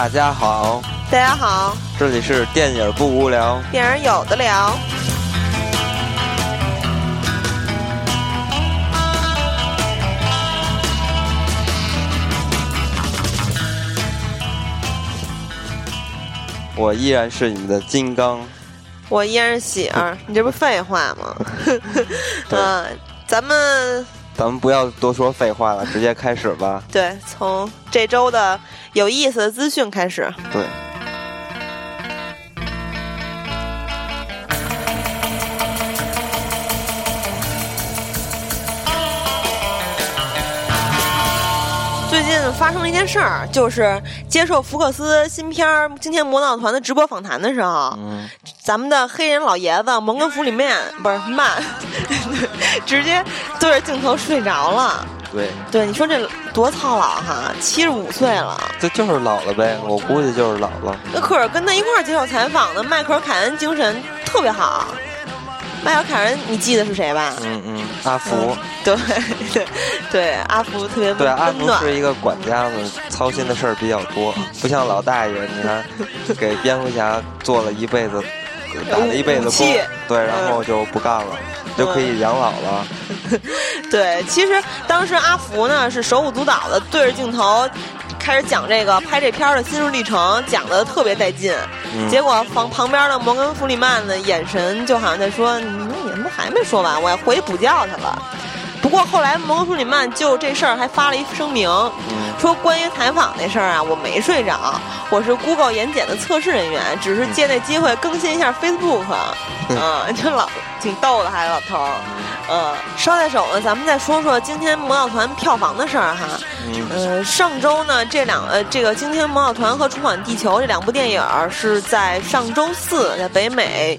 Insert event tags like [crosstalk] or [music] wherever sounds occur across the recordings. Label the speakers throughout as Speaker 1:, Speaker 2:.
Speaker 1: 大家好，
Speaker 2: 大家好，
Speaker 1: 这里是电影不无聊。
Speaker 2: 电影有的聊。
Speaker 1: 我依然是你们的金刚。
Speaker 2: 我依然是喜儿，[laughs] 你这不废话吗？
Speaker 1: 对
Speaker 2: 嗯，[laughs] 咱们
Speaker 1: 咱们不要多说废话了，直接开始吧。
Speaker 2: 对从这周的有意思的资讯开始。
Speaker 1: 对，
Speaker 2: 最近发生了一件事儿，就是接受福克斯新片儿《惊天魔盗团》的直播访谈的时候，
Speaker 1: 嗯，
Speaker 2: 咱们的黑人老爷子蒙根弗里曼不是曼，[laughs] 直接对着镜头睡着了。
Speaker 1: 对，
Speaker 2: 对，你说这多操劳哈，七十五岁了。
Speaker 1: 这就是老了呗，我估计就是老了。
Speaker 2: 那可是跟他一块儿接受采访的迈克尔·凯恩精神特别好。迈克尔·凯恩，你记得是谁吧？
Speaker 1: 嗯嗯，阿福，
Speaker 2: 对 [laughs] 对对，阿福特别
Speaker 1: 对，阿福。是一个管家子，操心的事儿比较多，不像老大爷，你看给蝙蝠侠做了一辈子，打了一辈子工，对，然后就不干了，就可以养老了。[laughs]
Speaker 2: 对，其实当时阿福呢是手舞足蹈的对着镜头。开始讲这个拍这片儿的心路历程，讲的特别带劲。
Speaker 1: 嗯
Speaker 2: 结果旁旁边的摩根·弗里曼的眼神就好像在说：“你们你们还没说完，我要回去补觉去了。”不过后来摩根·弗里曼就这事儿还发了一声明，
Speaker 1: 嗯
Speaker 2: 说关于采访那事儿啊，我没睡着，我是 Google 眼检的测试人员，只是借那机会更新一下 Facebook。嗯，[laughs] 这老挺逗的，还老头儿。嗯，捎带手呢，咱们再说说《今天魔盗团》票房的事儿哈。
Speaker 1: 嗯
Speaker 2: 呃，上周呢，这两呃，这个《惊天魔盗团》和《重返地球》这两部电影儿是在上周四在北美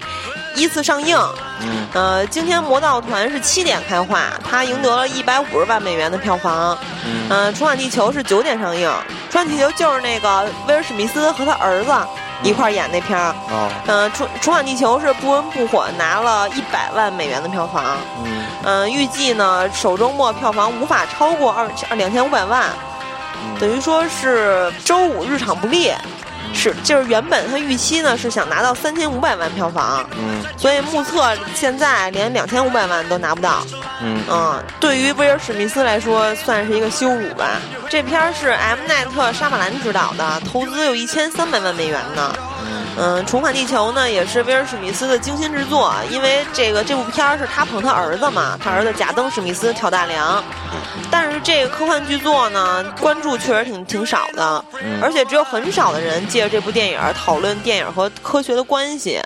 Speaker 2: 依次上映。
Speaker 1: 嗯
Speaker 2: 呃，《今天魔盗团》是七点开画，它赢得了一百五十万美元的票房。
Speaker 1: 嗯
Speaker 2: 呃，《重返地球》是九点上映，《重返地球》就是那个威尔史密斯和他儿子一块儿演那片儿。
Speaker 1: 哦
Speaker 2: 呃，重重返地球是不温不火拿了一百万美元的票房。
Speaker 1: 嗯
Speaker 2: 嗯、预计呢首周末票房无法超过二两千五百万，
Speaker 1: 嗯
Speaker 2: 等于说是周五日场不列。是，就是原本他预期呢是想拿到三千五百万票房，
Speaker 1: 嗯
Speaker 2: 所以目测现在连两千五百万都拿不到。
Speaker 1: 嗯
Speaker 2: 嗯，对于威尔史密斯来说算是一个羞辱吧。这片儿是 M 奈特沙马兰执导的，投资有一千三百万美元呢。嗯，重返地球呢也是威尔史密斯的精心制作，因为这个这部片儿是他捧他儿子嘛，他儿子贾登史密斯挑大梁。但是这个科幻巨作呢，关注确实挺挺少的，
Speaker 1: 嗯
Speaker 2: 而且只有很少的人借着这部电影讨论电影和科学的关系。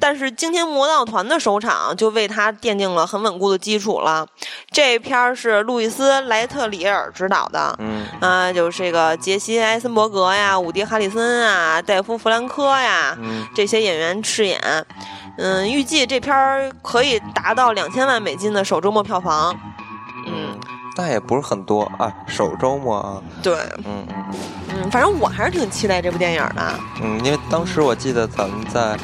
Speaker 2: 但是《惊天魔盗团》的首场就为他奠定了很稳固的基础了。这片儿是路易斯·莱特里尔执导的，
Speaker 1: 嗯
Speaker 2: 啊，就是这个杰西·艾森伯格呀、伍迪·哈里森啊、戴夫·弗兰科呀，
Speaker 1: 嗯
Speaker 2: 这些演员饰演。嗯，预计这片儿可以达到两千万美金的首周末票房。嗯，
Speaker 1: 那也不是很多啊，首周末啊，
Speaker 2: 对，
Speaker 1: 嗯嗯
Speaker 2: 嗯，反正我还是挺期待这部电影的。
Speaker 1: 嗯，因为当时我记得咱们在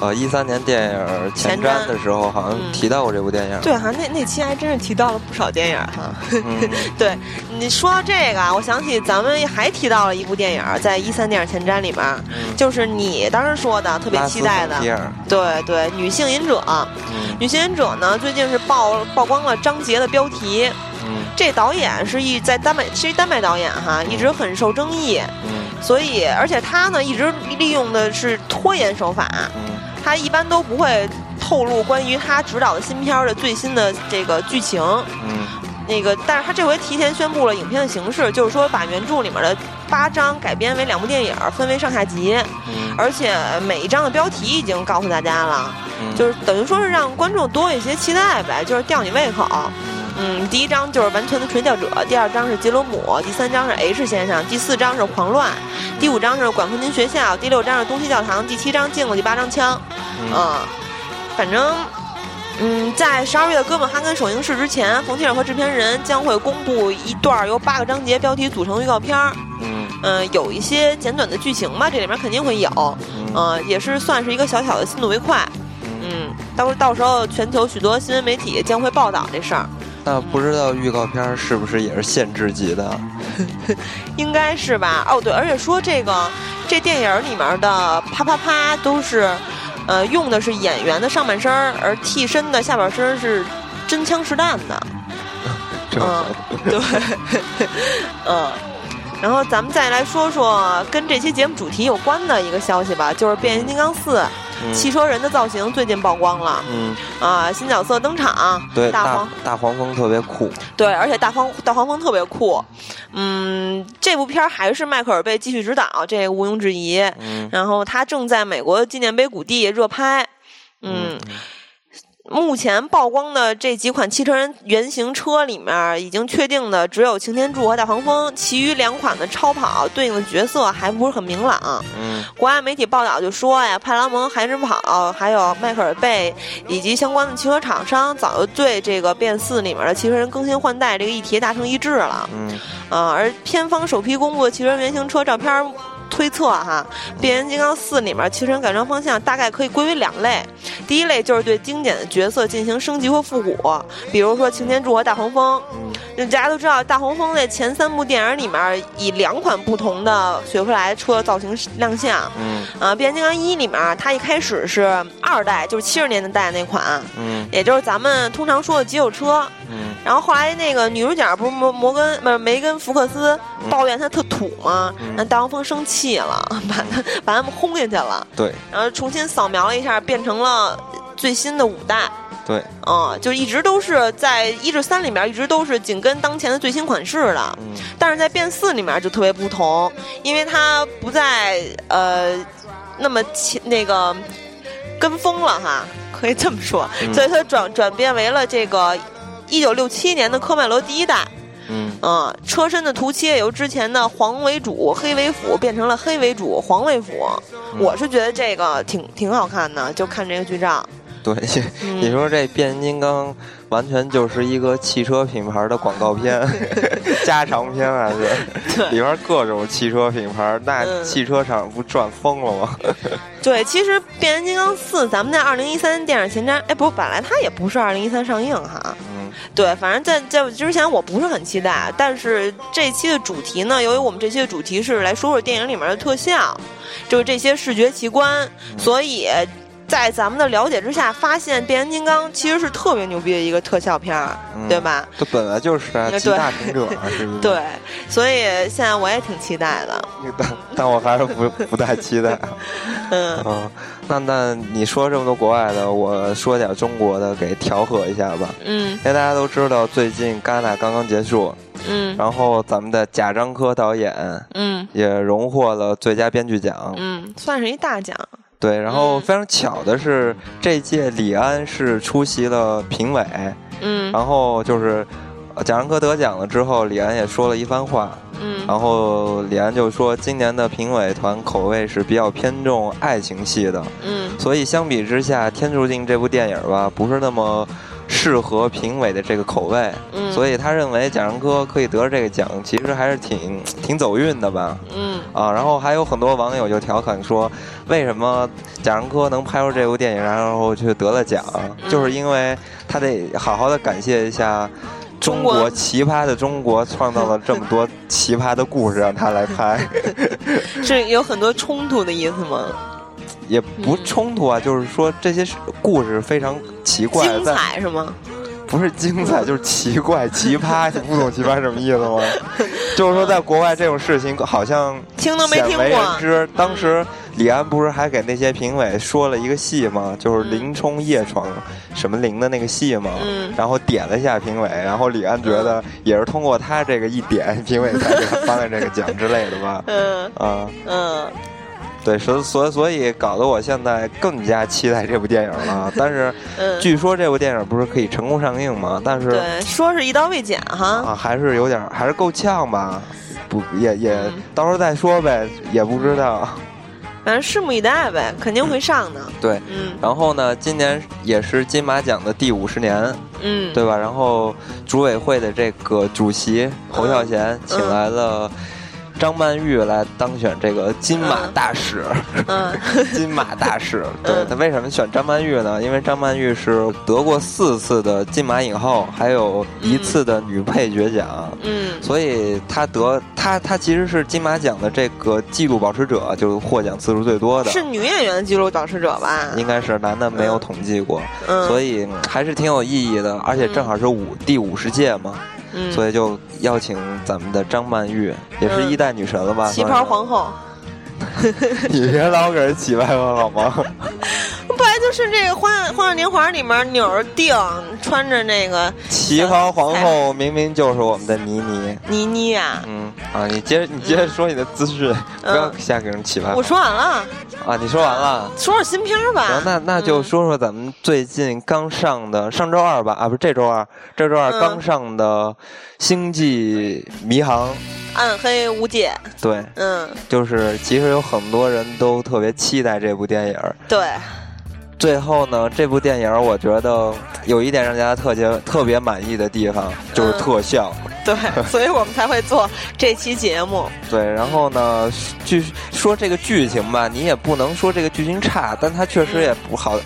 Speaker 1: 呃一三年电影前
Speaker 2: 前瞻
Speaker 1: 瞻的时候，好像
Speaker 2: 嗯
Speaker 1: 提到过这部电影。
Speaker 2: 对好像，那那期还真是提到了不少电影哈。
Speaker 1: 嗯，[laughs]
Speaker 2: 对你说到这个啊，我想起咱们还提到了一部电影，在一三电影前瞻里面，
Speaker 1: 嗯
Speaker 2: 就是你当时说的特别期待的对对，女性隐者。
Speaker 1: 嗯
Speaker 2: 女性隐者呢，最近是曝曝光了张杰的标题。
Speaker 1: 嗯
Speaker 2: 这导演是一在丹麦，其实丹麦导演哈，一直很受争议。
Speaker 1: 嗯
Speaker 2: 所以，而且他呢，一直利用的是拖延手法，
Speaker 1: 嗯
Speaker 2: 他一般都不会透露关于他执导的新片的最新的这个剧情。
Speaker 1: 嗯
Speaker 2: 那个，但是他这回提前宣布了影片的形式，就是说把原著里面的八章改编为两部电影，分为上下集，
Speaker 1: 嗯
Speaker 2: 而且每一章的标题已经告诉大家了，
Speaker 1: 嗯，
Speaker 2: 就是等于说是让观众多一些期待呗，就是吊你胃口。嗯，第一章就是完全的垂钓者，第二章是杰罗姆，第三章是 H 先生，第四章是狂乱，第五章是管风琴学校，第六章是东西教堂，第七章镜子，第八章枪。
Speaker 1: 嗯
Speaker 2: 嗯，反正，嗯，在十二月的哥本哈根首映式之前，冯提尔和制片人将会公布一段由八个章节标题组成的预告片儿。
Speaker 1: 嗯
Speaker 2: 嗯、有一些简短的剧情吧，这里面肯定会有。
Speaker 1: 嗯
Speaker 2: 嗯、也是算是一个小小的心度为快。嗯，到时到时候全球许多新闻媒体将会报道这事儿。
Speaker 1: 那不知道预告片是不是也是限制级的？[laughs]
Speaker 2: 应该是吧。哦，对，而且说这个这电影里面的啪啪啪都是，呃，用的是演员的上半身，而替身的下半身是真枪实弹的。[laughs]
Speaker 1: 嗯，
Speaker 2: 对，[laughs] 嗯。然后咱们再来说说跟这期节目主题有关的一个消息吧，就是《变形金刚四》汽车人的造型最近曝光了。嗯，啊，新角色登场，
Speaker 1: 对，
Speaker 2: 大黄
Speaker 1: 大黄蜂特别酷。
Speaker 2: 对，而且大黄大黄蜂特别酷。嗯，这部片还是迈克尔贝继续执导，这个毋庸置疑。嗯，然后他正在美国纪念碑谷地热拍。嗯。目前曝光的这几款汽车人原型车里面，已经确定的只有擎天柱和大黄蜂，其余两款的超跑对应的角色还不是很明朗。嗯，国外媒体报道就说呀，派拉蒙、海之跑，还有迈克尔贝以及相关的汽车厂商，早就对这个变四里面的汽车人更新换代这个议题达成一致了。嗯，啊，而片方首批公布的汽车人原型车照片。推测哈，《变形金刚四》里面汽车人改装方向大概可以归为两类，第一类就是对经典的角色进行升级或复古，比如说擎天柱和大黄蜂。大家都知道，大黄蜂在前三部电影里面以两款不同的雪佛兰车造型亮相。嗯，啊，《变形金刚一》里面它一开始是二代，就是七十年代那款，嗯，也就是咱们通常说的肌肉车。嗯，然后后来那个女主角不是摩摩根不是梅根福克斯抱怨他特土吗？那大黄蜂生气了，把他把他们轰下去了。
Speaker 1: 对，
Speaker 2: 然后重新扫描了一下，变成了最新的五代。
Speaker 1: 对，
Speaker 2: 嗯，就一直都是在一至三里面，一直都是紧跟当前的最新款式的。嗯，但是在变四里面就特别不同，因为它不再呃那么前那个跟风了哈，可以这么说，所以它转转变为了这个一九六七年的科迈罗第一代。嗯，啊，车身的涂漆由之前的黄为主、黑为辅变成了黑为主、黄为辅。我是觉得这个挺挺好看的，就看这个剧照。
Speaker 1: 对，你说这变形金刚完全就是一个汽车品牌的广告片，[laughs] 加长片还是？里边各种汽车品牌，那汽车厂不赚疯了吗？[laughs]
Speaker 2: 对，其实变形金刚四，咱们在二零一三电影前瞻，哎，不，本来它也不是二零一三上映哈。嗯。对，反正在在之前我不是很期待，但是这期的主题呢，由于我们这期的主题是来说说电影里面的特效，就是这些视觉奇观，所以。在咱们的了解之下，发现变形金刚其实是特别牛逼的一个特效片儿，对吧？
Speaker 1: 它本来就是啊，集大成者是不是？[laughs]
Speaker 2: 对，所以现在我也挺期待的。
Speaker 1: 但但我还是不不太期待。嗯 [laughs] 嗯，那那你说这么多国外的，我说点中国的，给调和一下吧。嗯，因为大家都知道，最近戛纳刚刚结束。嗯，然后咱们的贾樟柯导演，嗯，也荣获了最佳编剧奖。
Speaker 2: 嗯，算是一大奖。
Speaker 1: 对，然后非常巧的是，这届李安是出席了评委，嗯，然后就是贾樟柯得奖了之后，李安也说了一番话，嗯，然后李安就说，今年的评委团口味是比较偏重爱情戏的，嗯，所以相比之下，《天注定》这部电影吧，不是那么。适合评委的这个口味，嗯所以他认为贾樟柯可以得这个奖，其实还是挺挺走运的吧。嗯啊，然后还有很多网友就调侃说，为什么贾樟柯能拍出这部电影，然后却得了奖？就是因为他得好好的感谢一下中国奇葩的中国，创造了这么多奇葩的故事让他来拍。[laughs]
Speaker 2: 是有很多冲突的意思吗？
Speaker 1: 也不冲突啊，就是说这些故事非常奇怪，
Speaker 2: 精彩是吗？
Speaker 1: 不是精彩，就是奇怪、奇葩。你不懂奇葩什么意思吗？[laughs] 就是说，在国外这种事情好像
Speaker 2: 听都没听过。
Speaker 1: 当时李安不是还给那些评委说了一个戏吗？就是林冲夜闯什么林的那个戏吗？然后点了一下评委，然后李安觉得也是通过他这个一点，评委才给他颁了这个奖之类的吧？[laughs] 嗯啊嗯。对，所所所以搞得我现在更加期待这部电影了。[laughs] 但是，据说这部电影不是可以成功上映吗？但是，
Speaker 2: 对，说是一刀未剪哈。
Speaker 1: 啊，还是有点，还是够呛吧？不，也也，到时候再说呗，也不知道。
Speaker 2: 反正拭目以待呗，肯定会上的。[laughs]
Speaker 1: 对，嗯。然后呢，今年也是金马奖的第五十年，嗯，对吧？然后组委会的这个主席侯孝贤请来了。张曼玉来当选这个金马大使。嗯，[laughs] 金马大使。对他为什么选张曼玉呢？因为张曼玉是得过四次的金马影后，还有一次的女配角奖。嗯，所以她得她她其实是金马奖的这个纪录保持者，就是获奖次数最多的。
Speaker 2: 是女演员的纪录保持者吧？
Speaker 1: 应该是男的没有统计过，所以还是挺有意义的。而且正好是五第五十届嘛。所以就邀请咱们的张曼玉，也是一代女神了吧？
Speaker 2: 旗袍皇后，[laughs]
Speaker 1: 你别老给人起外号好吗？[laughs]
Speaker 2: 不然就是这个《花样花样年华》里面钮儿定穿着那个
Speaker 1: 旗袍皇后，明明就是我们的倪妮。
Speaker 2: 倪妮啊，
Speaker 1: 嗯啊，你接着你接着说你的资讯，不要瞎给人起外号。
Speaker 2: 我说完了。
Speaker 1: 啊，你说完了，
Speaker 2: 说说新片吧。
Speaker 1: 行，那那就说说咱们最近刚上的上周二吧，啊，不是这周二，这周二刚上的《星际迷航》。
Speaker 2: 暗黑无界。
Speaker 1: 对，嗯，就是其实有很多人都特别期待这部电影。
Speaker 2: 对。
Speaker 1: 最后呢，这部电影我觉得有一点让大家特别特别满意的地方，就是特效。
Speaker 2: 对，[laughs] 所以我们才会做这期节目。
Speaker 1: 对，然后呢，剧说这个剧情吧，你也不能说这个剧情差，但它确实也不好。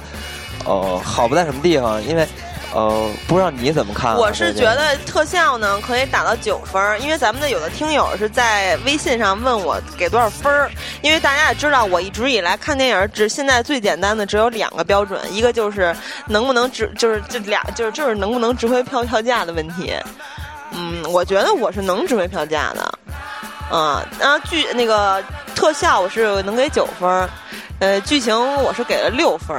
Speaker 1: 呃，好不在什么地方？因为。呃，不知道你怎么看？
Speaker 2: 我是觉得特效呢可以打到九分，因为咱们的有的听友是在微信上问我给多少分儿。因为大家也知道，我一直以来看电影只现在最简单的只有两个标准，一个就是能不能值，就是这俩就是就是能不能值回票票价的问题。嗯，我觉得我是能值回票价的。嗯，然后剧那个特效我是能给九分，呃，剧情我是给了六分。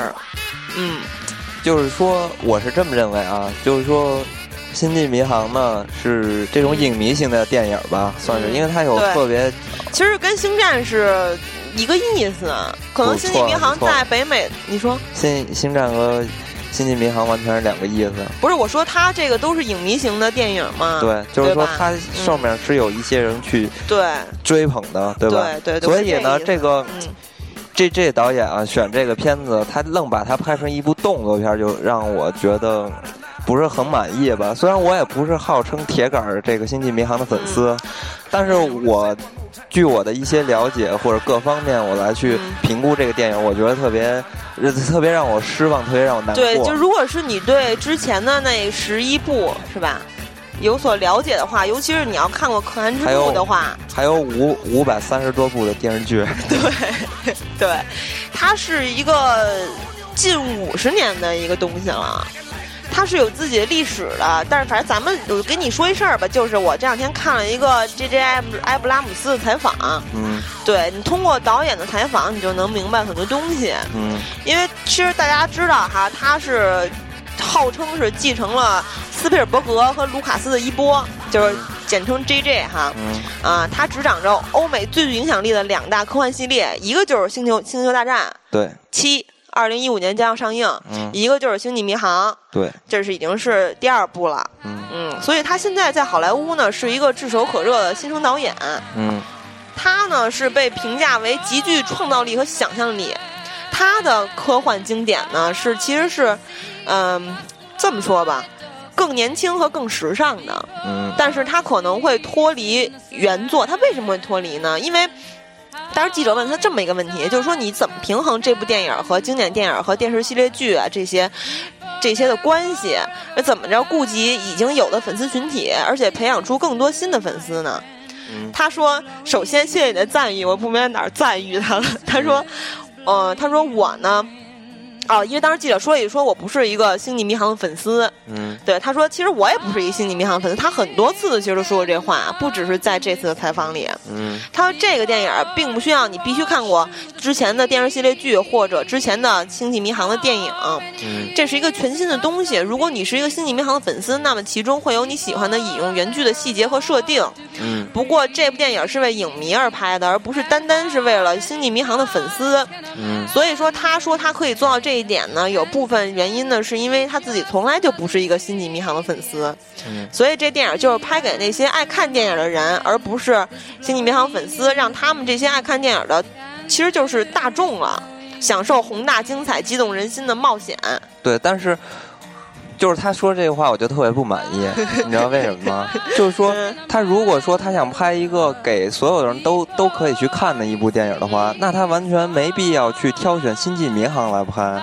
Speaker 2: 嗯。
Speaker 1: 就是说，我是这么认为啊，就是说，《星际迷航》呢是这种影迷型的电影吧，算是，因为它有特别，
Speaker 2: 其实跟《星战》是一个意思，可能《星际迷航》在北美，你说，《
Speaker 1: 星星战》和《星际迷航》完全是两个意思。
Speaker 2: 不是，我说它这个都是影迷型的电影嘛，
Speaker 1: 对，就是说它上面是有一些人去
Speaker 2: 对。
Speaker 1: 追捧的，
Speaker 2: 对
Speaker 1: 吧？
Speaker 2: 对
Speaker 1: 对，所以呢，
Speaker 2: 这
Speaker 1: 个。这这导演啊，选这个片子，他愣把它拍成一部动作片，就让我觉得不是很满意吧。虽然我也不是号称铁杆这个《星际迷航》的粉丝，但是我据我的一些了解或者各方面，我来去评估这个电影，我觉得特别特别让我失望，特别让我难过。
Speaker 2: 对，就如果是你对之前的那十一部，是吧？有所了解的话，尤其是你要看过《可汗之路》的话，
Speaker 1: 还有五五百三十多部的电视剧。[laughs]
Speaker 2: 对，[laughs] 对，它是一个近五十年的一个东西了，它是有自己的历史的。但是，反正咱们我跟你说一事儿吧，就是我这两天看了一个 J J 埃埃布拉姆斯的采访。嗯，对你通过导演的采访，你就能明白很多东西。嗯，因为其实大家知道哈，他是。号称是继承了斯皮尔伯格和卢卡斯的衣钵，就是简称 J.J. 哈，啊，他执掌着欧美最具影响力的两大科幻系列，一个就是《星球星球大战》
Speaker 1: 对。
Speaker 2: 七，二零一五年将要上映，一个就是《星际迷航》
Speaker 1: 对，
Speaker 2: 这是已经是第二部了，嗯，所以他现在在好莱坞呢是一个炙手可热的新生导演，嗯，他呢是被评价为极具创造力和想象力。他的科幻经典呢，是其实是，嗯，这么说吧，更年轻和更时尚的。嗯，但是他可能会脱离原作。他为什么会脱离呢？因为当时记者问他这么一个问题，就是说你怎么平衡这部电影和经典电影和电视系列剧啊这些这些的关系？怎么着顾及已经有的粉丝群体，而且培养出更多新的粉丝呢？他说：“首先谢谢你的赞誉，我不明白哪儿赞誉他了。”他说。嗯，他说我呢。哦，因为当时记者说一说，我不是一个《星际迷航》的粉丝。嗯，对，他说，其实我也不是一个《星际迷航》粉丝。他很多次其实都说过这话，不只是在这次的采访里。嗯，他说这个电影并不需要你必须看过之前的电视系列剧或者之前的《星际迷航》的电影。嗯，这是一个全新的东西。如果你是一个《星际迷航》的粉丝，那么其中会有你喜欢的引用原剧的细节和设定。嗯，不过这部电影是为影迷而拍的，而不是单单是为了《星际迷航》的粉丝。嗯，所以说他说他可以做到这。这一点呢，有部分原因呢，是因为他自己从来就不是一个《星际迷航》的粉丝，所以这电影就是拍给那些爱看电影的人，而不是《星际迷航》粉丝，让他们这些爱看电影的，其实就是大众了，享受宏大、精彩、激动人心的冒险。
Speaker 1: 对，但是就是他说这个话，我就特别不满意，[laughs] 你知道为什么吗？[laughs] 就是说，他如果说他想拍一个给所有人都都可以去看的一部电影的话，那他完全没必要去挑选《星际迷航》来拍，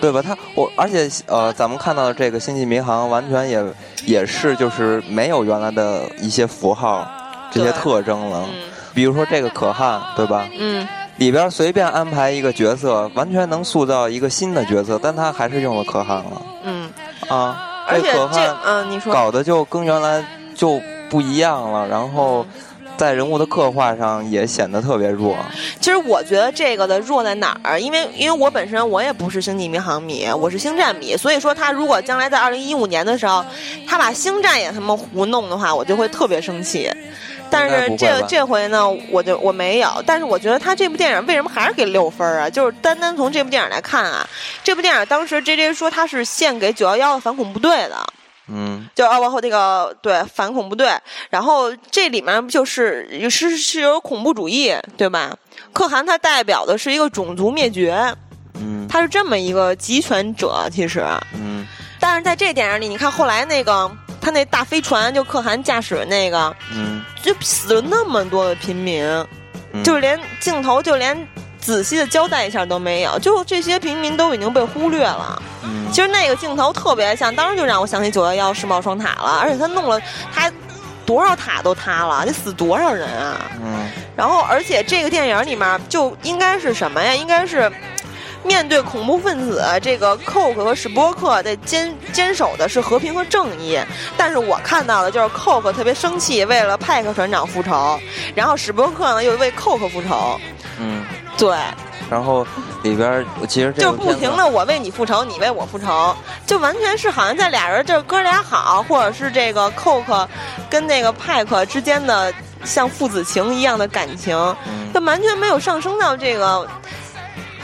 Speaker 1: 对吧？他我而且呃，咱们看到的这个《星际迷航》完全也也是就是没有原来的一些符号这些特征了，比如说这个可汗，对吧？
Speaker 2: 嗯。
Speaker 1: 里边随便安排一个角色，完全能塑造一个新的角色，但他还是用了可汗了。
Speaker 2: 嗯，
Speaker 1: 啊，这可汗，
Speaker 2: 嗯，你说
Speaker 1: 搞得就跟原来就不一样了，然后在人物的刻画上也显得特别弱。
Speaker 2: 其实我觉得这个的弱在哪儿？因为因为我本身我也不是星际迷航迷，我是星战迷，所以说他如果将来在二零一五年的时候，他把星战也他妈胡弄的话，我就会特别生气。但是这这回呢，我就我没有。但是我觉得他这部电影为什么还是给六分啊？就是单单从这部电影来看啊，这部电影当时 J J 说他是献给九幺幺的反恐部队的，
Speaker 1: 嗯，
Speaker 2: 就包括那个对反恐部队。然后这里面就是是是有恐怖主义，对吧？可汗他代表的是一个种族灭绝，
Speaker 1: 嗯，
Speaker 2: 他是这么一个集权者，其实，
Speaker 1: 嗯。
Speaker 2: 但是在这电影里，你看后来那个。他那大飞船就可汗驾驶那个，
Speaker 1: 嗯，
Speaker 2: 就死了那么多的平民，就连镜头就连仔细的交代一下都没有，就这些平民都已经被忽略了。
Speaker 1: 嗯，
Speaker 2: 其实那个镜头特别像，当时就让我想起九幺幺世贸双塔了，而且他弄了，他多少塔都塌了，得死多少人啊？
Speaker 1: 嗯，
Speaker 2: 然后而且这个电影里面就应该是什么呀？应该是。面对恐怖分子，这个寇克和史波克在坚坚守的是和平和正义。但是我看到的就是寇克特别生气，为了派克船长复仇，然后史波克呢又为寇克复仇。
Speaker 1: 嗯，
Speaker 2: 对。
Speaker 1: 然后里边其实
Speaker 2: 就不停的我为你复仇，你为我复仇，就完全是好像在俩人这哥俩好，或者是这个寇克跟那个派克之间的像父子情一样的感情，他完全没有上升到这个。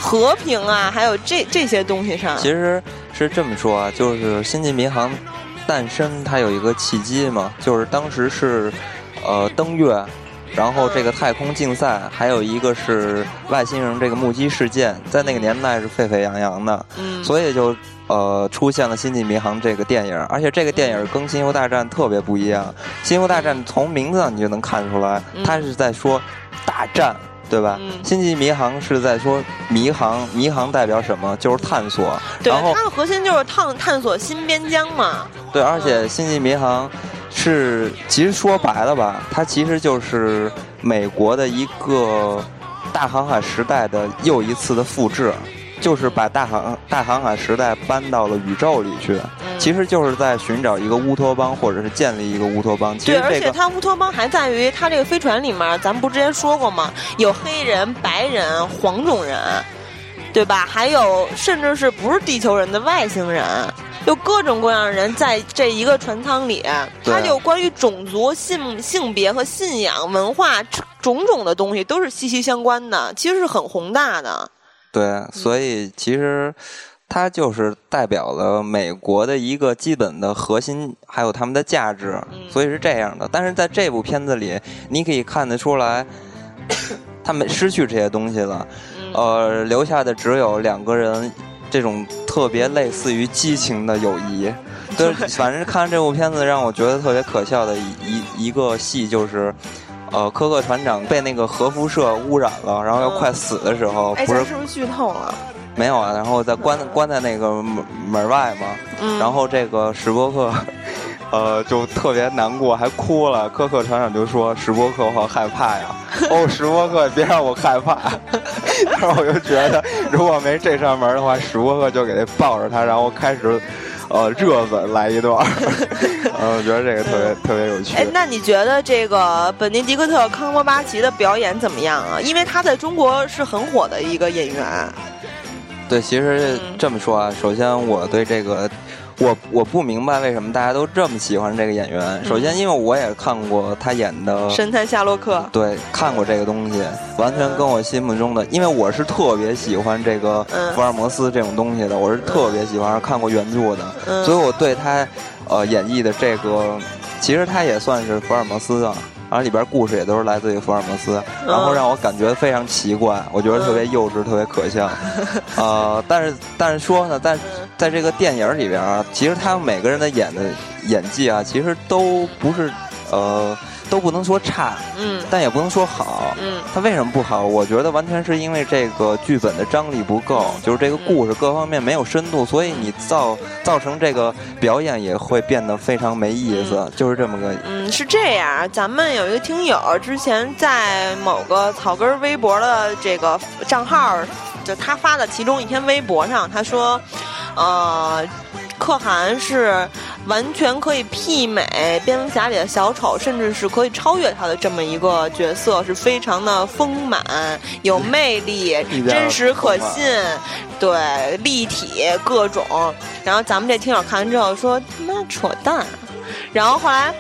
Speaker 2: 和平啊，还有这这些东西上，
Speaker 1: 其实是这么说啊，就是《星际迷航》诞生，它有一个契机嘛，就是当时是呃登月，然后这个太空竞赛，还有一个是外星人这个目击事件，在那个年代是沸沸扬扬的，
Speaker 2: 嗯，
Speaker 1: 所以就呃出现了《星际迷航》这个电影，而且这个电影跟《星球大战》特别不一样，《星球大战》从名字上你就能看出来，它是在说大战。对吧？星际迷航是在说迷航，迷航代表什么？就是探索。
Speaker 2: 对，它的核心就是探探索新边疆嘛。
Speaker 1: 对，而且星际迷航是其实说白了吧，它其实就是美国的一个大航海时代的又一次的复制。就是把大航大航海时代搬到了宇宙里去，其实就是在寻找一个乌托邦，或者是建立一个乌托邦。对，
Speaker 2: 而且它乌托邦还在于它这个飞船里面，咱们不之前说过吗？有黑人、白人、黄种人，对吧？还有甚至是不是地球人的外星人，就各种各样的人在这一个船舱里。它就关于种族、性性别和信仰、文化种种的东西都是息息相关的，其实是很宏大的。
Speaker 1: 对，所以其实它就是代表了美国的一个基本的核心，还有他们的价值，所以是这样的。但是在这部片子里，你可以看得出来，[coughs] 他们失去这些东西了，呃，留下的只有两个人这种特别类似于激情的友谊。对，[laughs] 反正看这部片子让我觉得特别可笑的一一个戏就是。呃，科克船长被那个核辐射污染了，然后要快死的时候，不是
Speaker 2: 是不是剧透了？
Speaker 1: 没有啊，然后在关关在那个门门外嘛。
Speaker 2: 嗯。
Speaker 1: 然后这个史波克，[laughs] 呃，就特别难过，还哭了。科克船长就说：“史波克，我好害怕呀！” [laughs] 哦，史波克，别让我害怕。[laughs] 然后我就觉得，如果没这扇门的话，史波克就给他抱着他，然后开始。呃，热吻来一段，呃，[laughs] 我觉得这个特别特别有趣。
Speaker 2: 哎，那你觉得这个本尼迪克特·康伯巴奇的表演怎么样啊？因为他在中国是很火的一个演员。
Speaker 1: 对，其实这么说啊，首先我对这个。我我不明白为什么大家都这么喜欢这个演员。首先，因为我也看过他演的《
Speaker 2: 神探夏洛克》，
Speaker 1: 对，看过这个东西，完全跟我心目中的，因为我是特别喜欢这个福尔摩斯这种东西的，我是特别喜欢，看过原著的，所以我对他呃演绎的这个，其实他也算是福尔摩斯啊。然后里边故事也都是来自于福尔摩斯，然后让我感觉非常奇怪，我觉得特别幼稚，特别可笑。[laughs] 呃，但是但是说呢，但在这个电影里边啊，其实他们每个人的演的演技啊，其实都不是呃。都不能说差，嗯，但也不能说好，嗯，他为什么不好？我觉得完全是因为这个剧本的张力不够，就是这个故事各方面没有深度，所以你造造成这个表演也会变得非常没意思，就是这么个。
Speaker 2: 嗯，是这样。咱们有一个听友之前在某个草根微博的这个账号，就他发的其中一篇微博上，他说，呃。可汗是完全可以媲美蝙蝠侠里的小丑，甚至是可以超越他的这么一个角色，是非常的丰满、有魅力、真实可信，对，立体各种。然后咱们这听友看完之后说他妈扯淡。然后后来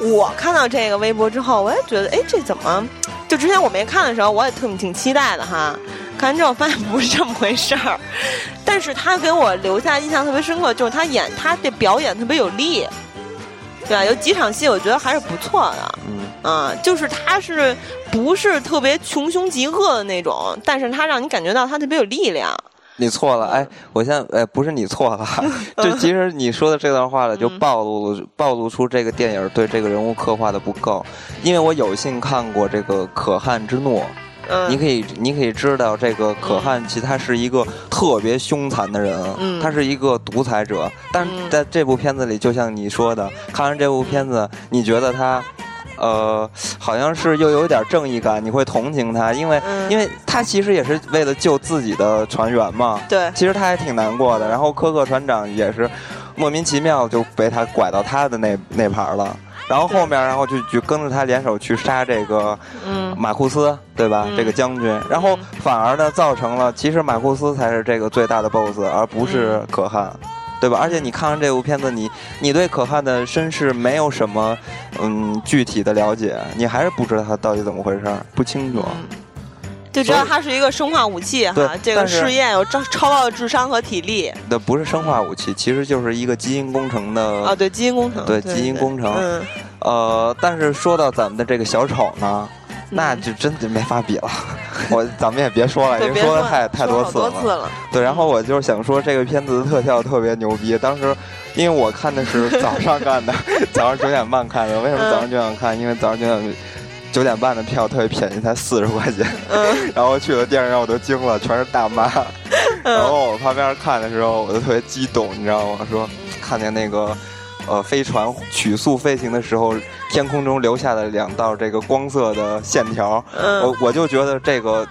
Speaker 2: 我看到这个微博之后，我也觉得，哎，这怎么？就之前我没看的时候，我也特挺期待的哈。看完之后发现不是这么回事儿，但是他给我留下印象特别深刻，就是他演他这表演特别有力，对吧？有几场戏我觉得还是不错的，嗯，啊，就是他是不是特别穷凶极恶的那种，但是他让你感觉到他特别有力量。
Speaker 1: 你错了，哎，我现在哎，不是你错了，[laughs] 就其实你说的这段话呢，[laughs] 就暴露了暴露出这个电影对这个人物刻画的不够，因为我有幸看过这个《可汗之怒》。你可以，你可以知道，这个可汗其实他是一个特别凶残的人，他是一个独裁者。但是在这部片子里，就像你说的，看完这部片子，你觉得他，呃，好像是又有点正义感，你会同情他，因为，因为他其实也是为了救自己的船员嘛。
Speaker 2: 对，
Speaker 1: 其实他也挺难过的。然后科克船长也是莫名其妙就被他拐到他的那那盘了。然后后面，然后就就跟着他联手去杀这个马库斯，对吧？这个将军，然后反而呢，造成了其实马库斯才是这个最大的 BOSS，而不是可汗，对吧？而且你看完这部片子，你你对可汗的身世没有什么嗯具体的了解，你还是不知道他到底怎么回事，不清楚。
Speaker 2: 就知道它是一个生化武器哈，这个试验有超超高的智商和体力。
Speaker 1: 那不是生化武器，其实就是一个基因工程的
Speaker 2: 啊，对基因工程，
Speaker 1: 对基因工程。呃，但是说到咱们的这个小丑呢，那就真的没法比了。[laughs] 我咱们也别说了，因为说的太太多次
Speaker 2: 了。
Speaker 1: 对，然后我就是想说，这个片子的特效特别牛逼。当时因为我看的是早上看的，[laughs] 早上九点半看的。为什么早上九点看？因为早上九点。九点半的票特别便宜，才四十块钱。嗯，[laughs] 然后去了电影院，我都惊了，全是大妈。然后我旁边看的时候，我就特别激动，你知道吗？说看见那个呃飞船曲速飞行的时候，天空中留下的两道这个光色的线条，我我就觉得这个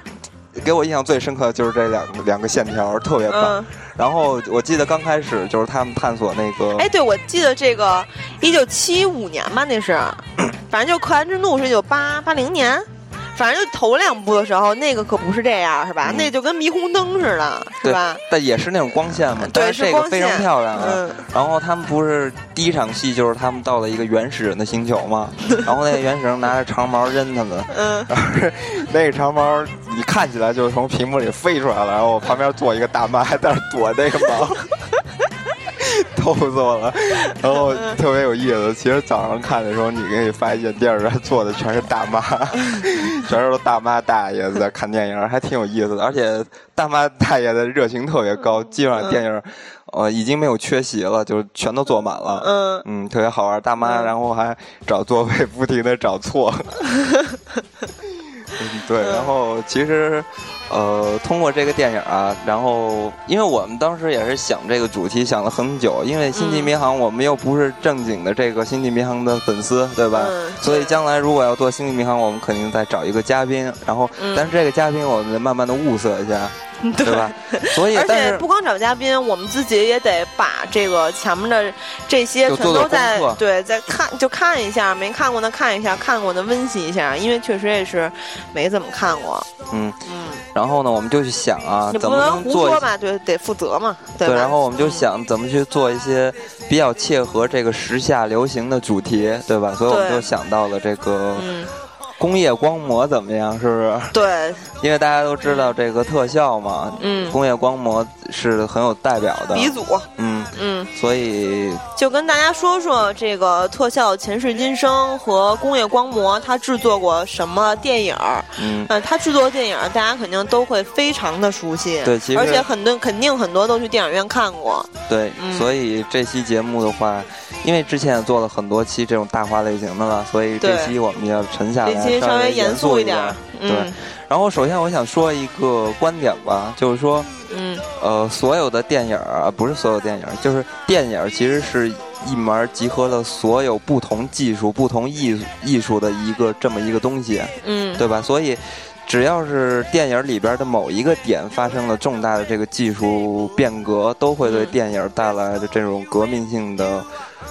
Speaker 1: 给我印象最深刻的就是这两两个线条特别棒。然后我记得刚开始就是他们探索那个，
Speaker 2: 哎，对，我记得这个一九七五年吧，那是。[clears throat] 反正就《可汗之怒》是一九八八零年，反正就头两部的时候，那个可不是这样，是吧？那就跟霓虹灯似的，是吧？
Speaker 1: 但也是那种光线嘛，
Speaker 2: 对，
Speaker 1: 是这个非常漂亮。嗯。然后他们不是第一场戏就是他们到了一个原始人的星球嘛，[laughs] 然后那个原始人拿着长矛扔他们，嗯，然后那个长矛你看起来就是从屏幕里飞出来了，然后我旁边坐一个大妈还在那躲那个矛。逗死我了，然后特别有意思。其实早上看的时候，你可以发现电影院坐的全是大妈，[laughs] 全是大妈大爷在看电影，还挺有意思的。而且大妈大爷的热情特别高，基本上电影呃已经没有缺席了，就全都坐满了。嗯嗯，特别好玩。大妈然后还找座位，不停的找错。[laughs] 对，然后其实。呃，通过这个电影啊，然后因为我们当时也是想这个主题想了很久，因为《星际迷航》我们又不是正经的这个《星际迷航》的粉丝，对吧？所以将来如果要做《星际迷航》，我们肯定再找一个嘉宾，然后，但是这个嘉宾我们慢慢的物色一下。对吧？所以，
Speaker 2: 而且不光找嘉宾，我们自己也得把这个前面的这些全都在对再看，就看一下，没看过的看一下，看过的温习一下，因为确实也是没怎么看过。嗯
Speaker 1: 嗯。然后呢，我们就去想啊，怎么能
Speaker 2: 做嘛？对，得负责嘛。对。
Speaker 1: 然后我们就想怎么去做一些比较切合这个时下流行的主题，对吧？所以我们就想到了这个。工业光魔怎么样？是不是？
Speaker 2: 对，
Speaker 1: 因为大家都知道这个特效嘛，嗯，工业光魔是很有代表的。
Speaker 2: 鼻祖，
Speaker 1: 嗯。嗯，所以
Speaker 2: 就跟大家说说这个特效前世今生和工业光魔他制作过什么电影嗯，他制作的电影大家肯定都会非常的熟悉，
Speaker 1: 对，其实
Speaker 2: 而且很多肯定很多都去电影院看过，
Speaker 1: 对，所以这期节目的话。因为之前也做了很多期这种大话类型的了，所以这期我们要沉下来，
Speaker 2: 稍微严肃
Speaker 1: 一点。对，然后首先我想说一个观点吧，就是说，嗯，呃，所有的电影啊，不是所有电影，就是电影其实是一门集合了所有不同技术、不同艺艺术的一个这么一个东西，嗯，对吧？所以。只要是电影里边的某一个点发生了重大的这个技术变革，都会对电影带来的这种革命性的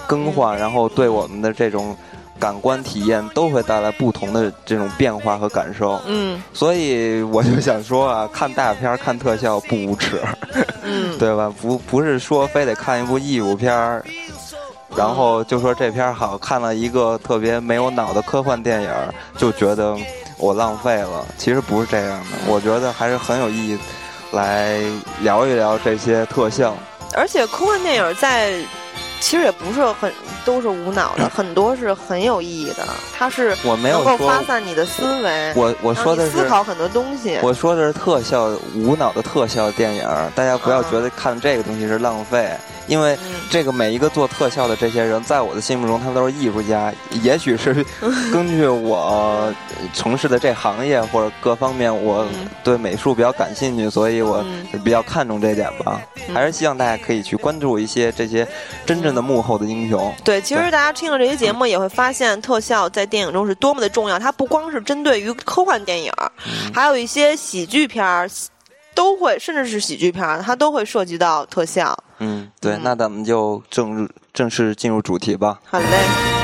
Speaker 1: 更换，然后对我们的这种感官体验都会带来不同的这种变化和感受。嗯，所以我就想说啊，看大片看特效不无耻，嗯，[laughs] 对吧？不不是说非得看一部艺术片儿，然后就说这片好看了一个特别没有脑的科幻电影，就觉得。我浪费了，其实不是这样的。我觉得还是很有意义，来聊一聊这些特效。
Speaker 2: 而且科幻电影在，其实也不是很都是无脑的，[clears throat] 很多是很有意义的。它是
Speaker 1: 我没有
Speaker 2: 能够发散你的思维。
Speaker 1: 我我说的是
Speaker 2: 思考很多东西。
Speaker 1: 我说的是特效无脑的特效电影，大家不要觉得看这个东西是浪费。因为这个每一个做特效的这些人，在我的心目中，他们都是艺术家。[laughs] 也许是根据我从事的这行业或者各方面，我对美术比较感兴趣，所以我比较看重这点吧。还是希望大家可以去关注一些这些真正的幕后的英雄。
Speaker 2: 对，其实大家听了这些节目，也会发现特效在电影中是多么的重要。它不光是针对于科幻电影，还有一些喜剧片儿。都会，甚至是喜剧片它都会涉及到特效。
Speaker 1: 嗯，对，那咱们就正正式进入主题吧。
Speaker 2: 好嘞。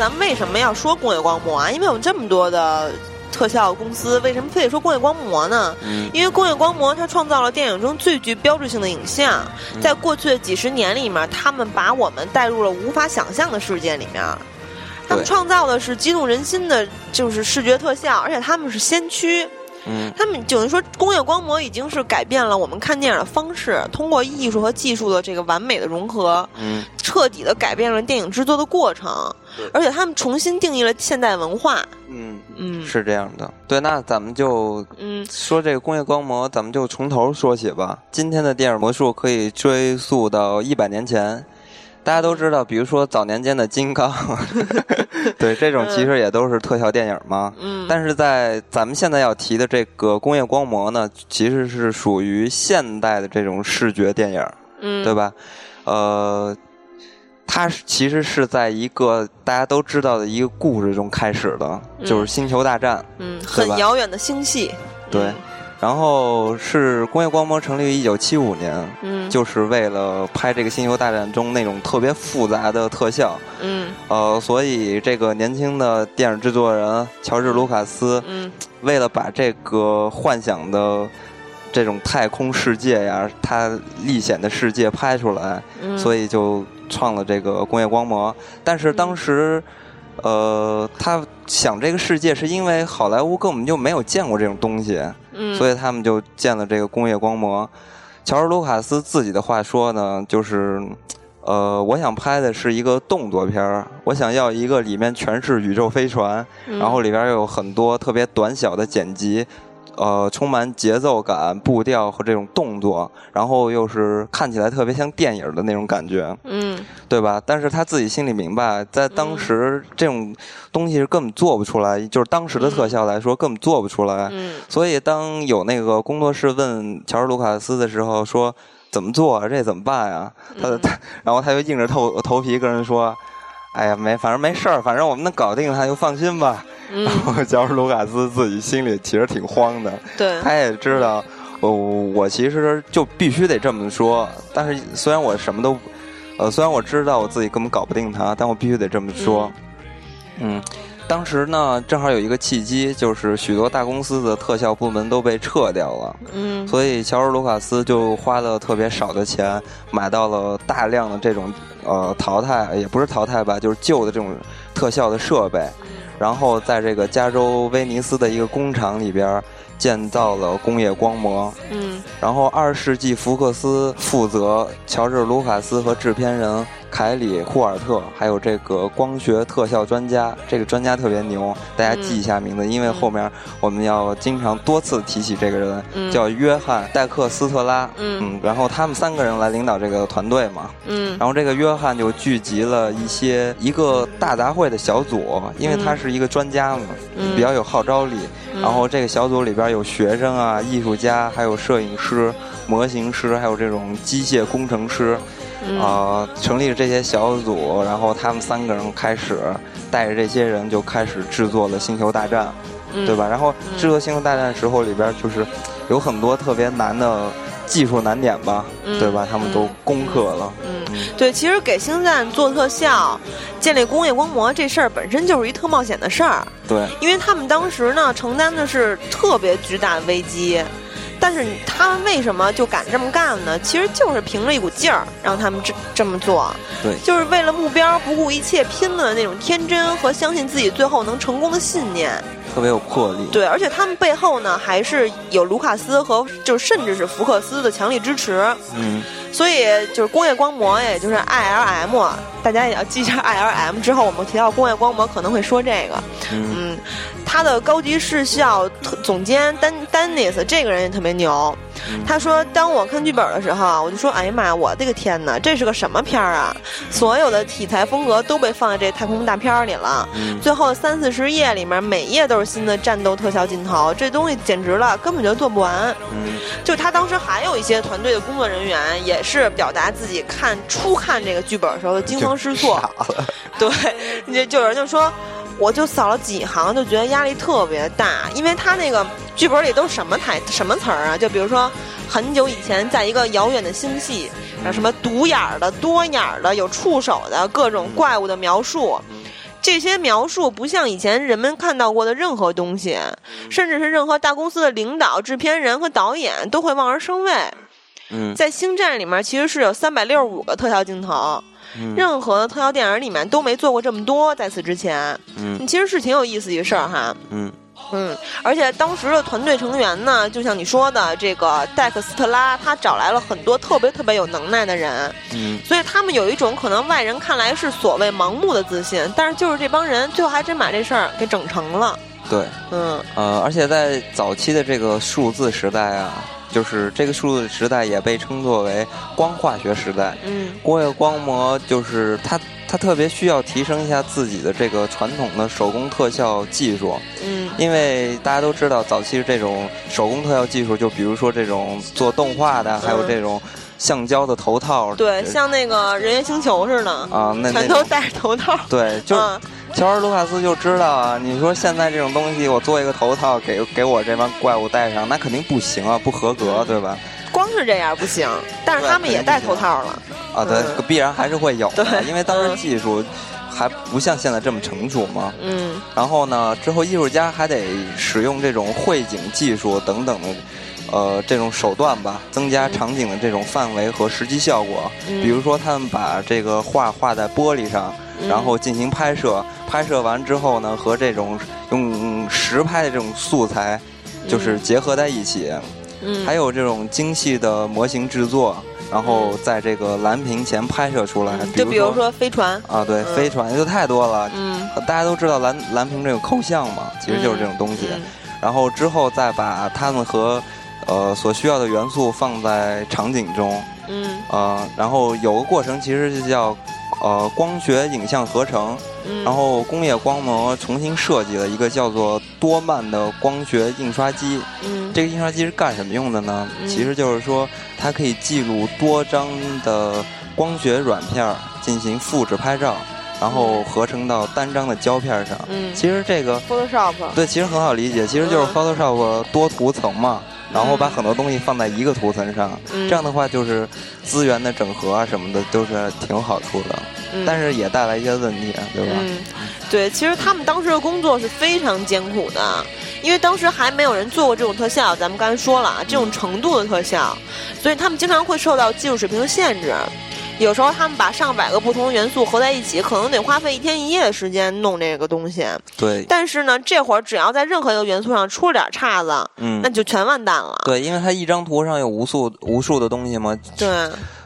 Speaker 2: 咱们为什么要说工业光魔啊？因为有这么多的特效公司，为什么非得说工业光魔呢？因为工业光魔它创造了电影中最具标志性的影像，在过去的几十年里面，他们把我们带入了无法想象的世界里面。他们创造的是激动人心的，就是视觉特效，而且他们是先驱。
Speaker 1: 嗯，
Speaker 2: 他们就是说，工业光魔已经是改变了我们看电影的方式，通过艺术和技术的这个完美的融合，嗯，彻底的改变了电影制作的过程，而且他们重新定义了现代文化。
Speaker 1: 嗯嗯，是这样的。对，那咱们就嗯说这个工业光魔，咱们就从头说起吧。今天的电影魔术可以追溯到一百年前。大家都知道，比如说早年间的金刚，[laughs] 对这种其实也都是特效电影嘛。嗯。但是在咱们现在要提的这个工业光魔呢，其实是属于现代的这种视觉电影，嗯，对吧？呃，它其实是在一个大家都知道的一个故事中开始的，就是星球大战，
Speaker 2: 嗯，很遥远的星系，
Speaker 1: 对。然后是工业光魔成立于一九七五年，嗯，就是为了拍这个《星球大战》中那种特别复杂的特效，嗯，呃，所以这个年轻的电影制作人乔治·卢卡斯，嗯，为了把这个幻想的这种太空世界呀，他历险的世界拍出来，所以就创了这个工业光魔。但是当时，呃，他想这个世界是因为好莱坞根本就没有见过这种东西。所以他们就建了这个工业光魔。乔治·卢卡斯自己的话说呢，就是，呃，我想拍的是一个动作片儿，我想要一个里面全是宇宙飞船，然后里边有很多特别短小的剪辑，呃充满节奏感、步调和这种动作，然后又是看起来特别像电影的那种感觉，
Speaker 2: 嗯，
Speaker 1: 对吧？但是他自己心里明白，在当时这种东西是根本做不出来，就是当时的特效来说根本做不出来。
Speaker 2: 嗯，
Speaker 1: 所以当有那个工作室问乔治·卢卡斯的时候，说怎么做这怎么办呀？他他，然后他就硬着头头皮跟人说。哎呀，没，反正没事儿，反正我们能搞定他，就放心吧。然后，乔治·卢卡斯自己心里其实挺慌的，
Speaker 2: 对，
Speaker 1: 他也知道，我我其实就必须得这么说。但是，虽然我什么都，呃，虽然我知道我自己根本搞不定他，但我必须得这么说。嗯。当时呢，正好有一个契机，就是许多大公司的特效部门都被撤掉了，
Speaker 2: 嗯，
Speaker 1: 所以乔治·卢卡斯就花了特别少的钱，买到了大量的这种呃淘汰，也不是淘汰吧，就是旧的这种特效的设备，然后在这个加州威尼斯的一个工厂里边。建造了工业光膜，
Speaker 2: 嗯，
Speaker 1: 然后二世纪福克斯负责乔治·卢卡斯和制片人凯里·库尔特，还有这个光学特效专家，这个专家特别牛，大家记一下名字，因为后面我们要经常多次提起这个人，叫约翰·戴克斯特拉，嗯，然后他们三个人来领导这个团队嘛，
Speaker 2: 嗯，
Speaker 1: 然后这个约翰就聚集了一些一个大杂烩的小组，因为他是一个专家嘛，比较有号召力。然后这个小组里边有学生啊、艺术家，还有摄影师、模型师，还有这种机械工程师，啊，成立了这些小组，然后他们三个人开始带着这些人就开始制作了《星球大战》，对吧？然后制作《星球大战》的时候里边就是有很多特别难的。技术难点吧，对吧？他们都攻克了。
Speaker 2: 嗯，对，其实给星战做特效、建立工业光魔这事儿本身就是一特冒险的事儿。
Speaker 1: 对，
Speaker 2: 因为他们当时呢承担的是特别巨大的危机，但是他们为什么就敢这么干呢？其实就是凭着一股劲儿让他们这这么做。
Speaker 1: 对，
Speaker 2: 就是为了目标不顾一切拼的那种天真和相信自己最后能成功的信念。
Speaker 1: 特别有魄力，
Speaker 2: 对，而且他们背后呢还是有卢卡斯和就甚至是福克斯的强力支持，
Speaker 1: 嗯，
Speaker 2: 所以就是工业光膜，也就是 I L M，大家也要记一下 I L M。之后我们提到工业光膜可能会说这个，嗯，他的高级视效总监丹丹尼斯这个人也特别牛。他说：“当我看剧本的时候，我就说，哎呀妈呀，我的个天哪，这是个什么片儿啊？所有的题材风格都被放在这太空大片里了。最后三四十页里面，每页都是新的战斗特效镜头，这东西简直了，根本就做不完。就他当时还有一些团队的工作人员，也是表达自己看初看这个剧本的时候的惊慌失措。对，[laughs] 就就有人就说。”我就扫了几行，就觉得压力特别大，因为他那个剧本里都什么台什么词儿啊？就比如说，很久以前，在一个遥远的星系，有什么独眼儿的、多眼儿的、有触手的各种怪物的描述，这些描述不像以前人们看到过的任何东西，甚至是任何大公司的领导、制片人和导演都会望而生畏。
Speaker 1: 嗯，
Speaker 2: 在星战里面，其实是有三百六十五个特效镜头。任何特效电影里面都没做过这么多，在此之前，
Speaker 1: 嗯，
Speaker 2: 其实是挺有意思一事儿哈，
Speaker 1: 嗯
Speaker 2: 嗯，而且当时的团队成员呢，就像你说的，这个戴克斯特拉他找来了很多特别特别有能耐的人，
Speaker 1: 嗯，
Speaker 2: 所以他们有一种可能外人看来是所谓盲目的自信，但是就是这帮人最后还真把这事儿给整成了，
Speaker 1: 对，
Speaker 2: 嗯
Speaker 1: 呃，而且在早期的这个数字时代啊。就是这个数字时代也被称作为光化学时代。
Speaker 2: 嗯，
Speaker 1: 工业光膜就是它，它特别需要提升一下自己的这个传统的手工特效技术。
Speaker 2: 嗯，
Speaker 1: 因为大家都知道，早期这种手工特效技术，就比如说这种做动画的，还有这种橡胶的头套。
Speaker 2: 对，像那个人猿星球似的
Speaker 1: 啊，[laughs] 那
Speaker 2: 全都戴着头套。
Speaker 1: 对，就。乔尔·卢卡斯就知道啊，你说现在这种东西，我做一个头套给给我这帮怪物戴上，那肯定不行啊，不合格，对吧？
Speaker 2: 光是这样不行，但是他们也戴头套了。
Speaker 1: 啊，对，必然还是会有的，因为当时技术还不像现在这么成熟嘛。
Speaker 2: 嗯。
Speaker 1: 然后呢，之后艺术家还得使用这种绘景技术等等的，呃，这种手段吧，增加场景的这种范围和实际效果。比如说，他们把这个画画在玻璃上。然后进行拍摄，拍摄完之后呢，和这种用实拍的这种素材，就是结合在一起。
Speaker 2: 嗯，
Speaker 1: 还有这种精细的模型制作，然后在这个蓝屏前拍摄出来。
Speaker 2: 就比如说飞船
Speaker 1: 啊，对，飞船就太多了。
Speaker 2: 嗯，
Speaker 1: 大家都知道蓝蓝屏这个抠像嘛，其实就是这种东西。然后之后再把它们和呃所需要的元素放在场景中，
Speaker 2: 嗯，
Speaker 1: 呃，然后有个过程其实就叫呃光学影像合成，然后工业光魔重新设计了一个叫做多曼的光学印刷机，
Speaker 2: 嗯，
Speaker 1: 这个印刷机是干什么用的呢？其实就是说它可以记录多张的光学软片进行复制拍照。然后合成到单张的胶片上。
Speaker 2: 嗯，
Speaker 1: 其实这个
Speaker 2: Photoshop
Speaker 1: 对，其实很好理解，其实就是 Photoshop 多图层嘛。然后把很多东西放在一个图层上，这样的话就是资源的整合啊什么的都是挺有好处的。但是也带来一些问题，对吧？
Speaker 2: 嗯，对，其实他们当时的工作是非常艰苦的，因为当时还没有人做过这种特效。咱们刚才说了啊，这种程度的特效，所以他们经常会受到技术水平的限制。有时候他们把上百个不同的元素合在一起，可能得花费一天一夜的时间弄这个东西。
Speaker 1: 对。
Speaker 2: 但是呢，这会儿只要在任何一个元素上出了点岔子，
Speaker 1: 嗯，
Speaker 2: 那就全完蛋了。
Speaker 1: 对，因为它一张图上有无数无数的东西嘛。
Speaker 2: 对。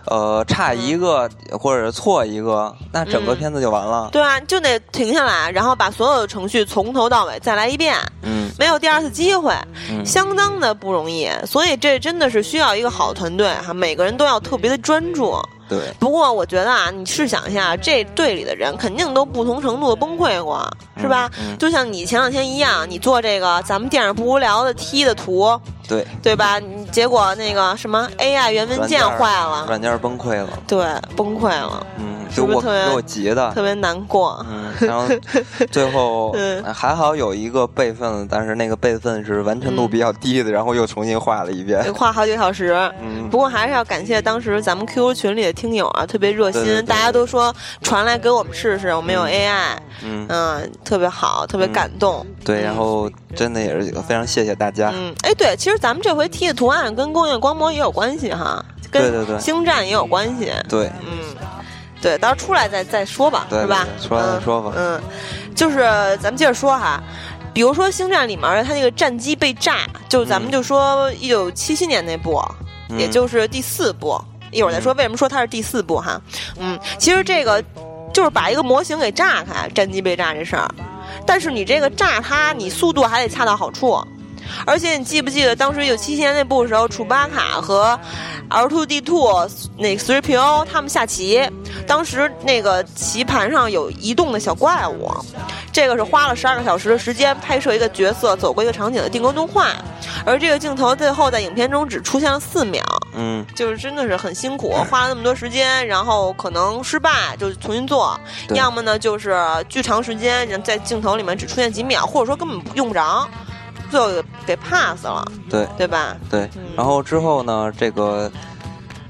Speaker 1: 呃，差一个或者错一个，那整个片子就完了。
Speaker 2: 对啊，就得停下来，然后把所有的程序从头到尾再来一遍。
Speaker 1: 嗯。
Speaker 2: 没有第二次机会，相当的不容易。所以这真的是需要一个好团队哈，每个人都要特别的专注。
Speaker 1: 对，
Speaker 2: 不过我觉得啊，你试想一下，这队里的人肯定都不同程度的崩溃过，是吧？就像你前两天一样，你做这个咱们电影不无聊的 T 的图，
Speaker 1: 对。
Speaker 2: 对吧？结果那个什么 AI 原文件坏了，
Speaker 1: 软件崩溃了，
Speaker 2: 对，崩溃了，
Speaker 1: 嗯，
Speaker 2: 是不是特别
Speaker 1: 给我急的，
Speaker 2: 特别难过？
Speaker 1: 嗯，然后最后 [laughs] 还好有一个备份，但是那个备份是完成度比较低的，然后又重新画了一遍，
Speaker 2: 画好几个小时。
Speaker 1: 嗯，
Speaker 2: 不过还是要感谢当时咱们 QQ 群里的。听友啊，特别热心，大家都说传来给我们试试，我们有 AI，
Speaker 1: 嗯
Speaker 2: 嗯，特别好，特别感动。
Speaker 1: 对，然后真的也是非常谢谢大家。
Speaker 2: 嗯，哎，对，其实咱们这回踢的图案跟工业光魔也有关系哈，
Speaker 1: 对对对，
Speaker 2: 星战也有关系。
Speaker 1: 对，
Speaker 2: 嗯，对，到时候出来再再说吧，是吧？
Speaker 1: 出来再说吧。
Speaker 2: 嗯，就是咱们接着说哈，比如说星战里面它那个战机被炸，就咱们就说一九七七年那部，也就是第四部。一会儿再说为什么说它是第四部哈，嗯，其实这个就是把一个模型给炸开，战机被炸这事儿，但是你这个炸它，你速度还得恰到好处，而且你记不记得当时有七七年那部的时候，楚巴卡和 R two D two 那 three P O 他们下棋，当时那个棋盘上有移动的小怪物，这个是花了十二个小时的时间拍摄一个角色走过一个场景的定格动画。而这个镜头最后在影片中只出现了四秒，
Speaker 1: 嗯，
Speaker 2: 就是真的是很辛苦，花了那么多时间，然后可能失败就重新做，要么呢就是巨长时间在镜头里面只出现几秒，或者说根本用不着，最后给 pass 了，
Speaker 1: 对
Speaker 2: 对吧？
Speaker 1: 对，然后之后呢，这个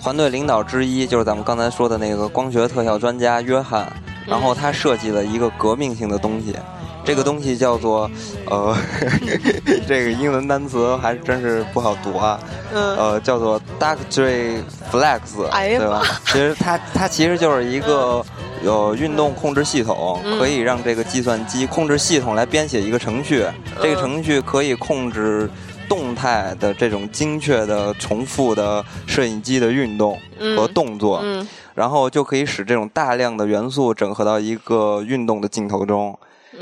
Speaker 1: 团队领导之一就是咱们刚才说的那个光学特效专家约翰，然后他设计了一个革命性的东西。这个东西叫做，呃，[laughs] 这个英文单词还真是不好读啊。
Speaker 2: 嗯。
Speaker 1: 呃，叫做 Ray Flex，对吧？其实它它其实就是一个有运动控制系统，可以让这个计算机控制系统来编写一个程序。这个程序可以控制动态的这种精确的重复的摄影机的运动和动作，然后就可以使这种大量的元素整合到一个运动的镜头中。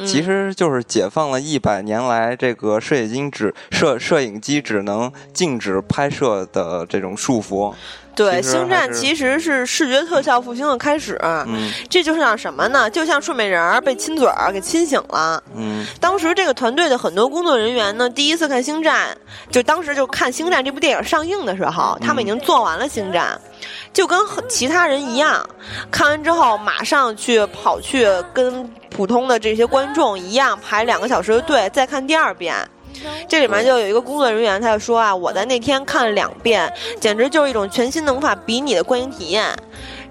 Speaker 1: 其实就是解放了一百年来这个摄影机只摄摄影机只能静止拍摄的这种束缚。
Speaker 2: 对，星战其实是视觉特效复兴的开始。
Speaker 1: 嗯，
Speaker 2: 这就像什么呢？就像睡美人儿被亲嘴儿给亲醒了。
Speaker 1: 嗯，
Speaker 2: 当时这个团队的很多工作人员呢，第一次看星战，就当时就看星战这部电影上映的时候，他们已经做完了星战，就跟其他人一样，看完之后马上去跑去跟。普通的这些观众一样排两个小时的队再看第二遍，这里面就有一个工作人员，他就说啊，我在那天看了两遍，简直就是一种全新的无法比拟的观影体验。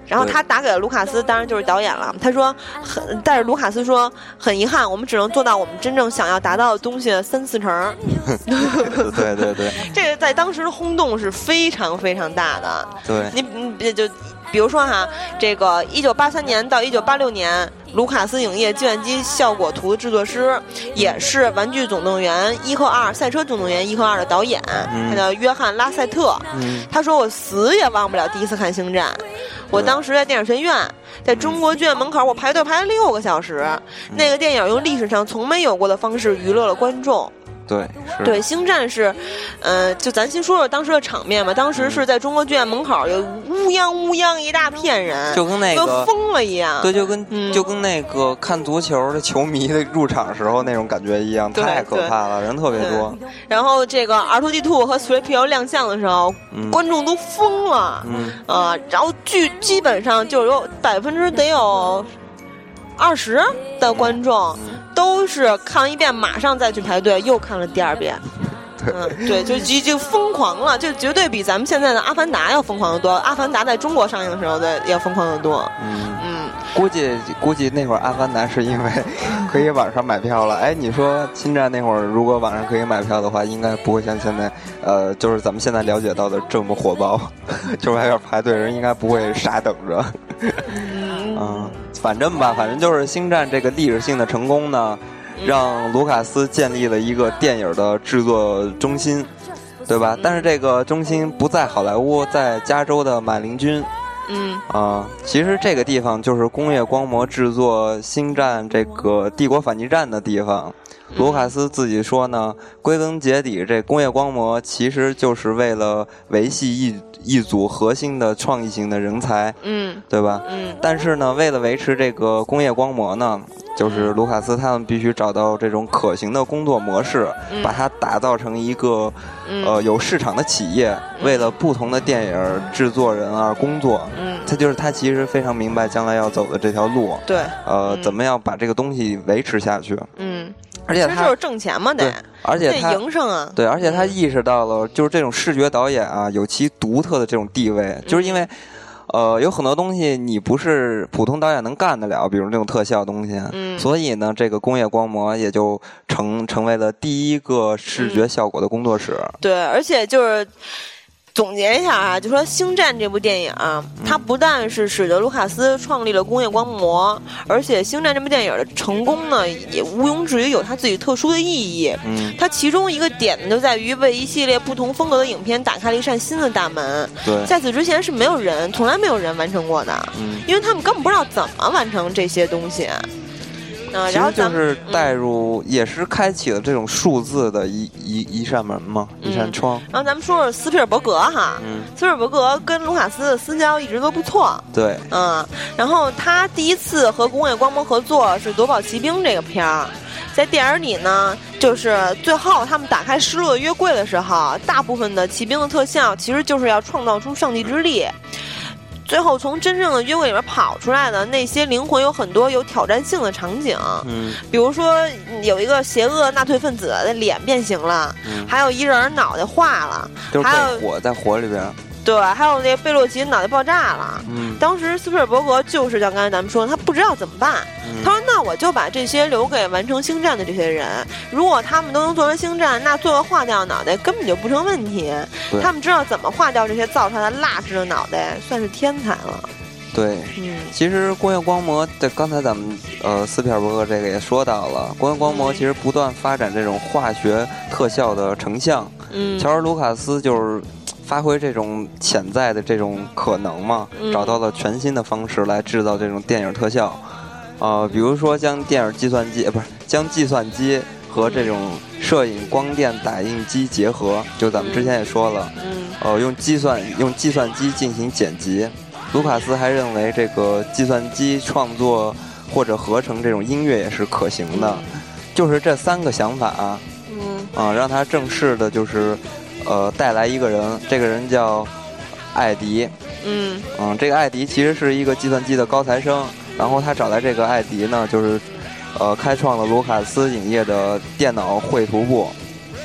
Speaker 2: 然后他打给了卢卡斯，当然就是导演了。他说，很，但是卢卡斯说，很遗憾，我们只能做到我们真正想要达到的东西的三四成。
Speaker 1: 对 [laughs] 对对，[laughs]
Speaker 2: 这个在当时的轰动是非常非常大的。
Speaker 1: 对，
Speaker 2: 你你就。比如说哈，这个一九八三年到一九八六年，卢卡斯影业计算机效果图制作师，也是《玩具总动员》一和二、《赛车总动员》一和二的导演，他叫约翰拉塞特。他说：“我死也忘不了第一次看《星战》，我当时在电影学院，在中国剧院门口，我排队排了六个小时。那个电影用历史上从没有过的方式娱乐了观众。”
Speaker 1: 对，
Speaker 2: 对，星战是，呃，就咱先说说当时的场面吧。当时是在中国剧院门口有乌泱乌泱一大片人，
Speaker 1: 就跟那个
Speaker 2: 疯了一样。
Speaker 1: 对，就跟就跟那个看足球的球迷的入场时候那种感觉一样，太可怕了，人特别多。
Speaker 2: 然后这个 R 2 D 2和 Three PO 亮相的时候，观众都疯了，啊，然后剧基本上就有百分之得有二十的观众。都是看一遍，马上再去排队，又看了第二遍。嗯，对，就已经疯狂了，就绝对比咱们现在的《阿凡达》要疯狂的多。《阿凡达》在中国上映的时候的要疯狂的多。
Speaker 1: 嗯嗯，估计估计那会儿《阿凡达》是因为 [laughs] 可以网上买票了。哎，你说《侵占》那会儿如果网上可以买票的话，应该不会像现在，呃，就是咱们现在了解到的这么火爆，[laughs] 就是外边排队人应该不会傻等着。[laughs] 嗯。反正吧，反正就是《星战》这个历史性的成功呢，让卢卡斯建立了一个电影的制作中心，对吧？但是这个中心不在好莱坞，在加州的马林郡。
Speaker 2: 嗯
Speaker 1: 啊，其实这个地方就是工业光魔制作《星战》这个帝国反击战的地方。卢卡斯自己说呢，归根结底，这工业光魔其实就是为了维系一一组核心的创意型的人才，
Speaker 2: 嗯，
Speaker 1: 对吧？
Speaker 2: 嗯。
Speaker 1: 但是呢，为了维持这个工业光魔呢，就是卢卡斯他们必须找到这种可行的工作模式，把它打造成一个呃有市场的企业，为了不同的电影制作人而工作。
Speaker 2: 嗯。
Speaker 1: 他就是他其实非常明白将来要走的这条路。
Speaker 2: 对。
Speaker 1: 呃，怎么样把这个东西维持下去？
Speaker 2: 嗯。
Speaker 1: 而且他
Speaker 2: 就是挣钱嘛，得，
Speaker 1: 而且他
Speaker 2: 营生啊，
Speaker 1: 对，而且他意识到了，就是这种视觉导演啊，有其独特的这种地位，就是因为，呃，有很多东西你不是普通导演能干得了，比如那种特效东西，
Speaker 2: 嗯，
Speaker 1: 所以呢，这个工业光魔也就成成为了第一个视觉效果的工作室，
Speaker 2: 对，而且就是。总结一下啊，就说《星战》这部电影，它不但是使得卢卡斯创立了工业光魔，而且《星战》这部电影的成功呢，也毋庸置疑有它自己特殊的意义。
Speaker 1: 嗯，
Speaker 2: 它其中一个点呢，就在于为一系列不同风格的影片打开了一扇新的大门。
Speaker 1: 对，
Speaker 2: 在此之前是没有人，从来没有人完成过的。
Speaker 1: 嗯，
Speaker 2: 因为他们根本不知道怎么完成这些东西。
Speaker 1: 其实就是带入，也是开启了这种数字的一一一扇门嘛，一扇窗。
Speaker 2: 然后咱们说说斯皮尔伯格哈，斯皮尔伯格跟卢卡斯的私交一直都不错。
Speaker 1: 对，
Speaker 2: 嗯，然后他第一次和工业光魔合作是《夺宝奇兵》这个片儿，在电影里呢，就是最后他们打开失落的约柜的时候，大部分的骑兵的特效其实就是要创造出上帝之力。最后从真正的约会里面跑出来的那些灵魂有很多有挑战性的场景，
Speaker 1: 嗯，
Speaker 2: 比如说有一个邪恶纳粹分子的脸变形了，还有一人脑袋化了，还有
Speaker 1: 火在火里边。
Speaker 2: 对，还有那个贝洛奇脑袋爆炸了。
Speaker 1: 嗯，
Speaker 2: 当时斯皮尔伯格就是像刚才咱们说的，他不知道怎么办。他说：“那我就把这些留给完成星战的这些人，如果他们都能做成星战，那做个化掉脑袋根本就不成问题。他们知道怎么化掉这些造出来的蜡质的脑袋，算是天才了。”
Speaker 1: 对，
Speaker 2: 嗯，
Speaker 1: 其实工业光魔，对刚才咱们呃斯皮尔伯格这个也说到了，工业光魔其实不断发展这种化学特效的成像。
Speaker 2: 嗯，
Speaker 1: 乔尔卢卡斯就是。发挥这种潜在的这种可能嘛，找到了全新的方式来制造这种电影特效，呃，比如说将电影计算机，呃，不是将计算机和这种摄影光电打印机结合，就咱们之前也说了，呃，用计算用计算机进行剪辑。卢卡斯还认为这个计算机创作或者合成这种音乐也是可行的，就是这三个想法，
Speaker 2: 嗯，
Speaker 1: 啊，让他正式的就是。呃，带来一个人，这个人叫艾迪。
Speaker 2: 嗯
Speaker 1: 嗯，这个艾迪其实是一个计算机的高材生，然后他找来这个艾迪呢，就是呃，开创了卢卡斯影业的电脑绘图部。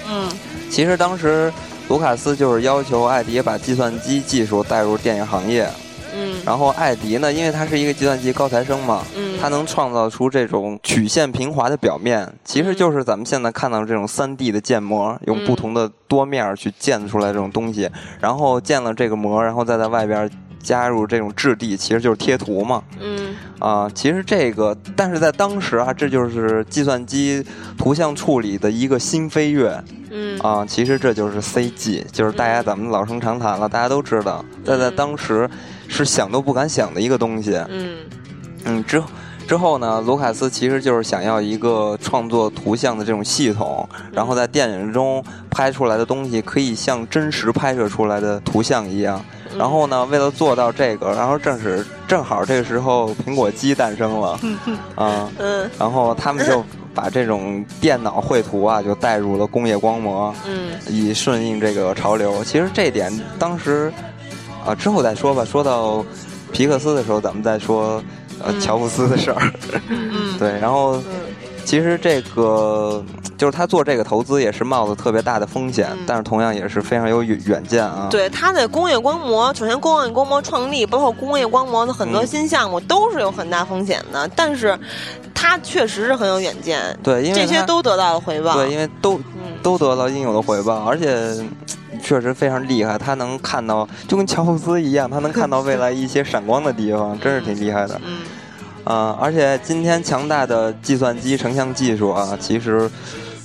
Speaker 2: 嗯，
Speaker 1: 其实当时卢卡斯就是要求艾迪把计算机技术带入电影行业。
Speaker 2: 嗯，
Speaker 1: 然后艾迪呢，因为他是一个计算机高材生嘛，
Speaker 2: 嗯，
Speaker 1: 他能创造出这种曲线平滑的表面，其实就是咱们现在看到这种三 D 的建模，用不同的多面去建出来这种东西，然后建了这个模，然后再在外边加入这种质地，其实就是贴图嘛。
Speaker 2: 嗯，
Speaker 1: 啊，其实这个，但是在当时啊，这就是计算机图像处理的一个新飞跃。
Speaker 2: 嗯，
Speaker 1: 啊，其实这就是 CG，就是大家咱们老生常谈了，大家都知道，但在当时。是想都不敢想的一个东西。
Speaker 2: 嗯，
Speaker 1: 嗯，之之后呢，卢卡斯其实就是想要一个创作图像的这种系统，然后在电影中拍出来的东西可以像真实拍摄出来的图像一样。然后呢，为了做到这个，然后正是正好这个时候苹果机诞生了，啊，嗯，然后他们就把这种电脑绘图啊，就带入了工业光魔，嗯，以顺应这个潮流。其实这点当时啊，之后再说吧。说到皮克斯的时候，咱们再说。呃，乔布斯的事儿，[laughs] 对，然后其实这个就是他做这个投资也是冒着特别大的风险，但是同样也是非常有远远见啊。
Speaker 2: 对，他的工业光魔，首先工业光魔创立，包括工业光魔的很多新项目都是有很大风险的，但是他确实是很有远见。
Speaker 1: 对，因为
Speaker 2: 这些都得到了回报。
Speaker 1: 对，因为都都得到应有的回报，而且确实非常厉害，他能看到就跟乔布斯一样，他能看到未来一些闪光的地方，真是挺厉害的。嗯。啊，而且今天强大的计算机成像技术啊，其实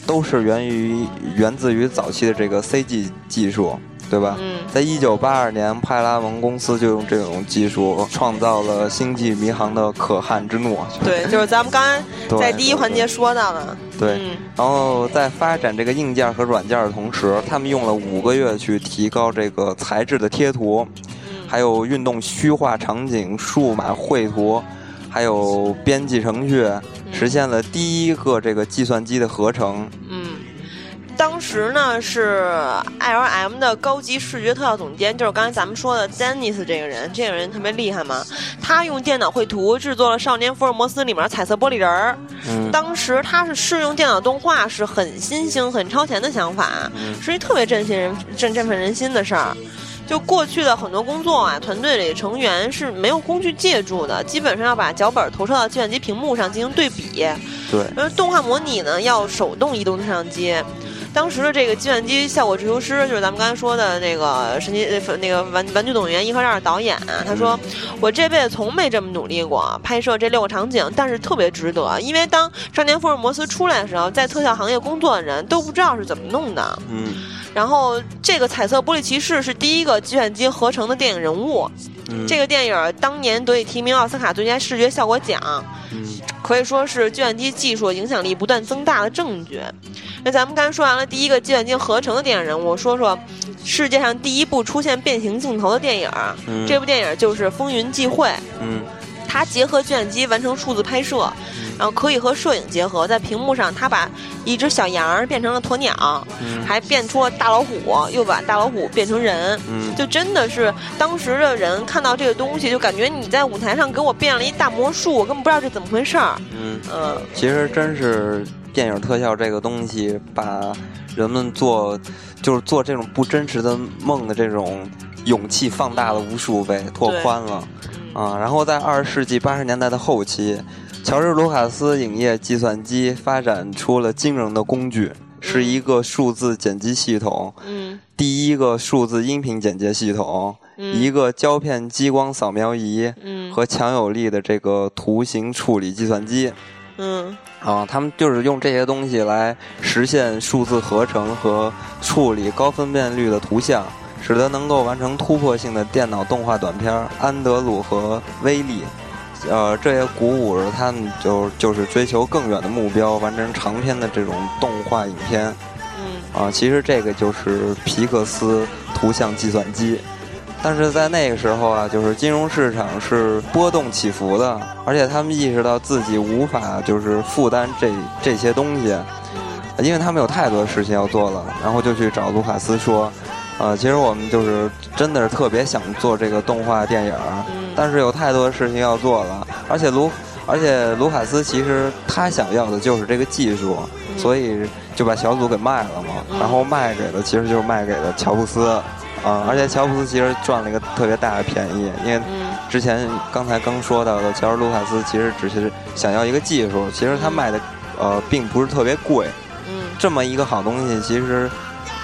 Speaker 1: 都是源于源自于早期的这个 CG 技术，对吧？嗯，在一九八二年，派拉蒙公司就用这种技术创造了《星际迷航》的可汗之怒。
Speaker 2: 对，就是咱们刚才在第一环节说到的。
Speaker 1: 对，然后在发展这个硬件和软件的同时，他们用了五个月去提高这个材质的贴图，还有运动虚化场景、数码绘图。还有编辑程序实现了第一个这个计算机的合成。
Speaker 2: 嗯，当时呢是 L M 的高级视觉特效总监，就是刚才咱们说的 Dennis 这个人，这个人特别厉害嘛。他用电脑绘图制作了《少年福尔摩斯》里面彩色玻璃人儿。嗯，当时他是试用电脑动画，是很新兴、很超前的想法，是一特别振兴人、振振奋人心的事儿。就过去的很多工作啊，团队里成员是没有工具借助的，基本上要把脚本投射到计算机屏幕上进行对比。
Speaker 1: 对，
Speaker 2: 而动画模拟呢，要手动移动摄像机。当时的这个计算机效果制图师，就是咱们刚才说的那个神奇那个玩玩具总动员一和二导演，他说：“我这辈子从没这么努力过拍摄这六个场景，但是特别值得，因为当少年福尔摩斯出来的时候，在特效行业工作的人都不知道是怎么弄的。”嗯。然后，这个彩色玻璃骑士是第一个计算机合成的电影人物。嗯这个电影当年得以提名奥斯卡最佳视觉效果奖，嗯可以说是计算机技术影响力不断增大的证据。那咱们刚才说完了第一个计算机合成的电影人物，说说世界上第一部出现变形镜头的电影。这部电影就是《风云际会》。嗯，它结合计算机完成数字拍摄。然后可以和摄影结合，在屏幕上，它把一只小羊变成了鸵鸟，还变出了大老虎，又把大老虎变成人，嗯就真的是当时的人看到这个东西，就感觉你在舞台上给我变了一大魔术，我根本不知道这怎么回事儿。嗯
Speaker 1: 嗯，其实真是电影特效这个东西，把人们做就是做这种不真实的梦的这种勇气放大了无数倍，拓宽了啊。然后在二十世纪八十年代的后期。乔治·卢卡斯影业计算机发展出了惊人的工具，是一个数字剪辑系统，第一个数字音频剪接系统，一个胶片激光扫描仪，和强有力的这个图形处理计算机。嗯，啊，他们就是用这些东西来实现数字合成和处理高分辨率的图像，使得能够完成突破性的电脑动画短片《安德鲁》和《威利》。呃，这也鼓舞着他们，就就是追求更远的目标，完成长篇的这种动画影片。嗯，啊，其实这个就是皮克斯图像计算机。但是在那个时候啊，就是金融市场是波动起伏的，而且他们意识到自己无法就是负担这这些东西，因为他们有太多事情要做了，然后就去找卢卡斯说。啊，其实我们就是真的是特别想做这个动画电影，但是有太多的事情要做了，而且卢而且卢卡斯其实他想要的就是这个技术，所以就把小组给卖了嘛，然后卖给了其实就是卖给了乔布斯，啊，而且乔布斯其实赚了一个特别大的便宜，因为之前刚才刚说到的乔治卢卡斯其实只是想要一个技术，其实他卖的呃并不是特别贵，这么一个好东西其实。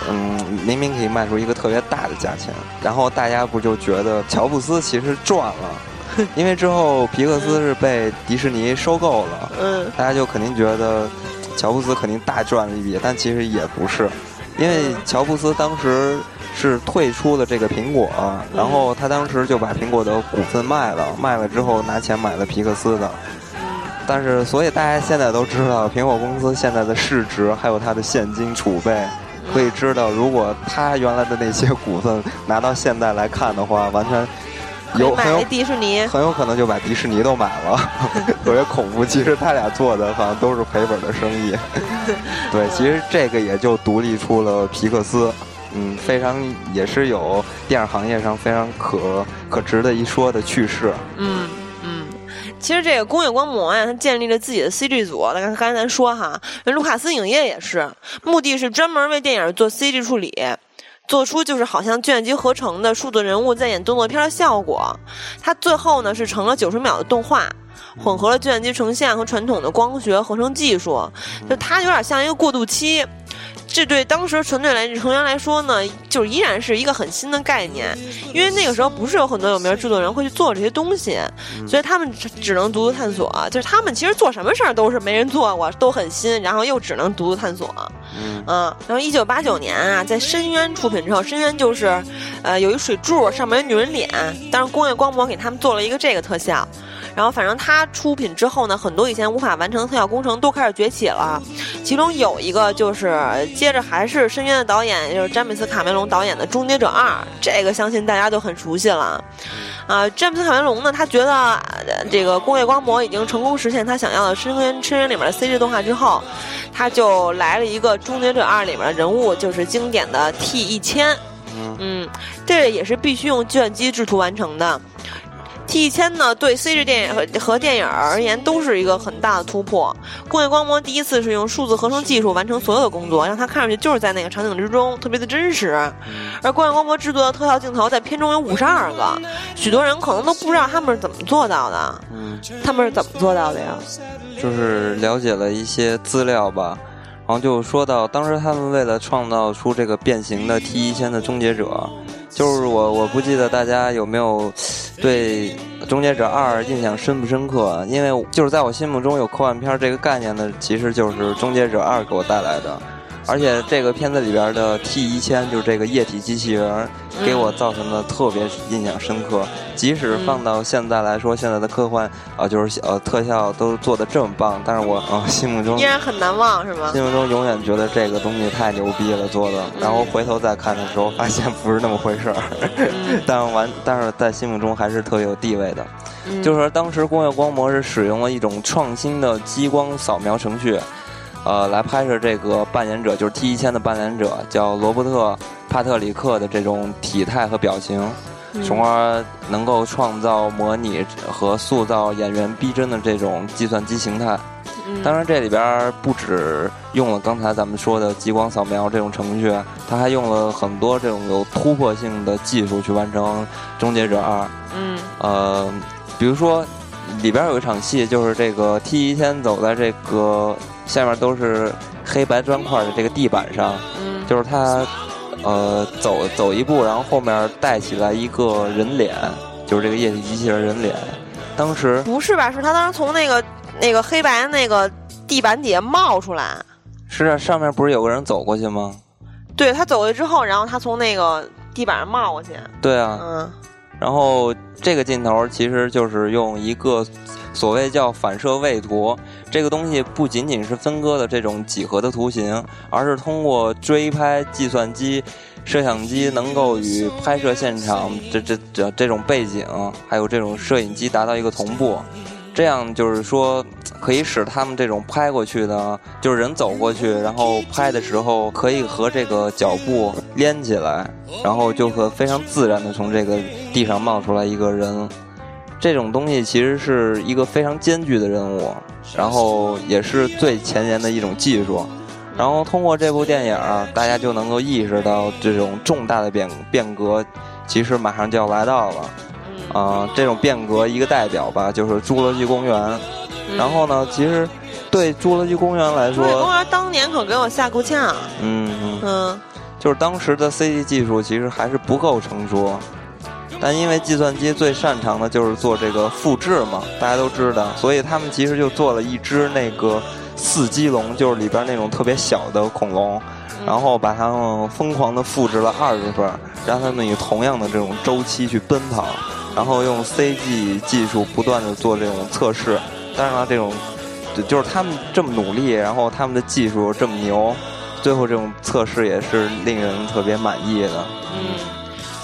Speaker 1: 嗯，明明可以卖出一个特别大的价钱，然后大家不就觉得乔布斯其实赚了？[laughs] 因为之后皮克斯是被迪士尼收购了，嗯，大家就肯定觉得乔布斯肯定大赚了一笔，但其实也不是，因为乔布斯当时是退出了这个苹果，然后他当时就把苹果的股份卖了，卖了之后拿钱买了皮克斯的，但是，所以大家现在都知道，苹果公司现在的市值还有它的现金储备，可以知道，如果他原来的那些股份拿到现在来看的话，完全有很有
Speaker 2: 迪士尼，
Speaker 1: 很有可能就把迪士尼都买了，[laughs] 特别恐怖。其实他俩做的好像都是赔本的生意。[laughs] 对，其实这个也就独立出了皮克斯。嗯，非常也是有电影行业上非常可可值得一说的趣事。
Speaker 2: 嗯嗯，其实这个工业光魔呀，它建立了自己的 CG 组。那刚才咱说哈，那卢卡斯影业也是，目的是专门为电影做 CG 处理，做出就是好像计算机合成的数字人物在演动作片的效果。它最后呢是成了九十秒的动画，混合了计算机成像和传统的光学合成技术，就它有点像一个过渡期。这对当时团队来成员来说呢，就依然是一个很新的概念，因为那个时候不是有很多有名制作人会去做这些东西，所以他们只能独自探索。就是他们其实做什么事儿都是没人做过，都很新，然后又只能独自探索。嗯，然后一九八九年啊，在深渊出品之后，深渊就是，呃，有一水柱上面有女人脸，但是工业光魔给他们做了一个这个特效。然后，反正他出品之后呢，很多以前无法完成的特效工程都开始崛起了。其中有一个就是接着还是深渊的导演，就是詹姆斯卡梅隆导演的《终结者二》，这个相信大家都很熟悉了。啊，詹姆斯卡梅隆呢，他觉得这个工业光魔已经成功实现他想要的深渊深渊里面的 CG 动画之后，他就来了一个《终结者二》里面的人物，就是经典的 T 一千。嗯，这也是必须用计算机制图完成的。T 一千呢，对 CG 电影和和电影而言都是一个很大的突破。工业光魔第一次是用数字合成技术完成所有的工作，让它看上去就是在那个场景之中，特别的真实。而工业光魔制作的特效镜头在片中有五十二个，许多人可能都不知道他们是怎么做到的。嗯，他们是怎么做到的呀？
Speaker 1: 就是了解了一些资料吧，然后就说到当时他们为了创造出这个变形的 T 一千的终结者。就是我，我不记得大家有没有对《终结者二》印象深不深刻？因为就是在我心目中有科幻片这个概念的，其实就是《终结者二》给我带来的。而且这个片子里边的 T 一千就是这个液体机器人，给我造成的特别印象深刻。即使放到现在来说，现在的科幻啊，就是呃特效都做的这么棒，但是我啊心目中
Speaker 2: 依然很难忘，是吗？
Speaker 1: 心目中永远觉得这个东西太牛逼了，做的。然后回头再看的时候，发现不是那么回事儿。[laughs] 但完，但是在心目中还是特别有地位的。就是说，当时工业光魔是使用了一种创新的激光扫描程序。呃，来拍摄这个扮演者，就是 T 一千的扮演者，叫罗伯特·帕特里克的这种体态和表情，从而能够创造、模拟和塑造演员逼真的这种计算机形态。当然，这里边不止用了刚才咱们说的激光扫描这种程序，他还用了很多这种有突破性的技术去完成《终结者二》。嗯，呃，比如说里边有一场戏，就是这个 T 一千走在这个。下面都是黑白砖块的这个地板上，就是他，呃，走走一步，然后后面带起来一个人脸，就是这个液体机器人人脸。当时
Speaker 2: 不是吧？是他当时从那个那个黑白那个地板底下冒出来。
Speaker 1: 是啊，上面不是有个人走过去吗？
Speaker 2: 对他走过去之后，然后他从那个地板上冒过去。
Speaker 1: 对啊。嗯。然后这个镜头其实就是用一个所谓叫反射位图。这个东西不仅仅是分割的这种几何的图形，而是通过追拍计算机、摄像机能够与拍摄现场这这这这种背景，还有这种摄影机达到一个同步，这样就是说可以使他们这种拍过去的，就是人走过去，然后拍的时候可以和这个脚步连起来，然后就会非常自然的从这个地上冒出来一个人。这种东西其实是一个非常艰巨的任务。然后也是最前沿的一种技术，然后通过这部电影，大家就能够意识到这种重大的变变革，其实马上就要来到了。啊，这种变革一个代表吧，就是《侏罗纪公园》。然后呢，其实对《侏罗纪公园》来说，《侏罗
Speaker 2: 纪公园》当年可给我吓够呛。嗯
Speaker 1: 嗯嗯，就是当时的 CG 技术其实还是不够成熟。但因为计算机最擅长的就是做这个复制嘛，大家都知道，所以他们其实就做了一只那个四肌龙，就是里边那种特别小的恐龙，然后把它们疯狂的复制了二十份，让它们以同样的这种周期去奔跑，然后用 CG 技术不断的做这种测试，当然了，这种就是他们这么努力，然后他们的技术这么牛，最后这种测试也是令人特别满意的。
Speaker 2: 嗯，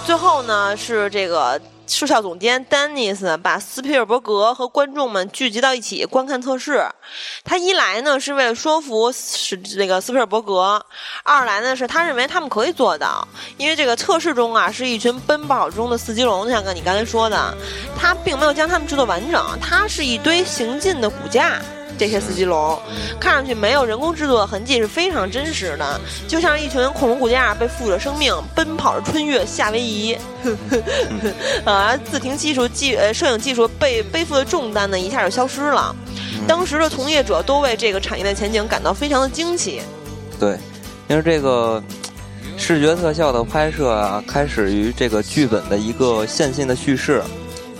Speaker 2: 最后呢是这个。视效总监丹尼斯把斯皮尔伯格和观众们聚集到一起观看测试。他一来呢是为了说服是这个斯皮尔伯格，二来呢是他认为他们可以做到，因为这个测试中啊是一群奔跑中的四级龙，就像跟你刚才说的，他并没有将他们制作完整，它是一堆行进的骨架。这些四级龙看上去没有人工制作的痕迹，是非常真实的，就像一群恐龙骨架被赋予了生命，奔跑着穿越夏威夷。啊，[laughs] 自停技术技呃摄影技术被背负的重担呢，一下就消失了。当时的从业者都为这个产业的前景感到非常的惊奇。
Speaker 1: 对，因为这个视觉特效的拍摄啊，开始于这个剧本的一个线性的叙事。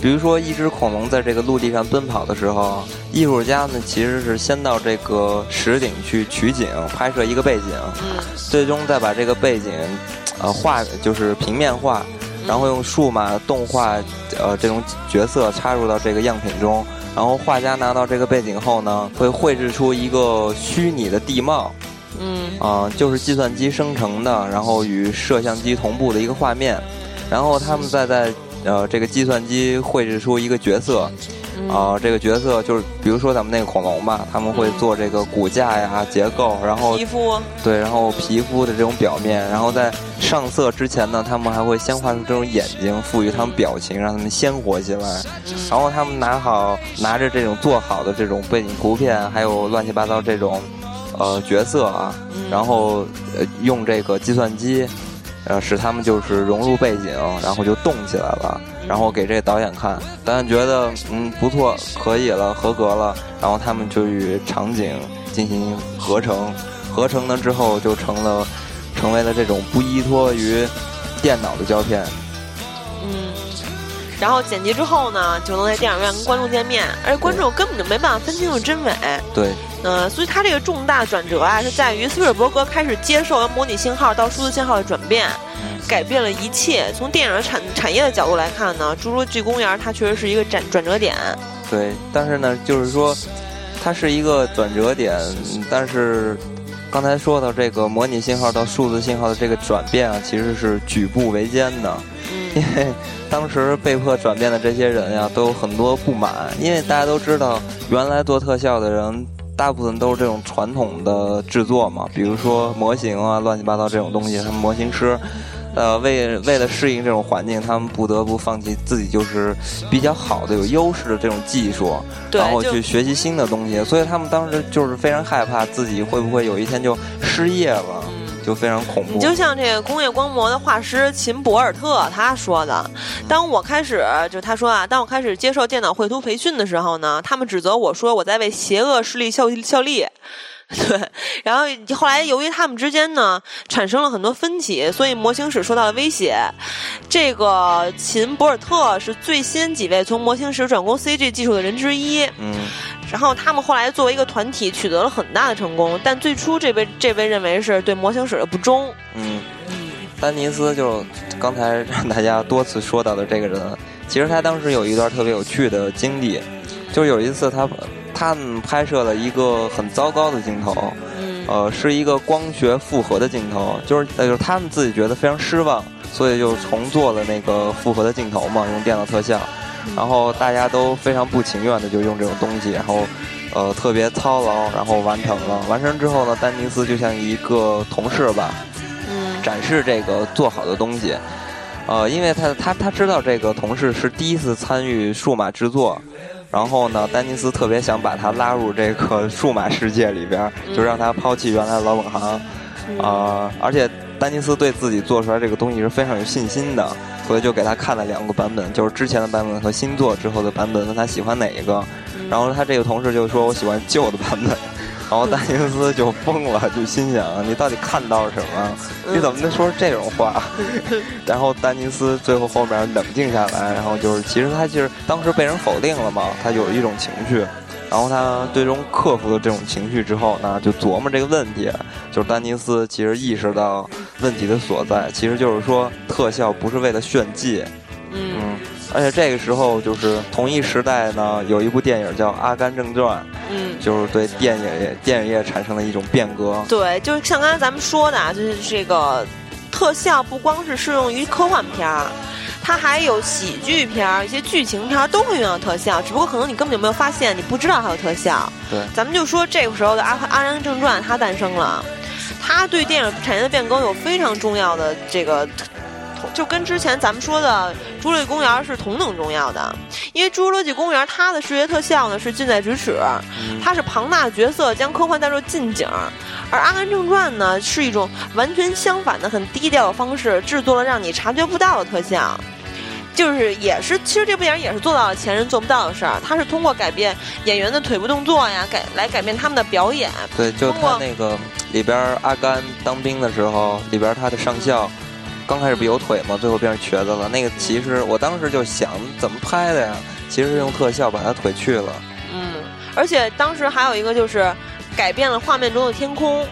Speaker 1: 比如说，一只恐龙在这个陆地上奔跑的时候，艺术家呢其实是先到这个石顶去取景，拍摄一个背景，最终再把这个背景，呃画就是平面化，然后用数码动画呃这种角色插入到这个样品中，然后画家拿到这个背景后呢，会绘制出一个虚拟的地貌，
Speaker 2: 嗯，
Speaker 1: 啊就是计算机生成的，然后与摄像机同步的一个画面，然后他们再在。呃，这个计算机绘制出一个角色，啊，这个角色就是，比如说咱们那个恐龙吧，他们会做这个骨架呀、结构，然后
Speaker 2: 皮肤，
Speaker 1: 对，然后皮肤的这种表面，然后在上色之前呢，他们还会先画出这种眼睛，赋予他们表情，让他们鲜活起来。然后他们拿好拿着这种做好的这种背景图片，还有乱七八糟这种呃角色啊，然后呃用这个计算机。呃，使他们就是融入背景，然后就动起来了，然后给这导演看，导演觉得嗯不错，可以了，合格了，然后他们就与场景进行合成，合成了之后就成了，成为了这种不依托于电脑的胶片。
Speaker 2: 嗯，然后剪辑之后呢，就能在电影院跟观众见面，而且观众根本就没办法分清楚真伪。
Speaker 1: 对。
Speaker 2: 呃，所以它这个重大转折啊，是在于斯皮尔伯格开始接受由模拟信号到数字信号的转变，改变了一切。从电影产产业的角度来看呢，《侏罗纪公园》它确实是一个转转折点。
Speaker 1: 对，但是呢，就是说，它是一个转折点，但是刚才说到这个模拟信号到数字信号的这个转变啊，其实是举步维艰的，因 [laughs] 为当时被迫转变的这些人呀，都有很多不满，因为大家都知道，原来做特效的人。大部分都是这种传统的制作嘛，比如说模型啊，乱七八糟这种东西，他们模型师，呃，为为了适应这种环境，他们不得不放弃自己就是比较好的、有优势的这种技术，然后去学习新的东西，所以他们当时就是非常害怕自己会不会有一天就失业了。就非常恐怖。
Speaker 2: 你就像这个工业光魔的画师秦博尔特他说的：“当我开始，就他说啊，当我开始接受电脑绘图培训的时候呢，他们指责我说我在为邪恶势力效效力。[laughs] 对，然后后来由于他们之间呢产生了很多分歧，所以模型史受到了威胁。这个秦博尔特是最先几位从模型史转攻 CG 技术的人之一。
Speaker 1: 嗯。”
Speaker 2: 然后他们后来作为一个团体取得了很大的成功，但最初这位这位认为是对模型史的不忠。
Speaker 1: 嗯，丹尼斯就刚才让大家多次说到的这个人，其实他当时有一段特别有趣的经历，就是有一次他他们拍摄了一个很糟糕的镜头，呃，是一个光学复合的镜头，就是那就是他们自己觉得非常失望，所以就重做了那个复合的镜头嘛，用电脑特效。然后大家都非常不情愿的就用这种东西，然后，呃，特别操劳，然后完成了。完成之后呢，丹尼斯就像一个同事吧，
Speaker 2: 嗯，
Speaker 1: 展示这个做好的东西。呃，因为他他他知道这个同事是第一次参与数码制作，然后呢，丹尼斯特别想把他拉入这个数码世界里边，就让他抛弃原来的老本行。啊，而且丹尼斯对自己做出来这个东西是非常有信心的。所以就给他看了两个版本，就是之前的版本和新作之后的版本，问他喜欢哪一个。然后他这个同事就说：“我喜欢旧的版本。”然后丹尼斯就疯了，就心想：“你到底看到了什么？你怎么能说这种话？” [laughs] 然后丹尼斯最后后面冷静下来，然后就是其实他其实当时被人否定了嘛，他有一种情绪。然后他最终克服了这种情绪之后呢，就琢磨这个问题。就是丹尼斯其实意识到问题的所在，其实就是说特效不是为了炫技，
Speaker 2: 嗯，
Speaker 1: 而且这个时候就是同一时代呢，有一部电影叫《阿甘正传》，
Speaker 2: 嗯，
Speaker 1: 就是对电影业电影业产生了一种变革。
Speaker 2: 对，就是像刚才咱们说的，啊，就是这个特效不光是适用于科幻片儿，它还有喜剧片儿、一些剧情片儿都会用到特效，只不过可能你根本就没有发现，你不知道还有特效。
Speaker 1: 对，
Speaker 2: 咱们就说这个时候的《阿阿甘正传》它诞生了，它对电影产业的变更有非常重要的这个。就跟之前咱们说的《侏罗纪公园》是同等重要的，因为《侏罗纪公园》它的视觉特效呢是近在咫尺，它是庞大的角色将科幻带入近景，而《阿甘正传》呢是一种完全相反的、很低调的方式制作了让你察觉不到的特效，就是也是其实这部电影也是做到了前人做不到的事儿，它是通过改变演员的腿部动作呀，改来改变他们的表演。
Speaker 1: 对，就他那个里边阿甘当兵的时候，里边他的上校。刚开始不有腿吗？最后变成瘸子了。那个其实我当时就想怎么拍的呀？其实是用特效把他腿去了。
Speaker 2: 嗯，而且当时还有一个就是改变了画面中的天空。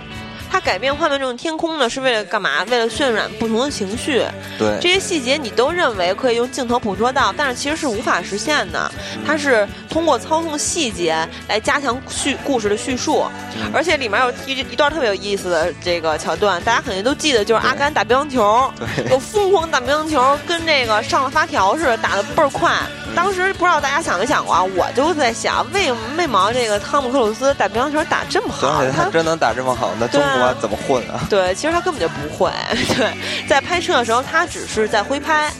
Speaker 2: 它改变画面这种天空呢，是为了干嘛？为了渲染不同的情绪。
Speaker 1: 对，
Speaker 2: 这些细节你都认为可以用镜头捕捉到，但是其实是无法实现的。它是通过操纵细节来加强叙故事的叙述，而且里面有一一段特别有意思的这个桥段，大家肯定都记得，就是阿甘打乒乓球，有疯狂打乒乓球，跟这个上了发条似的，打的倍儿快。当时不知道大家想没想过啊？我就在想，为为毛这个汤姆克鲁斯打乒乓球打这么好？
Speaker 1: 他真能打这么好？那中国怎么混啊？
Speaker 2: 对，其实他根本就不会。[laughs] 对，在拍摄的时候，他只是在挥拍，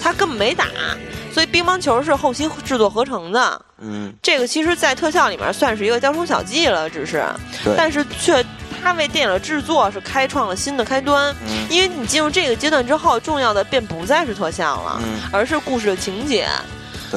Speaker 2: 他根本没打。所以乒乓球是后期制作合成的。
Speaker 1: 嗯，
Speaker 2: 这个其实，在特效里面算是一个雕虫小技了，只是，但是却他为电影的制作是开创了新的开端。
Speaker 1: 嗯，
Speaker 2: 因为你进入这个阶段之后，重要的便不再是特效了，而是故事的情节。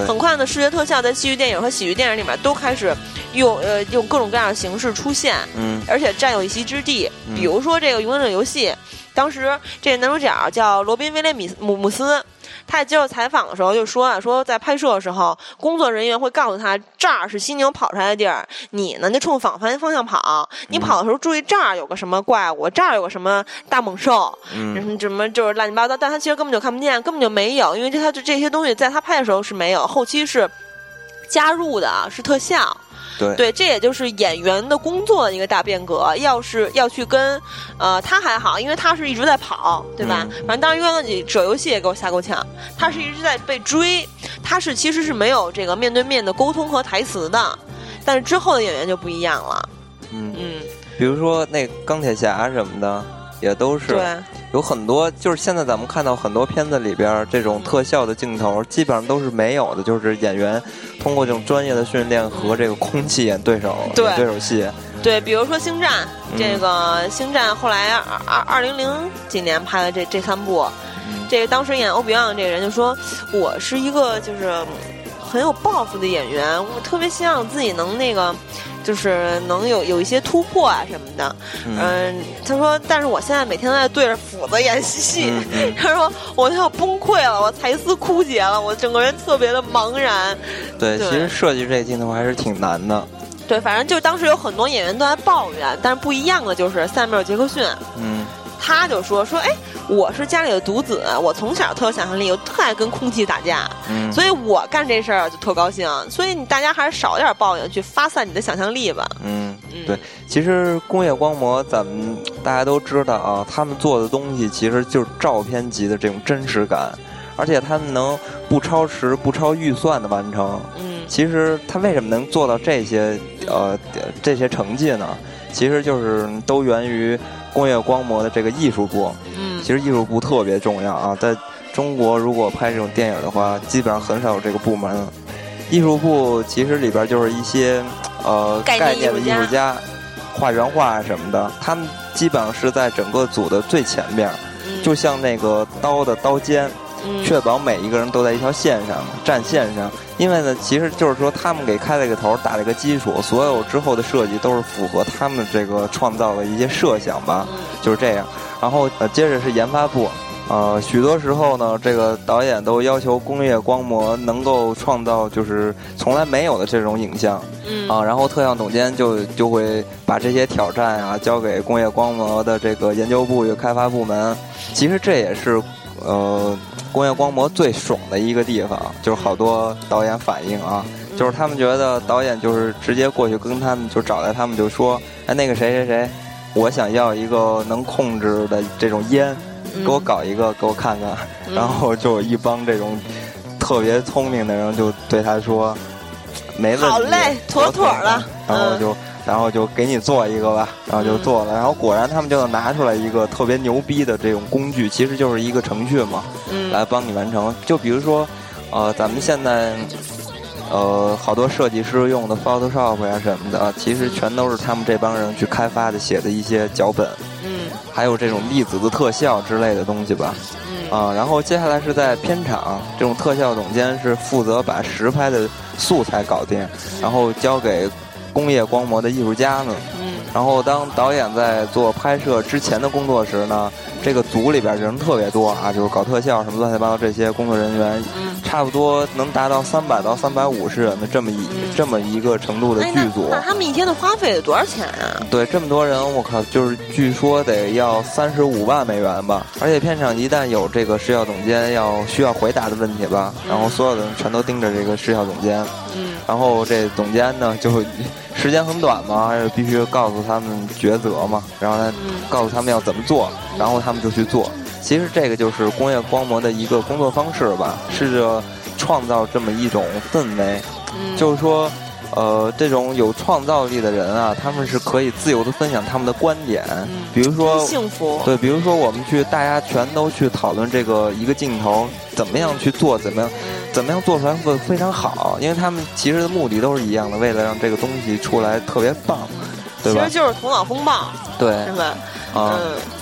Speaker 2: 很快呢，视觉特效在戏剧电影和喜剧电影里面都开始用呃用各种各样的形式出现，
Speaker 1: 嗯，
Speaker 2: 而且占有一席之地。比如说这个《勇者游戏》，当时这男主角叫罗宾威廉米姆姆斯。他在接受采访的时候就说啊，说在拍摄的时候，工作人员会告诉他这儿是犀牛跑出来的地儿，你呢就冲反方方向跑。你跑的时候注意这儿有个什么怪物，这儿有个什么大猛兽，嗯，什么就是乱七八糟。但他其实根本就看不见，根本就没有，因为这他就这些东西在他拍的时候是没有，后期是加入的，是特效。
Speaker 1: 对，
Speaker 2: 这也就是演员的工作的一个大变革。要是要去跟，呃，他还好，因为他是一直在跑，对吧？反正当时《勇者游戏》也给我吓够呛，他是一直在被追，他是其实是没有这个面对面的沟通和台词的。但是之后的演员就不一样了，
Speaker 1: 嗯嗯，比如说那钢铁侠什么的。也都是，
Speaker 2: 对，
Speaker 1: 有很多就是现在咱们看到很多片子里边这种特效的镜头，基本上都是没有的，就是演员通过这种专业的训练和这个空气演对手对。手戏。
Speaker 2: 对，比如说《星战》，这个《星战》后来二二二零零几年拍的这这三部，这个当时演欧比旺这个人就说：“我是一个就是很有抱负的演员，我特别希望自己能那个。”就是能有有一些突破啊什么的，嗯，他说，但是我现在每天都在对着斧子演戏，[laughs] 他说我都要崩溃了，我才思枯竭了，我整个人特别的茫然。
Speaker 1: 对，其实设计这镜头还是挺难的。
Speaker 2: 对，反正就当时有很多演员都在抱怨，但是不一样的就是塞缪尔杰克逊，
Speaker 1: 嗯，
Speaker 2: 他就说说，哎。我是家里的独子，我从小特有想象力，我特爱跟空气打架，所以我干这事儿就特高兴。所以你大家还是少点抱怨，去发散你的想象力吧。
Speaker 1: 嗯，对，其实工业光魔，咱们大家都知道啊，他们做的东西其实就是照片级的这种真实感，而且他们能不超时、不超预算的完成。
Speaker 2: 嗯，
Speaker 1: 其实他为什么能做到这些呃这些成绩呢？其实就是都源于工业光魔的这个艺术部。
Speaker 2: 嗯，
Speaker 1: 其实艺术部特别重要啊，在中国如果拍这种电影的话，基本上很少有这个部门。艺术部其实里边就是一些呃概念的艺术家，画原画什么的，他们基本上是在整个组的最前面，就像那个刀的刀尖。确保每一个人都在一条线上，战线上。因为呢，其实就是说，他们给开了一个头，打了一个基础，所有之后的设计都是符合他们这个创造的一些设想吧，就是这样。然后呃，接着是研发部，呃，许多时候呢，这个导演都要求工业光魔能够创造就是从来没有的这种影像，
Speaker 2: 嗯
Speaker 1: 啊，然后特效总监就就会把这些挑战啊交给工业光魔的这个研究部与开发部门。其实这也是呃工业光魔最爽的一个地方，就是好多导演反映啊，就是他们觉得导演就是直接过去跟他们就找来他们就说，哎，那个谁谁谁，我想要一个能控制的这种烟。给我搞一个，给我看看，然后就一帮这种特别聪明的人就对他说：“没问题，
Speaker 2: 好嘞，妥妥的。”
Speaker 1: 然后就，然后就给你做一个吧，然后就做了，然后果然他们就拿出来一个特别牛逼的这种工具，其实就是一个程序嘛，来帮你完成。就比如说，呃，咱们现在。呃，好多设计师用的 Photoshop 呀什么的，其实全都是他们这帮人去开发的，写的一些脚本。
Speaker 2: 嗯。
Speaker 1: 还有这种粒子的特效之类的东西吧。
Speaker 2: 嗯。
Speaker 1: 啊，然后接下来是在片场，这种特效总监是负责把实拍的素材搞定，然后交给工业光魔的艺术家们。
Speaker 2: 嗯。
Speaker 1: 然后当导演在做拍摄之前的工作时呢，这个组里边人特别多啊，就是搞特效什么乱七八糟这些工作人员。嗯差不多能达到三百到三百五十人的这么一这么一个程度的剧组，
Speaker 2: 那他们一天的花费得多少钱啊？
Speaker 1: 对，这么多人，我靠，就是据说得要三十五万美元吧。而且片场一旦有这个视效总监要需要回答的问题吧，然后所有的人全都盯着这个视效总监。
Speaker 2: 嗯。
Speaker 1: 然后这总监呢，就 [laughs] 时间很短嘛，还是必须告诉他们抉择嘛，然后他告诉他们要怎么做，然后他们就去做。其实这个就是工业光魔的一个工作方式吧，试着创造这么一种氛围，就是说，呃，这种有创造力的人啊，他们是可以自由的分享他们的观点，比如说
Speaker 2: 幸福，
Speaker 1: 对，比如说我们去，大家全都去讨论这个一个镜头怎么样去做，怎么样，怎么样做出来会非常好，因为他们其实的目的都是一样的，为了让这个东西出来特别棒，对吧？
Speaker 2: 其实就是头脑风暴，
Speaker 1: 对，
Speaker 2: 是吧？
Speaker 1: 啊，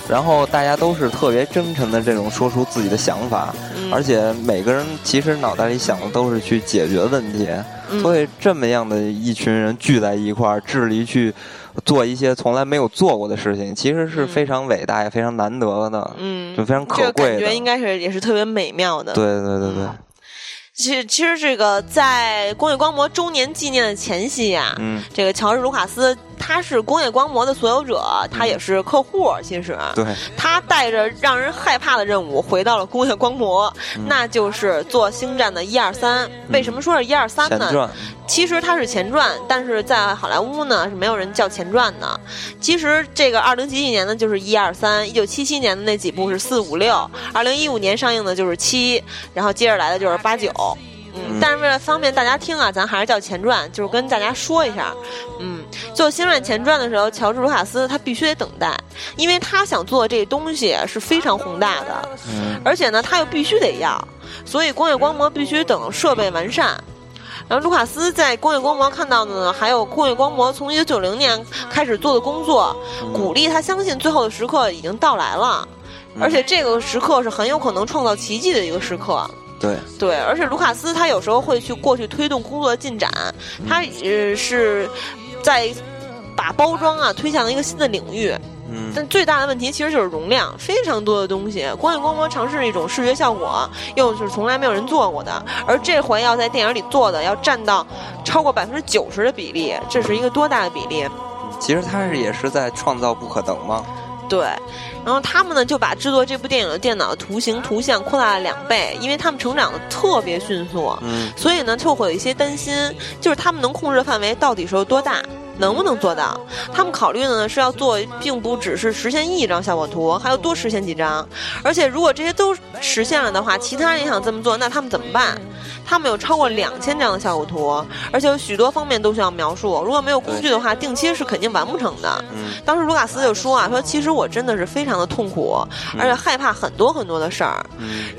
Speaker 1: 然后大家都是特别真诚的这种说出自己的想法，而且每个人其实脑袋里想的都是去解决问题，所以这么样的一群人聚在一块儿，致力去做一些从来没有做过的事情，其实是非常伟大也非常难得的，
Speaker 2: 嗯，
Speaker 1: 就非常可贵
Speaker 2: 的，感觉应该是也是特别美妙的，
Speaker 1: 对对对对。
Speaker 2: 其实，其实这个在工业光魔周年纪念的前夕呀，
Speaker 1: 嗯，
Speaker 2: 这个乔治·卢卡斯他是工业光魔的所有者，他也是客户。其实，
Speaker 1: 对，
Speaker 2: 他带着让人害怕的任务回到了工业光魔，那就是做星战的一二三。为什么说是一二三呢？其实它是前传，但是在好莱坞呢是没有人叫前传的。其实这个二零几几年呢就是一二三，一九七七年的那几部是四五六，二零一五年上映的就是七，然后接着来的就是八九。嗯，但是为了方便大家听啊，咱还是叫前传，就是跟大家说一下。嗯，做星战前传的时候，乔治卢卡斯他必须得等待，因为他想做的这东西是非常宏大的，而且呢他又必须得要，所以工业光魔必须等设备完善。然后卢卡斯在工业光魔看到的呢，还有工业光魔从一九九零年开始做的工作，鼓励他相信最后的时刻已经到来了，而且这个时刻是很有可能创造奇迹的一个时刻。
Speaker 1: 对
Speaker 2: 对，而且卢卡斯他有时候会去过去推动工作的进展，他呃是在把包装啊推向了一个新的领域。
Speaker 1: 嗯，
Speaker 2: 但最大的问题其实就是容量，非常多的东西。光影光魔尝试一种视觉效果，又是从来没有人做过的，而这回要在电影里做的，要占到超过百分之九十的比例，这是一个多大的比例？
Speaker 1: 其实他是也是在创造不可能吗？
Speaker 2: 对，然后他们呢就把制作这部电影的电脑图形图像扩大了两倍，因为他们成长的特别迅速，
Speaker 1: 嗯，
Speaker 2: 所以呢就会有一些担心，就是他们能控制的范围到底是有多大。能不能做到？他们考虑的呢是要做，并不只是实现一张效果图，还要多实现几张。而且如果这些都实现了的话，其他人也想这么做，那他们怎么办？他们有超过两千张的效果图，而且有许多方面都需要描述。如果没有工具的话，定期是肯定完不成的。当时卢卡斯就说啊，说其实我真的是非常的痛苦，而且害怕很多很多的事儿。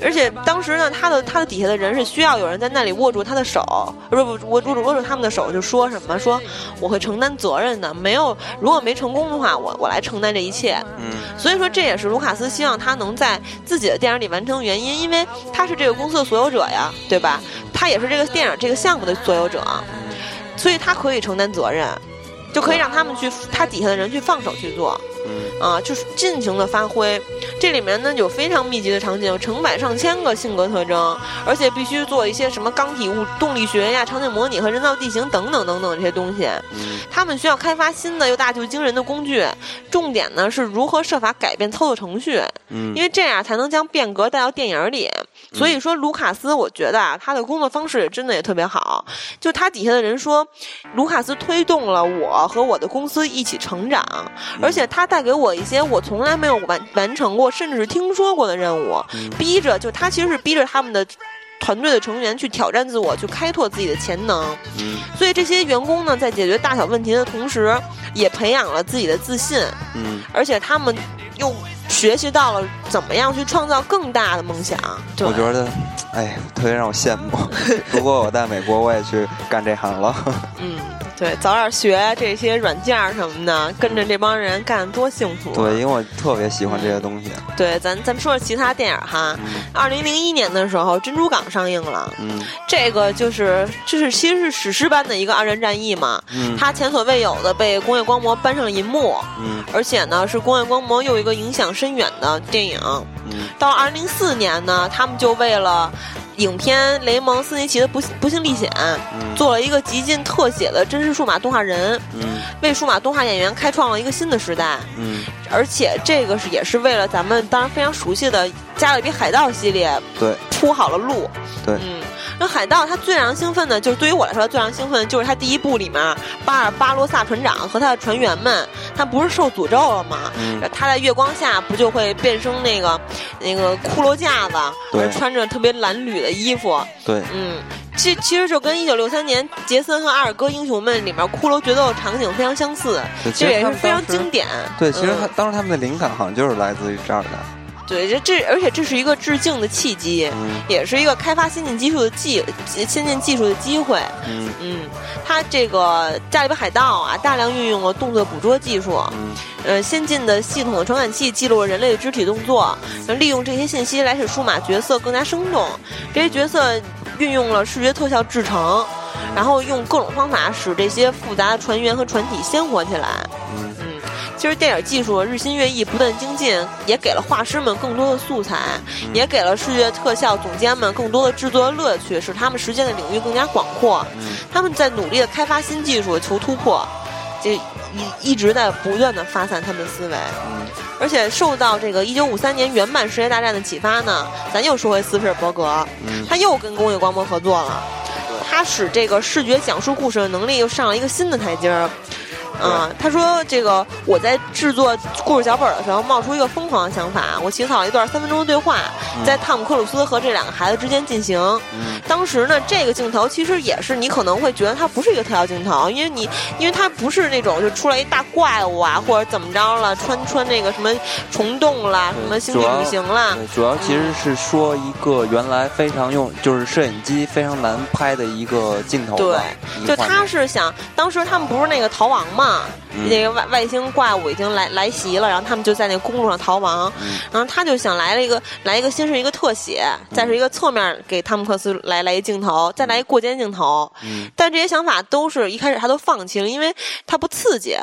Speaker 2: 而且当时呢，他的他的底下的人是需要有人在那里握住他的手，不不握住握住他们的手，就说什么说我会承担。责任的没有，如果没成功的话，我我来承担这一切。
Speaker 1: 嗯，
Speaker 2: 所以说这也是卢卡斯希望他能在自己的电影里完成原因，因为他是这个公司的所有者呀，对吧？他也是这个电影这个项目的所有者，所以他可以承担责任，就可以让他们去他底下的人去放手去做。啊，就是尽情的发挥。这里面呢有非常密集的场景，成百上千个性格特征，而且必须做一些什么钢体物动力学呀、场景模拟和人造地形等等等等这些东西。他们需要开发新的又大就惊人的工具，重点呢是如何设法改变操作程序，因为这样才能将变革带到电影里。所以说，卢卡斯，我觉得啊，他的工作方式真的也特别好。就他底下的人说，卢卡斯推动了我和我的公司一起成长，而且他带给我一些我从来没有完完成过，甚至是听说过的任务，逼着就他其实是逼着他们的团队的成员去挑战自我，去开拓自己的潜能。
Speaker 1: 嗯，
Speaker 2: 所以这些员工呢，在解决大小问题的同时，也培养了自己的自信。
Speaker 1: 嗯，
Speaker 2: 而且他们又。学习到了怎么样去创造更大的梦想，
Speaker 1: 我觉得，哎，特别让我羡慕。[laughs] 如果我在美国，我也去干这行了。
Speaker 2: 嗯。对，早点学这些软件什么的，跟着这帮人干多幸福。
Speaker 1: 对，因为我特别喜欢这些东西。
Speaker 2: 对，咱咱说说其他电影哈。二零零一年的时候，《珍珠港》上映了。
Speaker 1: 嗯。
Speaker 2: 这个就是，就是其实是史诗般的一个二战战役嘛。
Speaker 1: 嗯。
Speaker 2: 它前所未有的被工业光魔搬上了银幕。
Speaker 1: 嗯。
Speaker 2: 而且呢，是工业光魔又一个影响深远的电影。
Speaker 1: 嗯。
Speaker 2: 到二零零四年呢，他们就为了。影片《雷蒙斯尼奇的不不幸历险》做了一个极尽特写的真实数码动画人，为数码动画演员开创了一个新的时代。而且这个是也是为了咱们当然非常熟悉的《加勒比海盗》系列
Speaker 1: 对
Speaker 2: 铺好了路。
Speaker 1: 对，
Speaker 2: 嗯。那海盗他最让人兴奋的，就是对于我来说最让人兴奋的就是他第一部里面巴尔巴罗萨船长和他的船员们，他不是受诅咒了吗？他在月光下不就会变成那个那个骷髅架子，穿着特别蓝绿的衣服。
Speaker 1: 对，
Speaker 2: 嗯，其其实就跟一九六三年杰森和阿尔戈英雄们里面骷髅决斗场景非常相似，
Speaker 1: 其
Speaker 2: 实也是非常经典。
Speaker 1: 对，其实他当时他们的灵感好像就是来自于这儿的。
Speaker 2: 对，这这，而且这是一个致敬的契机，也是一个开发先进技术的技先进技术的机会。
Speaker 1: 嗯
Speaker 2: 嗯，它这个《加勒比海盗》啊，大量运用了动作捕捉技术，呃，先进的系统的传感器记录了人类的肢体动作，利用这些信息来使数码角色更加生动。这些角色运用了视觉特效制成，然后用各种方法使这些复杂的船员和船体鲜活起来。
Speaker 1: 嗯。
Speaker 2: 其实电影技术日新月异，不断精进，也给了画师们更多的素材，也给了视觉特效总监们更多的制作乐趣，使他们实践的领域更加广阔。他们在努力的开发新技术，求突破，就一一直在不断的发散他们的思维。而且受到这个一九五三年原版《世界大战》的启发呢，咱又说回斯皮尔伯格，他又跟工业光魔合作了，他使这个视觉讲述故事的能力又上了一个新的台阶儿。嗯，他说这个我在制作故事脚本的时候冒出一个疯狂的想法，我起草了一段三分钟的对话，在汤姆克鲁斯和这两个孩子之间进行。当时呢，这个镜头其实也是你可能会觉得它不是一个特效镜头，因为你因为它不是那种就出来一大怪物啊，或者怎么着了，穿穿那个什么虫洞啦，什么星际旅行啦。
Speaker 1: 主要其实是说一个原来非常用就是摄影机非常难拍的一个镜头。
Speaker 2: 对，就他是想当时他们不是那个逃亡吗？啊，那个外外星怪物已经来来袭了，然后他们就在那公路上逃亡，然后他就想来了一个来一个先是一个特写，再是一个侧面给汤姆克斯来来一镜头，再来一过肩镜头，但这些想法都是一开始他都放弃了，因为他不刺激。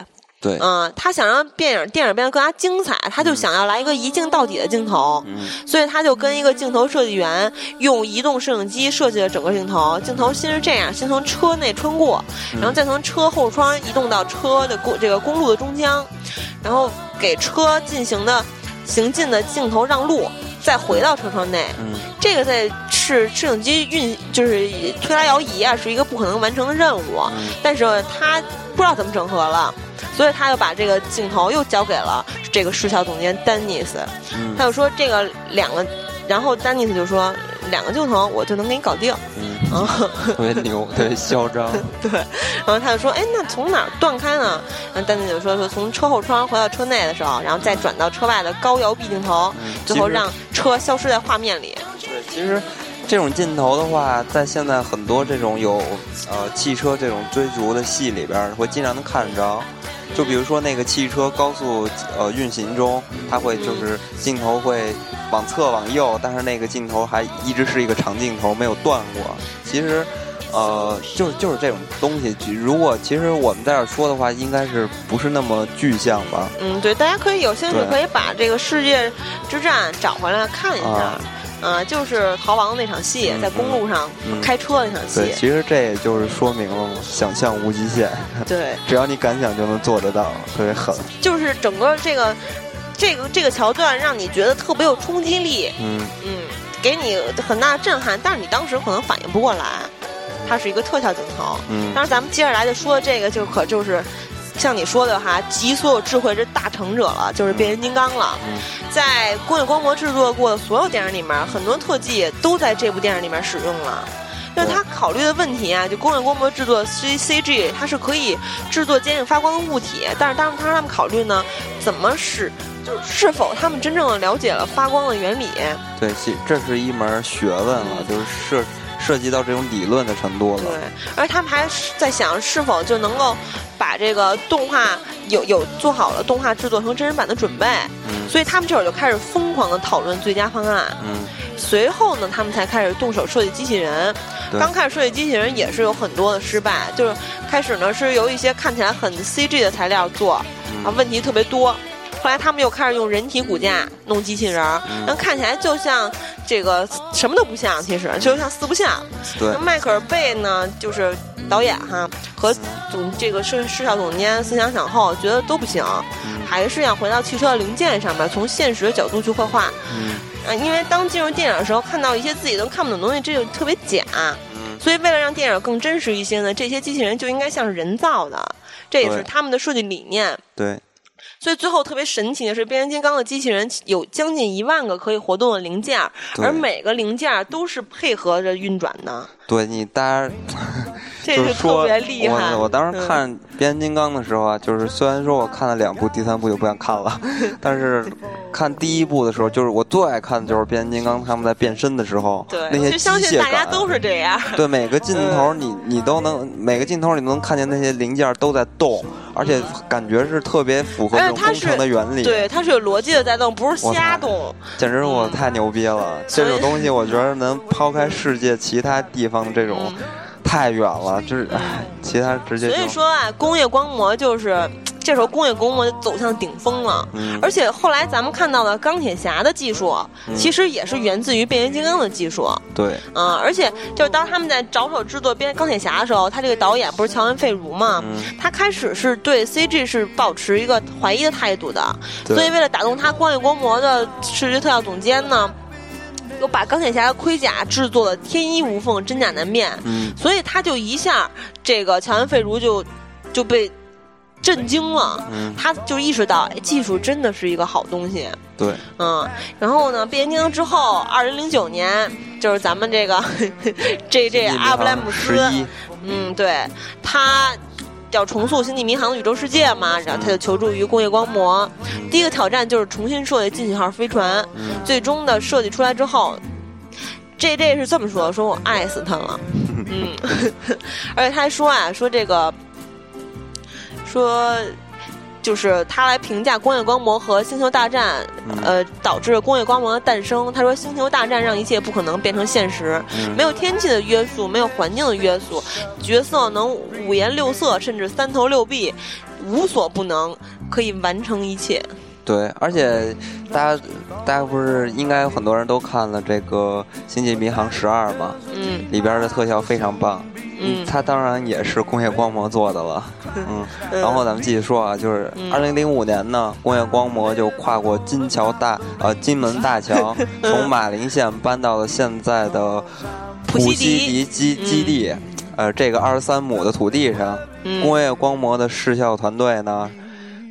Speaker 1: 对，
Speaker 2: 嗯，他想让电影电影变得更加精彩，他就想要来一个一镜到底的镜头，所以他就跟一个镜头设计员用移动摄影机设计了整个镜头。镜头先是这样，先从车内穿过，然后再从车后窗移动到车的公这个公路的中央，然后给车进行的行进的镜头让路，再回到车窗内。这个在是摄影机运就是推拉摇移啊，是一个不可能完成的任务，但是他不知道怎么整合了。所以他又把这个镜头又交给了这个视效总监丹尼斯，他就说这个两个，然后丹尼斯就说两个镜头我就能给你搞定，
Speaker 1: 嗯，特别牛，特别嚣张，[laughs]
Speaker 2: 对，然后他就说，哎，那从哪儿断开呢？然后丹尼斯就说说从车后窗回到车内的时候，然后再转到车外的高摇臂镜头，最后让车消失在画面里。
Speaker 1: 对，其实。这种镜头的话，在现在很多这种有呃汽车这种追逐的戏里边，会经常能看着。就比如说那个汽车高速呃运行中，它会就是镜头会往侧往右，但是那个镜头还一直是一个长镜头，没有断过。其实，呃，就是就是这种东西。如果其实我们在这说的话，应该是不是那么具象吧？
Speaker 2: 嗯，对，大家可以有兴趣可以把这个世界之战找回来看一下。嗯，就是逃亡的那场戏，在公路上开车那场戏。
Speaker 1: 对，其实这也就是说明了想象无极限。
Speaker 2: 对，
Speaker 1: 只要你敢想，就能做得到，特别狠。
Speaker 2: 就是整个这个这个这个桥段，让你觉得特别有冲击力。嗯嗯，给你很大的震撼，但是你当时可能反应不过来，它是一个特效镜头。嗯，当然咱们接下来就说这个，就可就是。像你说的哈，集所有智慧之大成者了，就是变形金刚了。在工业光魔制作过的所有电影里面，很多特技都在这部电影里面使用了。就是他考虑的问题啊，就工业光魔制作 C C G，它是可以制作坚硬发光的物体，但是当时他让他们考虑呢，怎么使，就是是否他们真正的了解了发光的原理？
Speaker 1: 对，这是一门学问了，就是涉涉及到这种理论的程度了。
Speaker 2: 对，而他们还在想是否就能够。把这个动画有有做好了动画制作成真人版的准备，所以他们这会儿就开始疯狂的讨论最佳方案。嗯随后呢，他们才开始动手设计机器人。刚开始设计机器人也是有很多的失败，就是开始呢是由一些看起来很 CG 的材料做，啊问题特别多。后来他们又开始用人体骨架弄机器人，那看起来就像这个什么都不像，其实就像四不像。
Speaker 1: 对，
Speaker 2: 迈克尔贝呢就是。导演哈和总这个市市场总监思想想后，觉得都不行，还是要回到汽车的零件上面，从现实的角度去绘画。嗯，因为当进入电影的时候，看到一些自己都看不懂东西，这就特别假。嗯，所以为了让电影更真实一些呢，这些机器人就应该像是人造的，这也是他们的设计理念。
Speaker 1: 对。
Speaker 2: 所以最后特别神奇的是，变形金刚的机器人有将近一万个可以活动的零件，而每个零件都是配合着运转的。
Speaker 1: 对你，大家。
Speaker 2: 这是特别厉害。
Speaker 1: 我我当时看变形金刚的时候啊，就是虽然说我看了两部，第三部就不想看了，[laughs] 但是看第一部的时候，就是我最爱看的就是变形金刚他们在变身的时候，那些机械
Speaker 2: 感。大家都是这样。
Speaker 1: 对每个镜头，你你都能每个镜头你能看见那些零件都在动，而且感觉是特别符合这种工程的原理。
Speaker 2: 对，它是有逻辑的在动，不是瞎动。
Speaker 1: 简直我太牛逼了！这种东西我觉得能抛开世界其他地方的这种。太远了，就是唉，其他直接。
Speaker 2: 所以说啊，工业光魔就是这时候工业光魔走向顶峰了。嗯。而且后来咱们看到的钢铁侠的技术，其实也是源自于变形金刚的技术。
Speaker 1: 对。
Speaker 2: 嗯，而且就是当他们在着手制作变钢铁侠的时候，他这个导演不是乔恩·费如嘛？嗯。他开始是对 CG 是保持一个怀疑的态度的。所以为了打动他，工业光魔的视觉特效总监呢？又把钢铁侠的盔甲制作的天衣无缝、真假难辨，所以他就一下这个乔恩·费如就就被震惊了，他就意识到技术真的是一个好东西。
Speaker 1: 对，
Speaker 2: 嗯，然后呢，变形金刚之后，二零零九年就是咱们这个 [laughs] 这这阿布莱姆斯，嗯，对他。要重塑星际迷航的宇宙世界嘛，然后他就求助于工业光魔。第一个挑战就是重新设计进取号飞船。最终的设计出来之后，J J 是这么说：“说我爱死他了。”嗯，[laughs] 而且他还说啊，说这个，说。就是他来评价《工业光魔》和《星球大战》，呃，导致《工业光魔》的诞生。他说，《星球大战》让一切不可能变成现实，没有天气的约束，没有环境的约束，角色能五颜六色，甚至三头六臂，无所不能，可以完成一切。
Speaker 1: 对，而且大家大家不是应该有很多人都看了这个《星际迷航十二》吗？嗯，里边的特效非常棒。嗯，它当然也是工业光魔做的了。[laughs] 嗯，然后咱们继续说啊，就是二零零五年呢，工业光魔就跨过金桥大呃金门大桥，[laughs] 从马陵县搬到了现在的普西迪。基基地，呃，这个二十三亩的土地上，工业光魔的视效团队呢。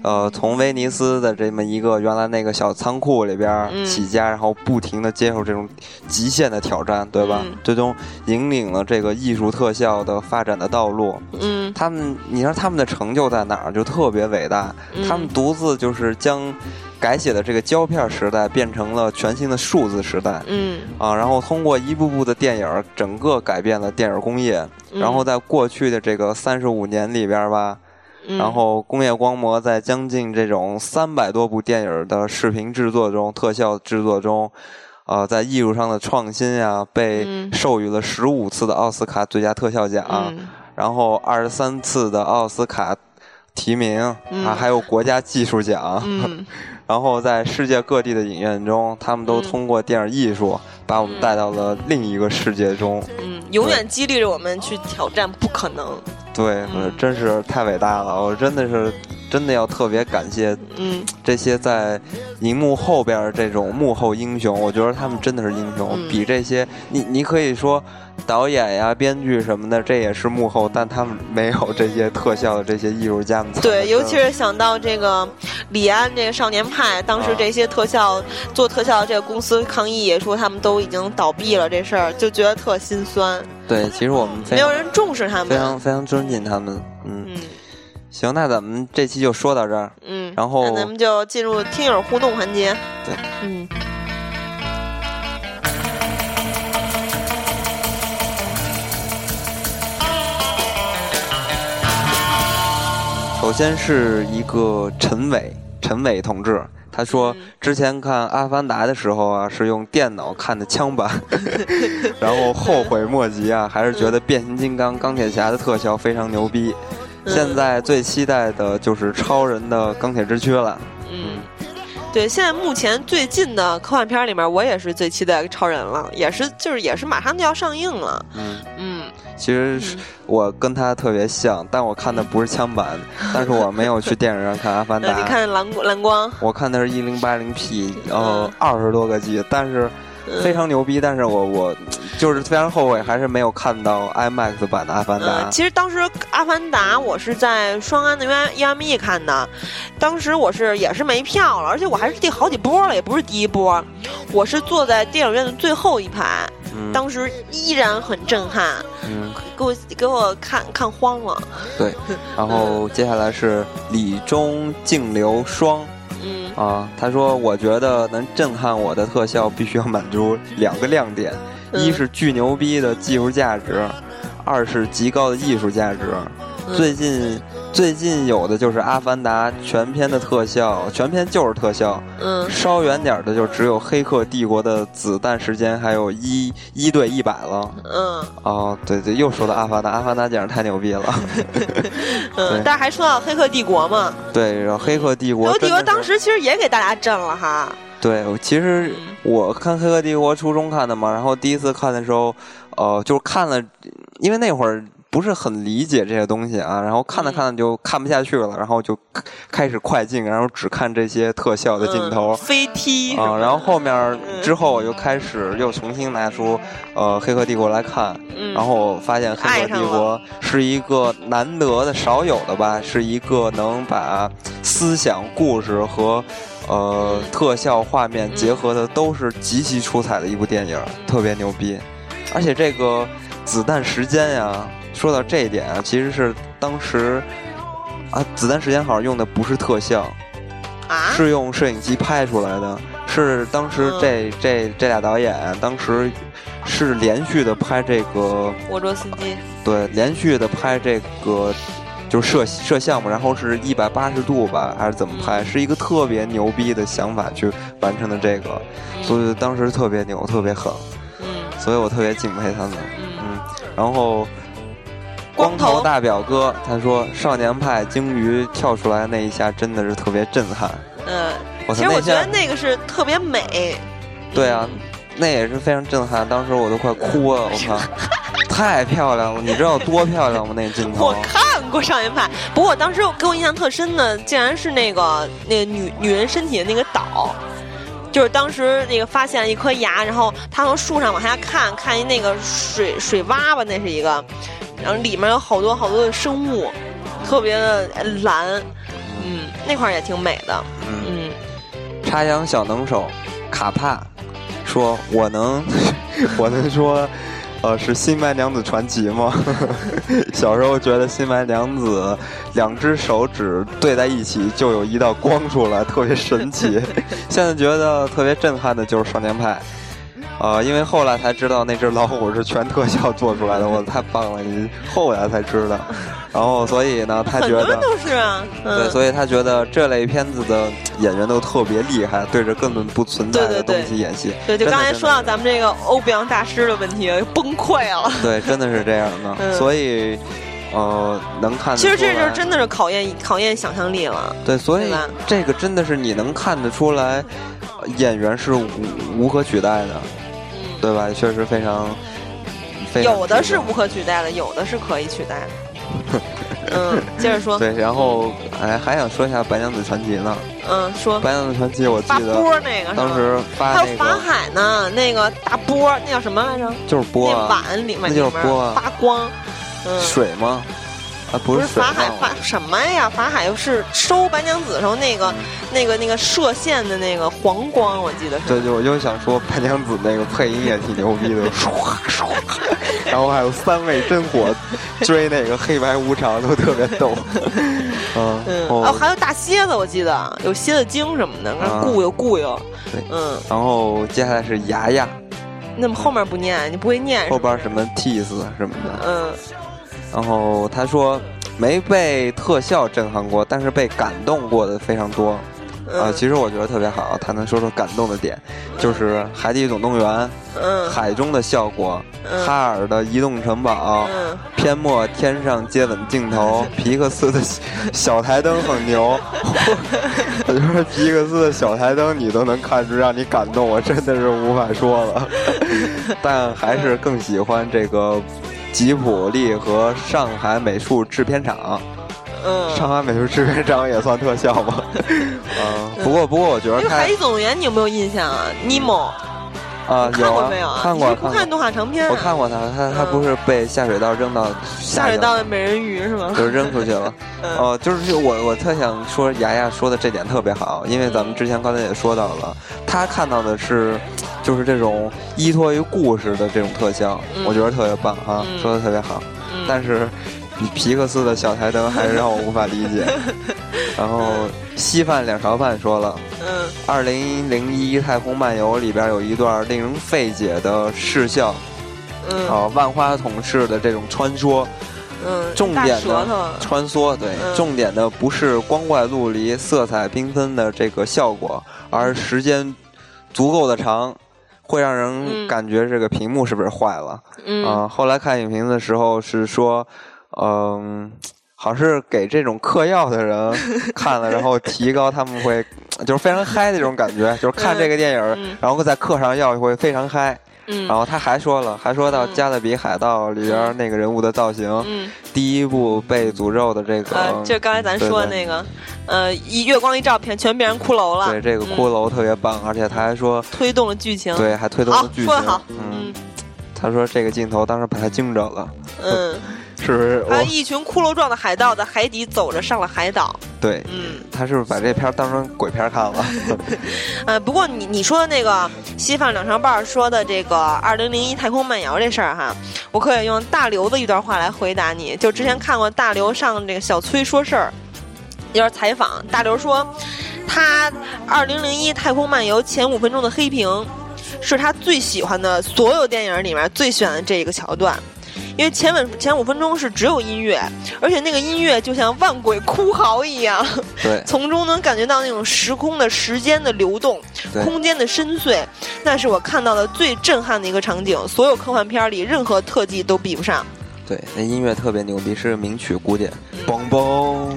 Speaker 1: 呃，从威尼斯的这么一个原来那个小仓库里边起家，然后不停的接受这种极限的挑战，对吧？最终引领了这个艺术特效的发展的道路。嗯，他们，你说他们的成就在哪儿？就特别伟大。他们独自就是将改写的这个胶片时代变成了全新的数字时代。嗯，啊，然后通过一部部的电影，整个改变了电影工业。然后在过去的这个三十五年里边吧。然后，工业光魔在将近这种三百多部电影的视频制作中、特效制作中，呃，在艺术上的创新呀，被授予了十五次的奥斯卡最佳特效奖，然后二十三次的奥斯卡提名啊，还有国家技术奖。[laughs] 然后在世界各地的影院中，他们都通过电影艺术把我们带到了另一个世界中。
Speaker 2: 嗯，永远激励着我们去挑战不可能。
Speaker 1: 对，真是太伟大了！我真的是。真的要特别感谢，嗯，这些在荧幕后边这种幕后英雄，我觉得他们真的是英雄，比这些你你可以说导演呀、编剧什么的，这也是幕后，但他们没有这些特效的这些艺术家们。
Speaker 2: 对，尤其是想到这个李安这个少年派，当时这些特效做特效的这个公司抗议，也说他们都已经倒闭了，这事儿就觉得特心酸。
Speaker 1: 对，其实我们
Speaker 2: 没有人重视他们，
Speaker 1: 非常非常尊敬他们，嗯。行，那咱们这期就说到这儿。嗯，然后那
Speaker 2: 咱们就进入听友互动环节。
Speaker 1: 对，嗯。首先是一个陈伟，陈伟同志，他说之前看《阿凡达》的时候啊，是用电脑看的枪版，[laughs] 然后后悔莫及啊，还是觉得变形金刚、钢铁侠的特效非常牛逼。现在最期待的就是超人的钢铁之躯了。
Speaker 2: 嗯，对，现在目前最近的科幻片里面，我也是最期待超人了，也是就是也是马上就要上映了。嗯
Speaker 1: 嗯，其实我跟他特别像，但我看的不是枪版，但是我没有去电影院看《阿凡达》。[laughs]
Speaker 2: 你看蓝蓝光？
Speaker 1: 我看的是一零八零 P，然后二十多个 G，但是。非常牛逼，但是我我就是非常后悔，还是没有看到 IMAX 版的《阿凡达》。
Speaker 2: 其实当时《阿凡达》我是在双安的 UME 看的，当时我是也是没票了，而且我还是第好几波了，也不是第一波，我是坐在电影院的最后一排，当时依然很震撼，给我给我看看慌了。
Speaker 1: 对，[laughs] 然后接下来是李中净流双。啊，他说：“我觉得能震撼我的特效必须要满足两个亮点，一是巨牛逼的技术价值，二是极高的艺术价值。最近。”最近有的就是《阿凡达》全片的特效，全片就是特效。嗯，稍远点的就只有《黑客帝国》的子弹时间，还有一一对一百了。嗯，哦，对对，又说到《阿凡达》，《阿凡达》简直太牛逼了。[laughs]
Speaker 2: 嗯，但是还说到《黑客帝国》嘛？
Speaker 1: 对，然后《黑客帝国》。黑
Speaker 2: 客帝国当时其实也给大家震了哈。
Speaker 1: 对，其实我看《黑客帝国》初中看的嘛，然后第一次看的时候，呃，就是看了，因为那会儿。不是很理解这些东西啊，然后看着看着就看不下去了，然后就开始快进，然后只看这些特效的镜头，
Speaker 2: 飞踢
Speaker 1: 啊，然后后面之后我又开始又重新拿出呃《黑客帝国》来看，然后发现《黑客帝国》是一个难得的、少有的吧，是一个能把思想、故事和呃特效画面结合的都是极其出彩的一部电影，特别牛逼，而且这个子弹时间呀。说到这一点啊，其实是当时啊，子弹时间好像用的不是特效，
Speaker 2: 啊，
Speaker 1: 是用摄影机拍出来的。是当时这这这俩导演当时是连续的拍这个
Speaker 2: 沃卓斯基，
Speaker 1: 对，连续的拍这个就是摄摄像嘛，然后是一百八十度吧，还是怎么拍？是一个特别牛逼的想法去完成的这个，所以当时特别牛，特别狠，嗯，所以我特别敬佩他们，嗯，然后。光头大表哥，他说：“少年派鲸鱼跳出来那一下真的是特别震撼。”
Speaker 2: 嗯，其实我觉得那个是特别美。
Speaker 1: 对啊，那也是非常震撼，当时我都快哭了。[laughs] 我靠，太漂亮了！你知道多漂亮吗？那个镜头。[laughs]
Speaker 2: 我看过少年派，不过当时给我印象特深的，竟然是那个那个女女人身体的那个岛，就是当时那个发现一颗牙，然后他从树上往下看，看一那个水水洼吧，那是一个。然后里面有好多好多的生物，特别的蓝，嗯，那块儿也挺美的，嗯。
Speaker 1: 插秧小能手卡帕说：“我能，[laughs] 我能说，呃，是新白娘子传奇吗？[laughs] 小时候觉得新白娘子两只手指对在一起就有一道光出来，特别神奇。[laughs] 现在觉得特别震撼的就是少年派。”呃，因为后来才知道那只老虎是全特效做出来的，我太棒了！你后来才知道，[laughs] 然后所以呢，他觉得
Speaker 2: 都是啊，
Speaker 1: 对，所以他觉得这类片子的演员都特别厉害，对着根本不存在的东西演戏。
Speaker 2: 对，就刚才说到咱们这个欧比昂大师的问题，崩溃了。
Speaker 1: 对，真的是这样的，所以。呃，能看。
Speaker 2: 其实这就是真的是考验考验想象力了。
Speaker 1: 对，所以这个真的是你能看得出来，演员是无无可取代的，对吧？确实非常。
Speaker 2: 有的是无可取代的，有的是可以取代的。嗯，接着说。
Speaker 1: 对，然后哎，还想说一下《白娘子传奇》呢。
Speaker 2: 嗯，说《
Speaker 1: 白娘子传奇》，我记得
Speaker 2: 波那个
Speaker 1: 当时发
Speaker 2: 还有法海呢，那个大波，那叫什么来着？
Speaker 1: 就是波。
Speaker 2: 那碗里面那
Speaker 1: 就是波
Speaker 2: 发光。
Speaker 1: 水吗？啊，不
Speaker 2: 是法海法什么呀？法海又是收白娘子时候那个、那个、那个射线的那个黄光，我记得是。
Speaker 1: 对，就我就想说白娘子那个配音也挺牛逼的，[laughs] 唰唰，然后还有三位真火追那个黑白无常都特别逗。[laughs]
Speaker 2: 嗯，哦，还有大蝎子，我记得有蝎子精什么的，固有固有。
Speaker 1: 对，嗯。然后接下来是牙牙。
Speaker 2: 那么后面不念，你不会念。
Speaker 1: 后边什么 teeth 什么的。嗯。然后他说没被特效震撼过，但是被感动过的非常多。啊，其实我觉得特别好。他能说说感动的点，就是《海底总动员》、海中的效果、哈尔的移动城堡、片末天上接吻镜头、皮克斯的小台灯很牛。我觉得皮克斯的小台灯你都能看出让你感动，我真的是无法说了。[laughs] 但还是更喜欢这个。吉普力和上海美术制片厂，嗯，上海美术制片厂也算特效吗？[laughs] 嗯，不过不过我觉得《
Speaker 2: 海底总动员》你有没有印象啊？尼莫。
Speaker 1: 啊，
Speaker 2: 看过没有啊？
Speaker 1: 看过，
Speaker 2: 不看动画长片。
Speaker 1: 我看过他，他他不是被下水道扔到
Speaker 2: 下水道的美人鱼是吗？
Speaker 1: 就是扔出去了。[laughs] 哦，就是我我特想说，牙牙说的这点特别好，因为咱们之前刚才也说到了，他看到的是就是这种依托于故事的这种特效，我觉得特别棒啊，说的特别好。但是比皮克斯的小台灯还是让我无法理解。[laughs] 然后稀饭两勺饭说了。嗯，二零零一太空漫游里边有一段令人费解的视效，
Speaker 2: 嗯，
Speaker 1: 啊，万花筒式的这种穿梭，
Speaker 2: 嗯，
Speaker 1: 重点的穿梭，对，重点的不是光怪陆离、色彩缤纷的这个效果，而时间足够的长，会让人感觉这个屏幕是不是坏了？嗯，啊，后来看影评的时候是说，嗯。好像是给这种嗑药的人 [laughs] 看了，然后提高他们会就是非常嗨的这种感觉，就是看这个电影，然后在嗑上药会非常嗨。嗯然后他还说了，还说到《加勒比海盗》里边那个人物的造型，嗯第一部被诅咒的这个，
Speaker 2: 就刚才咱说的那个，呃，一月光一照片全变成骷髅了。
Speaker 1: 对，这个骷髅特别棒，而且他还说
Speaker 2: 推动了剧情，
Speaker 1: 对，还推动了剧情。
Speaker 2: 好，
Speaker 1: 嗯，他说这个镜头当时把他惊着了。嗯。是不是？
Speaker 2: 还有一群骷髅状的海盗在海底走着上了海岛。
Speaker 1: 对，嗯，他是不是把这片当成鬼片看了？[laughs]
Speaker 2: 呃，不过你你说的那个稀饭两长半说的这个二零零一太空漫游这事儿哈，我可以用大刘的一段话来回答你。就之前看过大刘上这个小崔说事儿，一段采访，大刘说他二零零一太空漫游前五分钟的黑屏是他最喜欢的所有电影里面最喜欢的这一个桥段。因为前五前五分钟是只有音乐，而且那个音乐就像万鬼哭嚎一样，
Speaker 1: 对，
Speaker 2: 从中能感觉到那种时空的时间的流动，空间的深邃，那是我看到的最震撼的一个场景，所有科幻片里任何特技都比不上。
Speaker 1: 对，那音乐特别牛逼，是名曲古典，嘣嘣。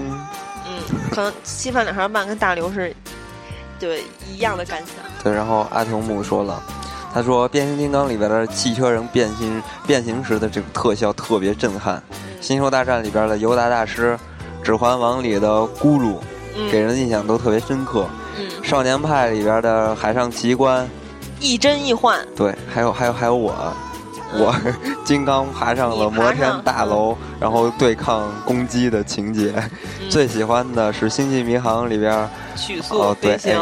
Speaker 2: 嗯，可能稀饭两勺半跟大刘是，对一样的感想。[laughs]
Speaker 1: 对，然后阿童木说了。他说：“变形金刚里边的汽车人变形变形时的这个特效特别震撼，《星球大战》里边的尤达大师，《指环王》里的咕噜，给人印象都特别深刻。《少年派》里边的海上奇观，
Speaker 2: 亦真亦幻。
Speaker 1: 对，还有还有还有我，我 [laughs] 金刚爬上了摩天大楼，然后对抗攻击的情节。最喜欢的是《星际迷航》里边
Speaker 2: 曲速飞行。”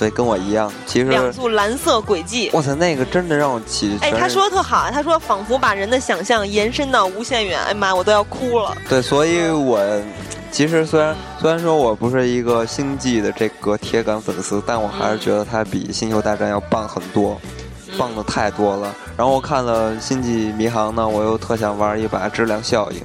Speaker 1: 对，跟我一样。其实
Speaker 2: 两束蓝色轨迹，
Speaker 1: 哇塞，那个真的让我起。
Speaker 2: 哎，他说的特好，他说仿佛把人的想象延伸到无限远。哎妈，我都要哭了。
Speaker 1: 对，所以我其实虽然虽然说我不是一个星际的这个铁杆粉丝，但我还是觉得它比星球大战要棒很多。棒的太多了。然后我看了《星际迷航》呢，我又特想玩一把《质量效应》。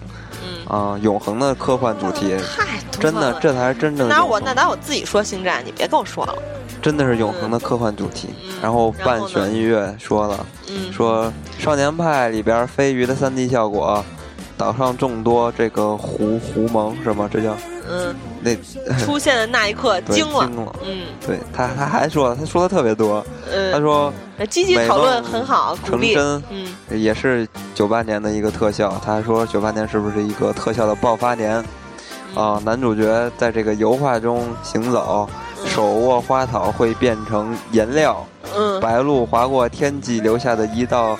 Speaker 1: 啊，永恒的科幻主题，
Speaker 2: 太
Speaker 1: 真的，这才是真正的。
Speaker 2: 那我那拿我自己说星战，你别跟我说了。
Speaker 1: 真的是永恒的科幻主题。然后半弦音乐说了，说少年派里边飞鱼的三 D 效果，岛上众多这个狐狐獴是吗？这叫
Speaker 2: 嗯，
Speaker 1: 那
Speaker 2: 出现的那一刻惊了，
Speaker 1: 嗯，对他他还说他说的特别多，他说
Speaker 2: 积极讨论很好，
Speaker 1: 成真，嗯，也是九八年的一个特效。他还说九八年是不是一个特效的爆发年？啊，男主角在这个油画中行走，手握花草会变成颜料，
Speaker 2: 嗯，
Speaker 1: 白鹭划过天际留下的一道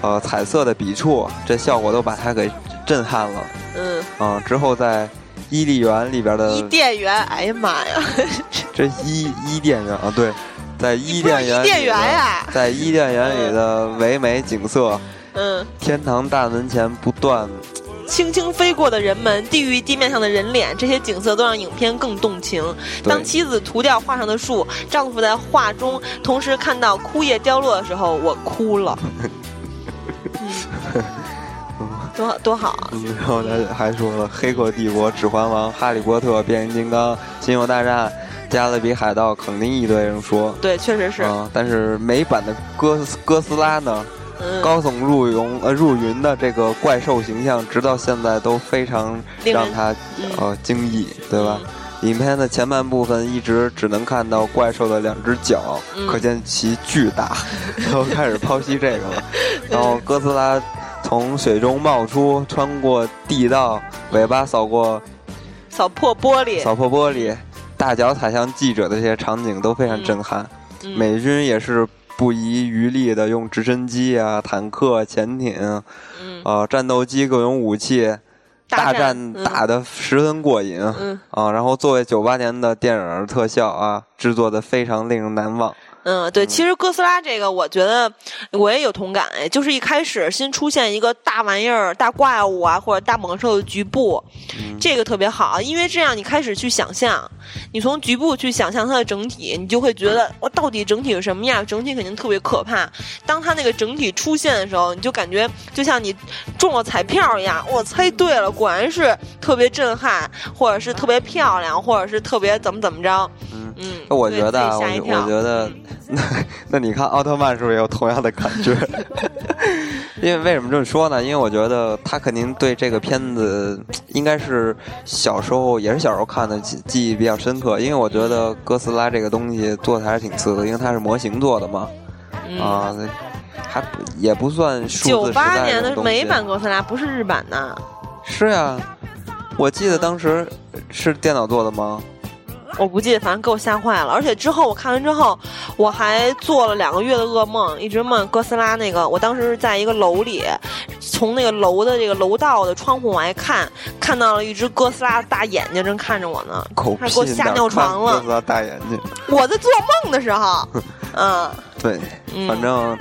Speaker 1: 呃彩色的笔触，这效果都把他给震撼了，
Speaker 2: 嗯，
Speaker 1: 啊，之后在。伊利园里边的
Speaker 2: 伊甸园，哎呀妈呀！[laughs]
Speaker 1: 这伊伊甸园啊，对，在伊甸园，
Speaker 2: 伊甸园呀，
Speaker 1: 在伊甸园里的唯美景色，
Speaker 2: 嗯，
Speaker 1: 天堂大门前不断
Speaker 2: 轻轻飞过的人们，地狱地面上的人脸，这些景色都让影片更动情。当妻子涂掉画上的树，丈夫在画中同时看到枯叶凋落的时候，我哭了。[laughs] 多多好！
Speaker 1: 然后他还说了《黑客帝国》《指环王》《哈利波特》《变形金刚》《星球大战》《加勒比海盗》，肯定一堆人说。
Speaker 2: 对，确实是。
Speaker 1: 啊，但是美版的哥哥斯拉呢？高耸入云呃入云的这个怪兽形象，直到现在都非常让他呃惊异，对吧？影片的前半部分一直只能看到怪兽的两只脚，可见其巨大。[laughs] 然后开始剖析这个了，[laughs] 然后哥斯拉。从水中冒出，穿过地道，尾巴扫过，
Speaker 2: 扫破玻璃，
Speaker 1: 扫破玻璃，大脚踩向记者的这些场景都非常震撼。美军也是不遗余力的用直升机啊、坦克、潜艇，啊，战斗机各种武器，大战打得十分过瘾啊。然后作为九八年的电影特效啊，制作的非常令人难忘。
Speaker 2: 嗯，对，其实哥斯拉这个，我觉得我也有同感哎，就是一开始新出现一个大玩意儿、大怪物啊，或者大猛兽的局部，这个特别好，因为这样你开始去想象，你从局部去想象它的整体，你就会觉得我到底整体是什么样？整体肯定特别可怕。当它那个整体出现的时候，你就感觉就像你中了彩票一样，我猜对了，果然是特别震撼，或者是特别漂亮，或者是特别怎么怎么着。嗯，
Speaker 1: 我觉得，我我觉得，那那你看奥特曼是不是也有同样的感觉？[laughs] 因为为什么这么说呢？因为我觉得他肯定对这个片子应该是小时候也是小时候看的记记忆比较深刻。因为我觉得哥斯拉这个东西做的还是挺次的，因为它是模型做的嘛，啊，还也不算
Speaker 2: 九八年的美版哥斯拉，不是日版的。
Speaker 1: 是呀，我记得当时是电脑做的吗？
Speaker 2: 我不记得，反正给我吓坏了。而且之后我看完之后，我还做了两个月的噩梦，一直梦哥斯拉那个。我当时是在一个楼里，从那个楼的这个楼道的窗户往外看，看到了一只哥斯拉的大眼睛正看着我呢，还给我吓尿床了。
Speaker 1: 哥斯拉大眼睛，
Speaker 2: 我在做梦的时候，[laughs] 嗯，
Speaker 1: 对，反正。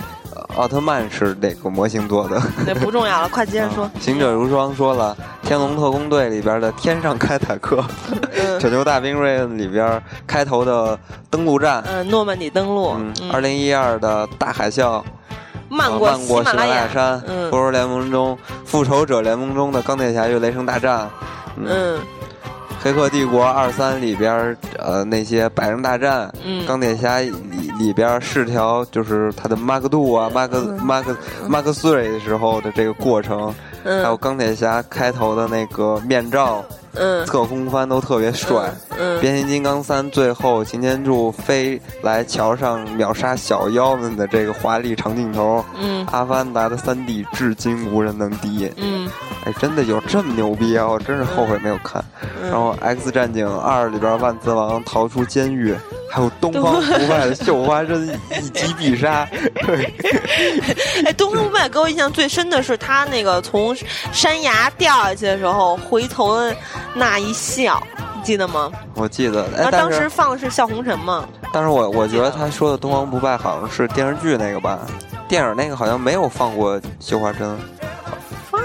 Speaker 1: 奥特曼是哪个模型做的？[laughs]
Speaker 2: 那不重要了，[laughs] 快接着说。
Speaker 1: 行者如霜说了，《天龙特工队》里边的天上开坦克，[laughs]《拯救大兵瑞恩》里边开头的登陆战，
Speaker 2: 嗯，诺曼底登陆，
Speaker 1: 二零一二的大海啸，
Speaker 2: 漫过
Speaker 1: 喜马拉
Speaker 2: 雅。
Speaker 1: 山，复仇联盟中复仇者联盟中的钢铁侠与雷神大战，嗯。《黑客帝国二三》里边呃，那些百人大战，钢铁侠里里边试条，就是他的 Mark 啊，Mark Mark Mark Three 的时候的这个过程，还有钢铁侠开头的那个面罩。
Speaker 2: 嗯，
Speaker 1: 侧空翻都特别帅。嗯，变形金刚三最后擎天柱飞来桥上秒杀小妖们的这个华丽长镜头。嗯，阿凡达的三 D 至今无人能敌。
Speaker 2: 嗯，
Speaker 1: 哎，真的有这么牛逼啊！我真是后悔没有看。然后 X 战警二里边万磁王逃出监狱。还有东方不败的绣花针一击必杀。[laughs]
Speaker 2: 哎，东方不败给我印象最深的是他那个从山崖掉下去的时候回头的那一笑，你记得吗？
Speaker 1: 我记得。
Speaker 2: 那当时放的是笑红尘吗？
Speaker 1: 但是我我觉得他说的东方不败好像是电视剧那个吧，电影那个好像没有放过绣花针。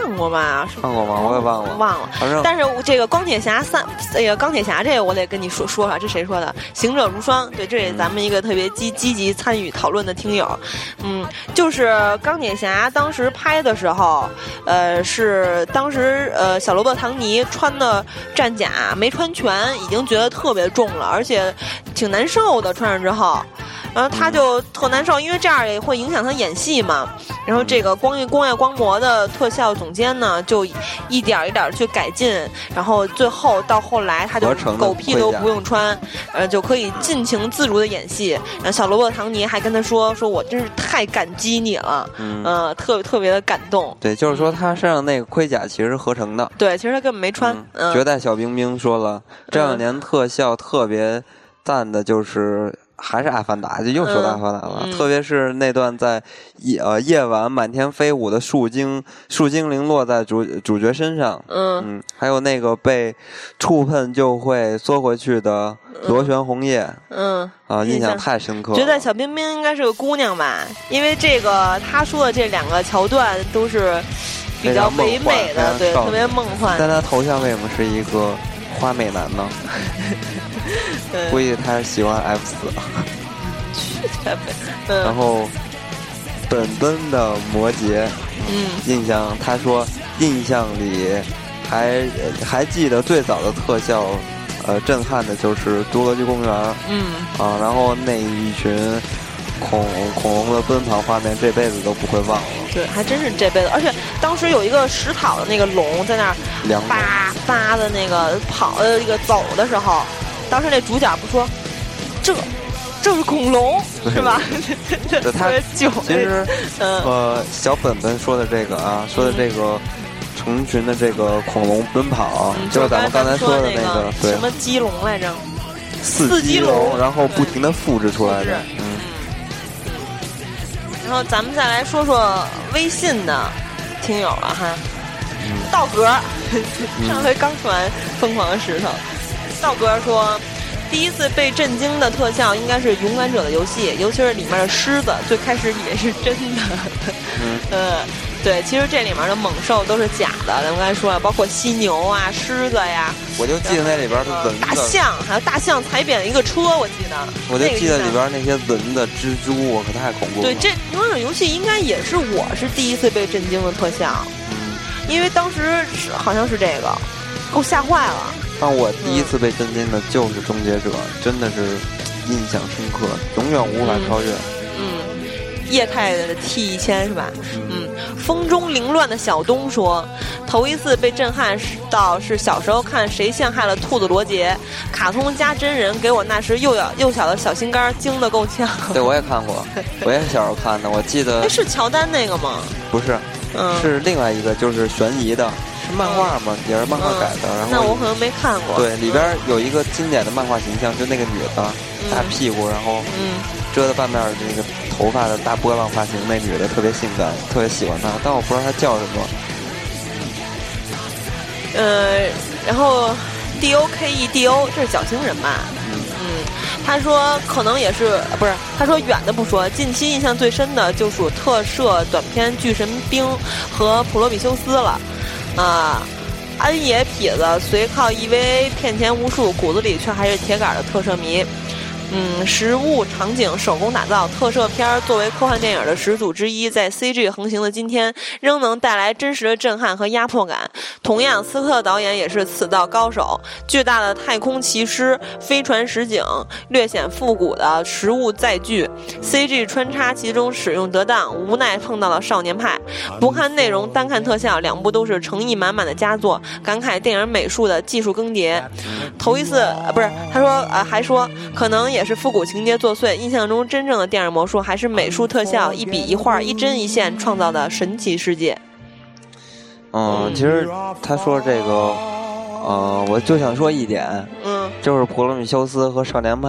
Speaker 2: 放过吧？
Speaker 1: 看过吗？我也忘了，
Speaker 2: 忘了。但是这个钢铁侠三，哎呀，钢铁侠这个我得跟你说说说，这谁说的？行者如霜，对，这也咱们一个特别积积极参与讨论的听友。嗯，就是钢铁侠当时拍的时候，呃，是当时呃小罗伯唐尼穿的战甲没穿全，已经觉得特别重了，而且挺难受的，穿上之后。然后他就特难受，因为这样也会影响他演戏嘛。然后这个光工业光魔的特效总监呢，就一点一点去改进，然后最后到后来他就狗屁都不用穿，呃，就可以尽情自如的演戏。然后小罗伯特唐尼还跟他说：“说我真是太感激你了，嗯，特别特别的感动。”
Speaker 1: 对，就是说他身上那个盔甲其实是合成的。
Speaker 2: 对，其实他根本没穿。
Speaker 1: 绝代小冰冰说了，这两年特效特别赞的就是。还是阿凡达，就又说到阿凡达了。特别是那段在夜呃夜晚满天飞舞的树精树精灵落在主主角身上，嗯嗯，还有那个被触碰就会缩回去的螺旋红叶，嗯，啊，印象太深刻。
Speaker 2: 觉得小冰冰应该是个姑娘吧？因为这个他说的这两个桥段都是比较唯美的，对，特别梦幻。
Speaker 1: 但他头像为什么是一个花美男呢？[laughs] 估计他是喜欢 F 四，然后本本的摩羯，嗯，印象他说印象里还还记得最早的特效，呃，震撼的就是《侏罗纪公园》，嗯，啊，然后那一群恐恐龙的奔跑画面，这辈子都不会忘了。
Speaker 2: 对，还真是这辈子，而且当时有一个食草的那个龙在那儿叭叭的那个跑呃，一个走的时候。当时那主角不说，这这是恐龙是吧？
Speaker 1: 这他 [laughs] 其实呃，小本本说的这个啊，说的这个成群的这个恐龙奔跑，就是咱们刚才说的那个对
Speaker 2: 什么鸡龙来着？
Speaker 1: 四
Speaker 2: 鸡
Speaker 1: 龙，然后不停的复制出来的。嗯。
Speaker 2: 然后咱们再来说说微信的听友了哈，道格，[laughs] 上回刚说完疯狂的石头。道哥说，第一次被震惊的特效应该是《勇敢者》的游戏，尤其是里面的狮子，最开始以为是真的。嗯，[laughs] 对，其实这里面的猛兽都是假的。咱们刚才说了，包括犀牛啊、狮子呀。
Speaker 1: 我就记得那里边的蚊子。
Speaker 2: 大象，还有大象踩扁了一个车，我记得。
Speaker 1: 我就记得里边那些蚊子、蜘蛛，我可太恐怖了。
Speaker 2: 对，这《勇敢者》游戏应该也是我是第一次被震惊的特效。嗯，因为当时是好像是这个，给我吓坏了。
Speaker 1: 但我第一次被震惊的就是《终结者》，真的是印象深刻，永远无法超越。
Speaker 2: 嗯，液态的 T 一千是吧？嗯，风中凌乱的小东说，头一次被震撼到是小时候看《谁陷害了兔子罗杰》，卡通加真人，给我那时幼小幼小的小心肝惊得够呛。
Speaker 1: 对，我也看过，我也小时候看的，我记得。
Speaker 2: 是乔丹那个吗？
Speaker 1: 不是，是另外一个，就是悬疑的。漫画嘛，也是漫画改的。然后
Speaker 2: 那我可能没看过。
Speaker 1: 对，里边有一个经典的漫画形象，就那个女的，大屁股，然后遮着半面那个头发的大波浪发型，那女的特别性感，特别喜欢她，但我不知道她叫什么。
Speaker 2: 呃，然后 D O K E D O，这是角星人吧？嗯，他说可能也是，不是？他说远的不说，近期印象最深的就属特摄短片《巨神兵》和《普罗米修斯》了。啊，安野痞子虽靠 EVA 骗钱无数，骨子里却还是铁杆的特摄迷。嗯，实物场景手工打造特摄片，作为科幻电影的始祖之一，在 CG 横行的今天，仍能带来真实的震撼和压迫感。同样，斯科特导演也是此道高手。巨大的太空骑师、飞船实景、略显复古的实物载具，CG 穿插其中使用得当，无奈碰到了少年派。不看内容，单看特效，两部都是诚意满满的佳作。感慨电影美术的技术更迭。头一次，不是，他说，呃，还说可能也。也是复古情节作祟，印象中真正的电影魔术还是美术特效，一笔一画，一针一线创造的神奇世界。
Speaker 1: 嗯，其实他说这个。嗯，我就想说一点，嗯，就是《普罗米修斯》和《少年派》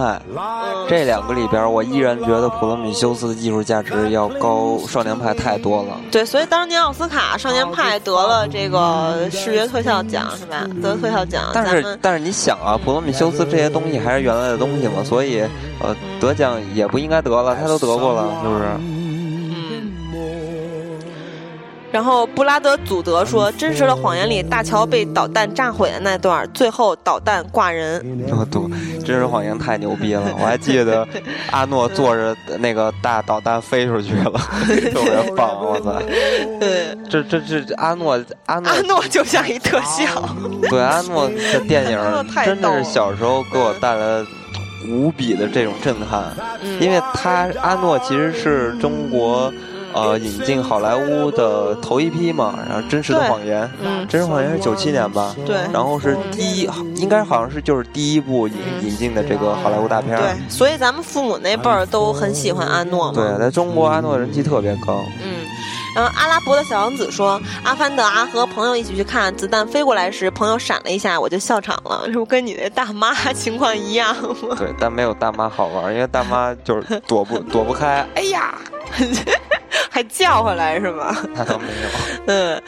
Speaker 1: 这两个里边，我依然觉得《普罗米修斯》的艺术价值要高《少年派》太多了。
Speaker 2: 对，所以当年奥斯卡《少年派》得了这个视觉特效奖，是吧？得特效奖。
Speaker 1: 但是，但是你想啊，《普罗米修斯》这些东西还是原来的东西嘛，所以呃，得奖也不应该得了，他都得过了，是不是？
Speaker 2: 然后布拉德祖德说：“真实的谎言里，大桥被导弹炸毁的那段，最后导弹挂人。[laughs] ”
Speaker 1: 我读真实谎言太牛逼了！我还记得阿诺坐着那个大导弹飞出去了，特别 [laughs] 棒！我操！
Speaker 2: 对，
Speaker 1: 这这这阿诺阿诺
Speaker 2: 阿诺就像一特效。[laughs]
Speaker 1: 对，阿诺的电影真的是小时候给我带来无比的这种震撼，因为他阿诺其实是中国。呃，引进好莱坞的头一批嘛，然后《真实的谎言》，
Speaker 2: 嗯，《
Speaker 1: 真实谎言》是九七年吧？
Speaker 2: 对。
Speaker 1: 然后是第一，应该好像是就是第一部引引进的这个好莱坞大片。
Speaker 2: 对，所以咱们父母那辈儿都很喜欢阿诺嘛。
Speaker 1: 对，在中国阿诺人气特别高。
Speaker 2: 嗯。然后阿拉伯的小王子说：“阿凡达和朋友一起去看，子弹飞过来时，朋友闪了一下，我就笑场了。这不跟你那大妈 [laughs] 情况一样吗？”
Speaker 1: 对，但没有大妈好玩，因为大妈就是躲不 [laughs] 躲不开。
Speaker 2: 哎呀！[laughs] 还叫回来是吗？
Speaker 1: 那倒没有。
Speaker 2: 嗯。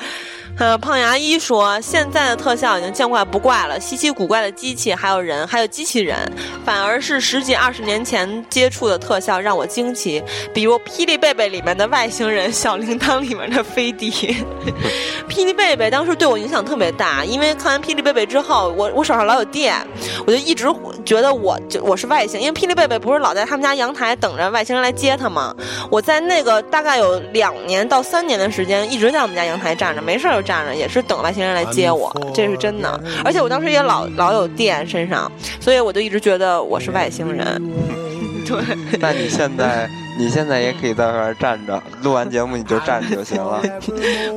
Speaker 2: 呃，胖牙医说，现在的特效已经见怪不怪了，稀奇古怪的机器，还有人，还有机器人，反而是十几二十年前接触的特效让我惊奇，比如《霹雳贝贝》里面的外星人，《小铃铛》里面的飞碟。霹雳贝贝当时对我影响特别大，因为看完霹雳贝贝之后，我我手上老有电，我就一直觉得我就我是外星，因为霹雳贝贝不是老在他们家阳台等着外星人来接他吗？我在那个大概有两年到三年的时间，一直在我们家阳台站着，没事儿站。站着也是等外星人来接我，这是真的。而且我当时也老老有电身上，所以我就一直觉得我是外星人。对，
Speaker 1: 那你现在？你现在也可以在那儿站着，录完节目你就站着就行了。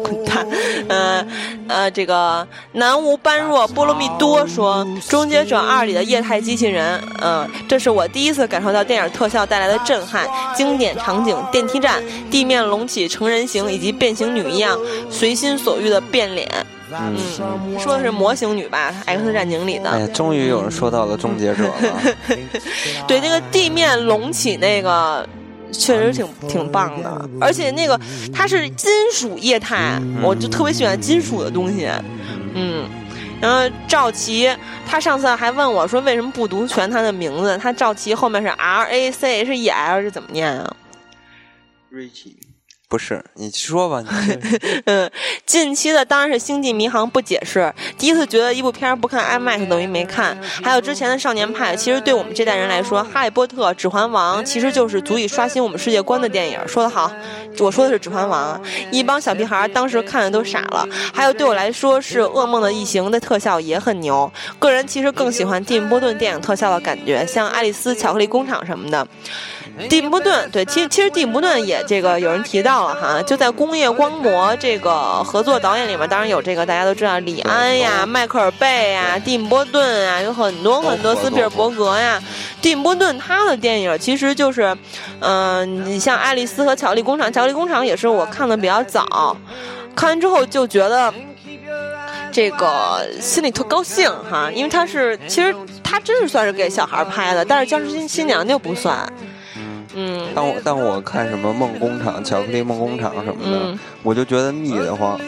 Speaker 2: 滚蛋！呃呃，这个南无般若波罗蜜多说，《终结者二》里的液态机器人，嗯，这是我第一次感受到电影特效带来的震撼。经典场景：电梯站、地面隆起成人形，以及变形女一样随心所欲的变脸。嗯，说的是模型女吧，《X 战警》里的。
Speaker 1: 哎呀，终于有人说到了终结者了。[laughs] [laughs]
Speaker 2: 对，那个地面隆起那个。确实挺挺棒的，而且那个它是金属液态，我就特别喜欢金属的东西。嗯，然后赵琦，他上次还问我说为什么不读全他的名字？他赵琦后面是 R A C H E L 是怎么念啊
Speaker 1: 瑞奇。不是，[laughs] 你说吧。
Speaker 2: 嗯，[laughs] 近期的当然是《星际迷航》，不解释。第一次觉得一部片不看 IMAX 等于没看。还有之前的《少年派》，其实对我们这代人来说，《哈利波特》《指环王》其实就是足以刷新我们世界观的电影。说得好，我说的是《指环王》，一帮小屁孩当时看的都傻了。还有对我来说是《噩梦的异形》的特效也很牛。个人其实更喜欢蒂姆·波顿电影特效的感觉，像《爱丽丝巧克力工厂》什么的。蒂姆·波顿对，其实其实蒂姆·波顿也这个有人提到了哈，就在工业光魔这个合作导演里面，当然有这个大家都知道李安呀、迈克尔贝呀、蒂姆·波顿啊，有很多很多斯皮尔伯格呀。蒂姆·波顿他的电影其实就是，嗯，你像《爱丽丝和巧克力工厂》，巧克力工厂也是我看的比较早，看完之后就觉得这个心里特高兴哈，因为他是其实他真是算是给小孩拍的，但是僵尸新新娘就不算。嗯，
Speaker 1: 当我但我看什么梦工厂、巧克力梦工厂什么的，我就觉得腻得慌。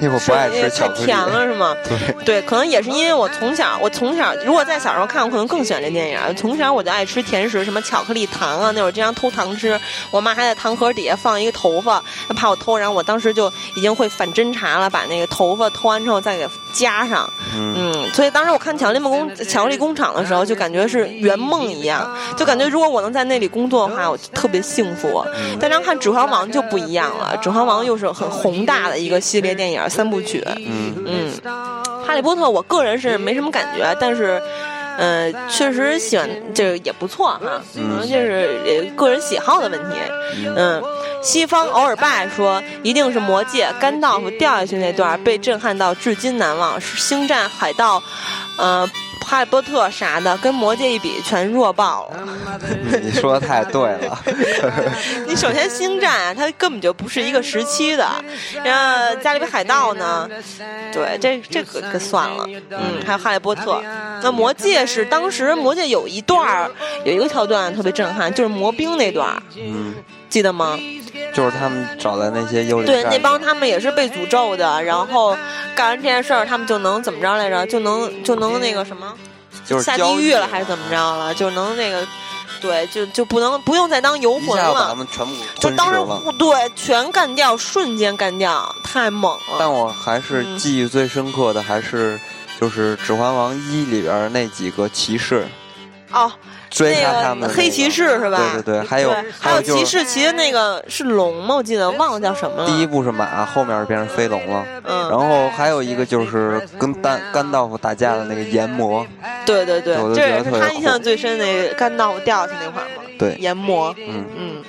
Speaker 1: 因为我不爱吃巧克力，
Speaker 2: 太甜了是吗？[laughs]
Speaker 1: 对
Speaker 2: 对，可能也是因为我从小，我从小如果在小时候看，我可能更喜欢这电影。从小我就爱吃甜食，什么巧克力糖啊，那会儿经常偷糖吃。我妈还在糖盒底下放一个头发，怕我偷，然后我当时就已经会反侦查了，把那个头发偷完之后再给加上。嗯，所以当时我看巧克力梦工巧克力工厂的时候，就感觉是圆梦一样，就感觉如果我能在那里工作的话，我特别幸福。但当看指环王就不一样了，指环王又是很宏大的一个系列电影。三部曲，嗯嗯，哈利波特，我个人是没什么感觉，但是，呃，确实喜欢，这个也不错哈，可能就是个人喜好的问题。嗯，西方偶尔拜说，一定是魔戒，甘道夫掉下去那段被震撼到至今难忘，是星战海盗，呃。哈利波特啥的，跟魔戒一比，全弱爆了。[laughs]
Speaker 1: 你说的太对了。[laughs]
Speaker 2: 你首先星战啊，它根本就不是一个时期的。然后加勒比海盗呢，对，这这个可算了。嗯，还有哈利波特。那魔戒是当时魔戒有一段有一个桥段特别震撼，就是魔兵那段
Speaker 1: 嗯，
Speaker 2: 记得吗？
Speaker 1: 就是他们找的那些幽灵。
Speaker 2: 对，那帮他们也是被诅咒的，然后干完这件事儿，他们就能怎么着来着？就能就能那个什么？
Speaker 1: 就是
Speaker 2: 下地狱了还是怎么着了？就能那个对，就就不能不用再当游魂了。
Speaker 1: 把他们全部
Speaker 2: 就当时对，全干掉，瞬间干掉，太猛了。
Speaker 1: 但我还是记忆最深刻的，还是就是《指环王一》里边那几个骑士。
Speaker 2: 哦。
Speaker 1: 追杀他们
Speaker 2: 黑骑士是吧？
Speaker 1: 对对对，还有
Speaker 2: 还有骑士骑的那个是龙吗？我记得忘了叫什么了。
Speaker 1: 第一部是马，后面变成飞龙了。嗯，然后还有一个就是跟丹甘道夫打架的那个炎魔。
Speaker 2: 对对对，这也是他印象最深的甘道夫掉下去那块儿嘛。
Speaker 1: 对，
Speaker 2: 炎魔。嗯嗯。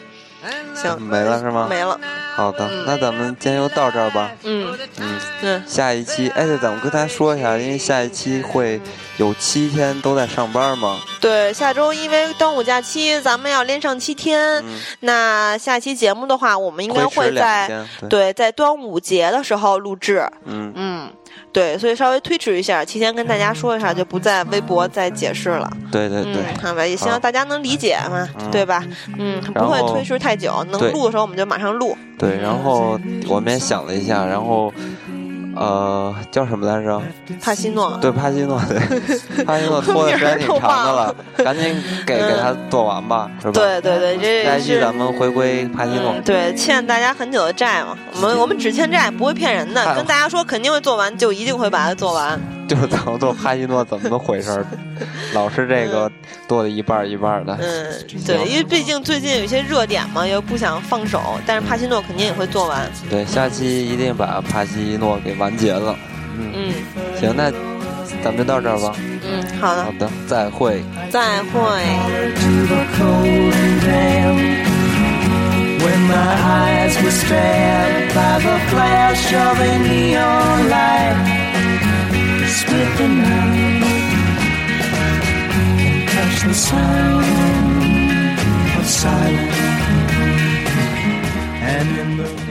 Speaker 2: 行，
Speaker 1: 没了是吗？
Speaker 2: 没了。
Speaker 1: 好的，那咱们今天就到这儿吧。
Speaker 2: 嗯
Speaker 1: 嗯嗯。下一期，哎，对，咱们跟大家说一下，因为下一期会有七天都在上班嘛。
Speaker 2: 对，下周因为端午假期，咱们要连上七天。那下期节目的话，我们应该会在对在端午节的时候录制。嗯嗯。对，所以稍微推迟一下，提前跟大家说一下，就不在微博再解释了。
Speaker 1: 对对对，
Speaker 2: 好吧，也希望大家能理解嘛，对吧？嗯，不会推迟太久，能录的时候我们就马上录。
Speaker 1: 对，然后我们也想了一下，然后。呃，叫什么来着？
Speaker 2: 帕西诺。
Speaker 1: 对，帕西诺，对，帕西诺 [laughs] 拖的时间挺长的了，[laughs] 赶紧给给他做完吧，是吧？
Speaker 2: 对对对，这
Speaker 1: 下一期咱们回归帕西诺。
Speaker 2: 对，欠大家很久的债嘛，我们我们只欠债，不会骗人的，跟大家说肯定会做完，就一定会把它做完。
Speaker 1: 就是咱们做帕西诺怎么回事儿？[laughs] 老是这个做的一半一半的。
Speaker 2: 嗯，[laughs] 对，因为毕竟最近有一些热点嘛，又不想放手，但是帕西诺肯定也会做完。
Speaker 1: 对，下期一定把帕西诺给完结了。嗯，行，那咱们就到这儿吧。
Speaker 2: 嗯，好的。
Speaker 1: 好的，再会。
Speaker 2: 再会。split the night and touch the sound of silence. And in the